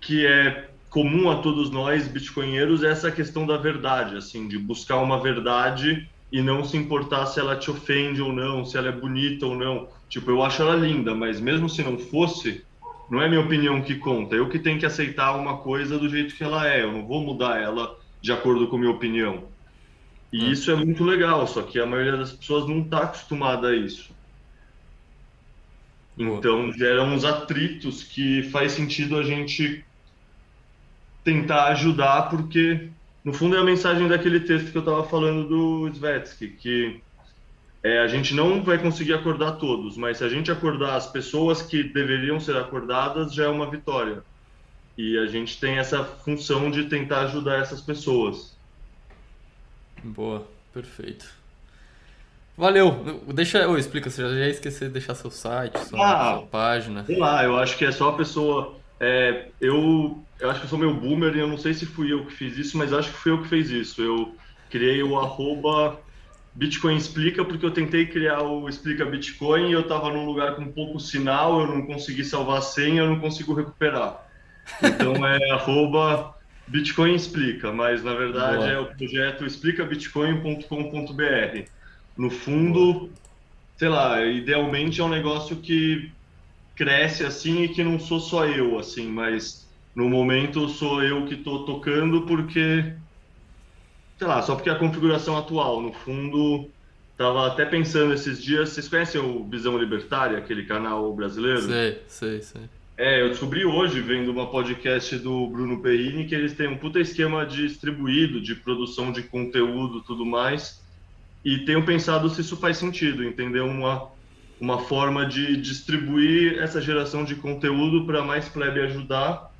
que é comum a todos nós bitcoinheiros é essa questão da verdade, assim, de buscar uma verdade e não se importar se ela te ofende ou não, se ela é bonita ou não. Tipo, eu acho ela linda, mas mesmo se não fosse, não é minha opinião que conta. Eu que tenho que aceitar uma coisa do jeito que ela é. Eu não vou mudar ela de acordo com minha opinião. E hum. isso é muito legal, só que a maioria das pessoas não está acostumada a isso. Então gera uns atritos que faz sentido a gente tentar ajudar, porque no fundo é a mensagem daquele texto que eu estava falando do Svetsky, que é, a gente não vai conseguir acordar todos, mas se a gente acordar as pessoas que deveriam ser acordadas, já é uma vitória. E a gente tem essa função de tentar ajudar essas pessoas. Boa, perfeito. Valeu. Deixa, oh, explica, você já ia esquecer de deixar seu site, sua, ah, sua página. Sei lá, eu acho que é só a pessoa é, eu, eu acho que eu sou meio boomer e eu não sei se fui eu que fiz isso, mas acho que fui eu que fiz isso. Eu criei o arroba Bitcoin Explica porque eu tentei criar o Explica Bitcoin e eu estava num lugar com pouco sinal, eu não consegui salvar a senha, eu não consigo recuperar. Então é arroba Bitcoin Explica, mas na verdade Boa. é o projeto explicabitcoin.com.br. No fundo, sei lá, idealmente é um negócio que cresce assim e que não sou só eu, assim, mas no momento sou eu que estou tocando porque, sei lá, só porque a configuração atual, no fundo, tava até pensando esses dias, vocês conhecem o Visão Libertária, aquele canal brasileiro? Sei, sei, sei. É, eu descobri hoje, vendo uma podcast do Bruno Perrini, que eles têm um puta esquema distribuído de produção de conteúdo tudo mais. E tenho pensado se isso faz sentido, entender uma uma forma de distribuir essa geração de conteúdo para mais plebe ajudar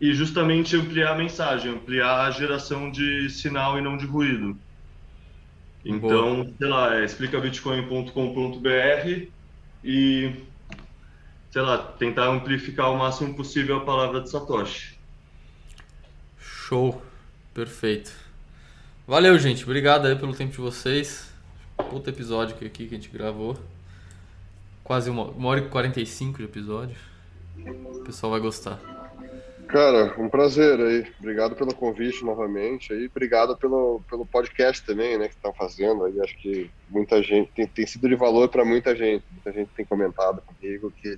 e justamente ampliar a mensagem, ampliar a geração de sinal e não de ruído. Então, Boa. sei lá, é explicabitcoin.com.br e, sei lá, tentar amplificar o máximo possível a palavra de Satoshi. Show, perfeito. Valeu, gente. Obrigado aí pelo tempo de vocês. Puta episódio aqui que a gente gravou. Quase uma, uma hora e 45 de episódio. O pessoal vai gostar. Cara, um prazer aí. Obrigado pelo convite novamente aí. Obrigado pelo, pelo podcast também, né, que estão fazendo aí. Acho que muita gente tem, tem sido de valor para muita gente. Muita gente tem comentado comigo que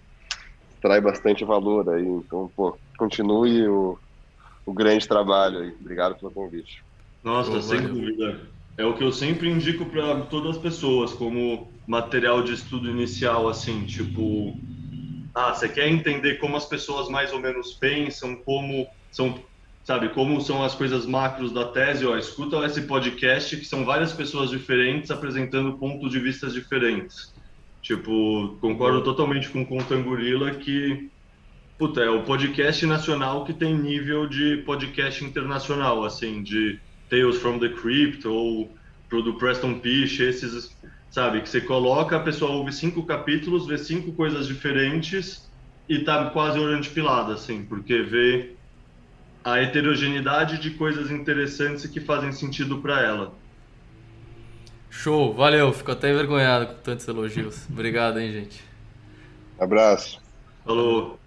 traz bastante valor aí. Então, pô, continue o, o grande trabalho aí. Obrigado pelo convite. Nossa, sem dúvida. É o que eu sempre indico para todas as pessoas como material de estudo inicial, assim, tipo, ah, você quer entender como as pessoas mais ou menos pensam, como são, sabe, como são as coisas macros da tese, ó, escuta esse podcast que são várias pessoas diferentes apresentando pontos de vista diferentes. Tipo, concordo totalmente com o Contangorila que puta, é o podcast nacional que tem nível de podcast internacional, assim, de Tales from the Crypt ou do Preston Pish, esses, sabe, que você coloca, a pessoa ouve cinco capítulos, vê cinco coisas diferentes e tá quase olhando de pilada, assim, porque vê a heterogeneidade de coisas interessantes que fazem sentido para ela. Show, valeu, fico até envergonhado com tantos elogios. Obrigado, hein, gente. Abraço. Falou.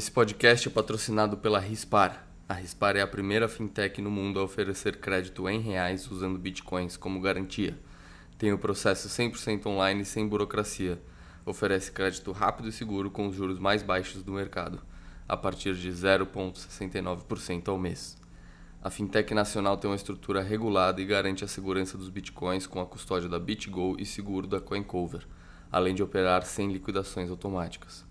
Esse podcast é patrocinado pela Rispar. A Rispar é a primeira fintech no mundo a oferecer crédito em reais usando bitcoins como garantia. Tem o processo 100% online sem burocracia. Oferece crédito rápido e seguro com os juros mais baixos do mercado, a partir de 0,69% ao mês. A fintech nacional tem uma estrutura regulada e garante a segurança dos bitcoins com a custódia da BitGo e seguro da CoinCover, além de operar sem liquidações automáticas.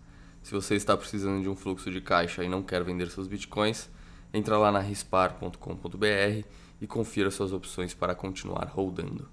Se você está precisando de um fluxo de caixa e não quer vender seus bitcoins, entra lá na rispar.com.br e confira suas opções para continuar rodando.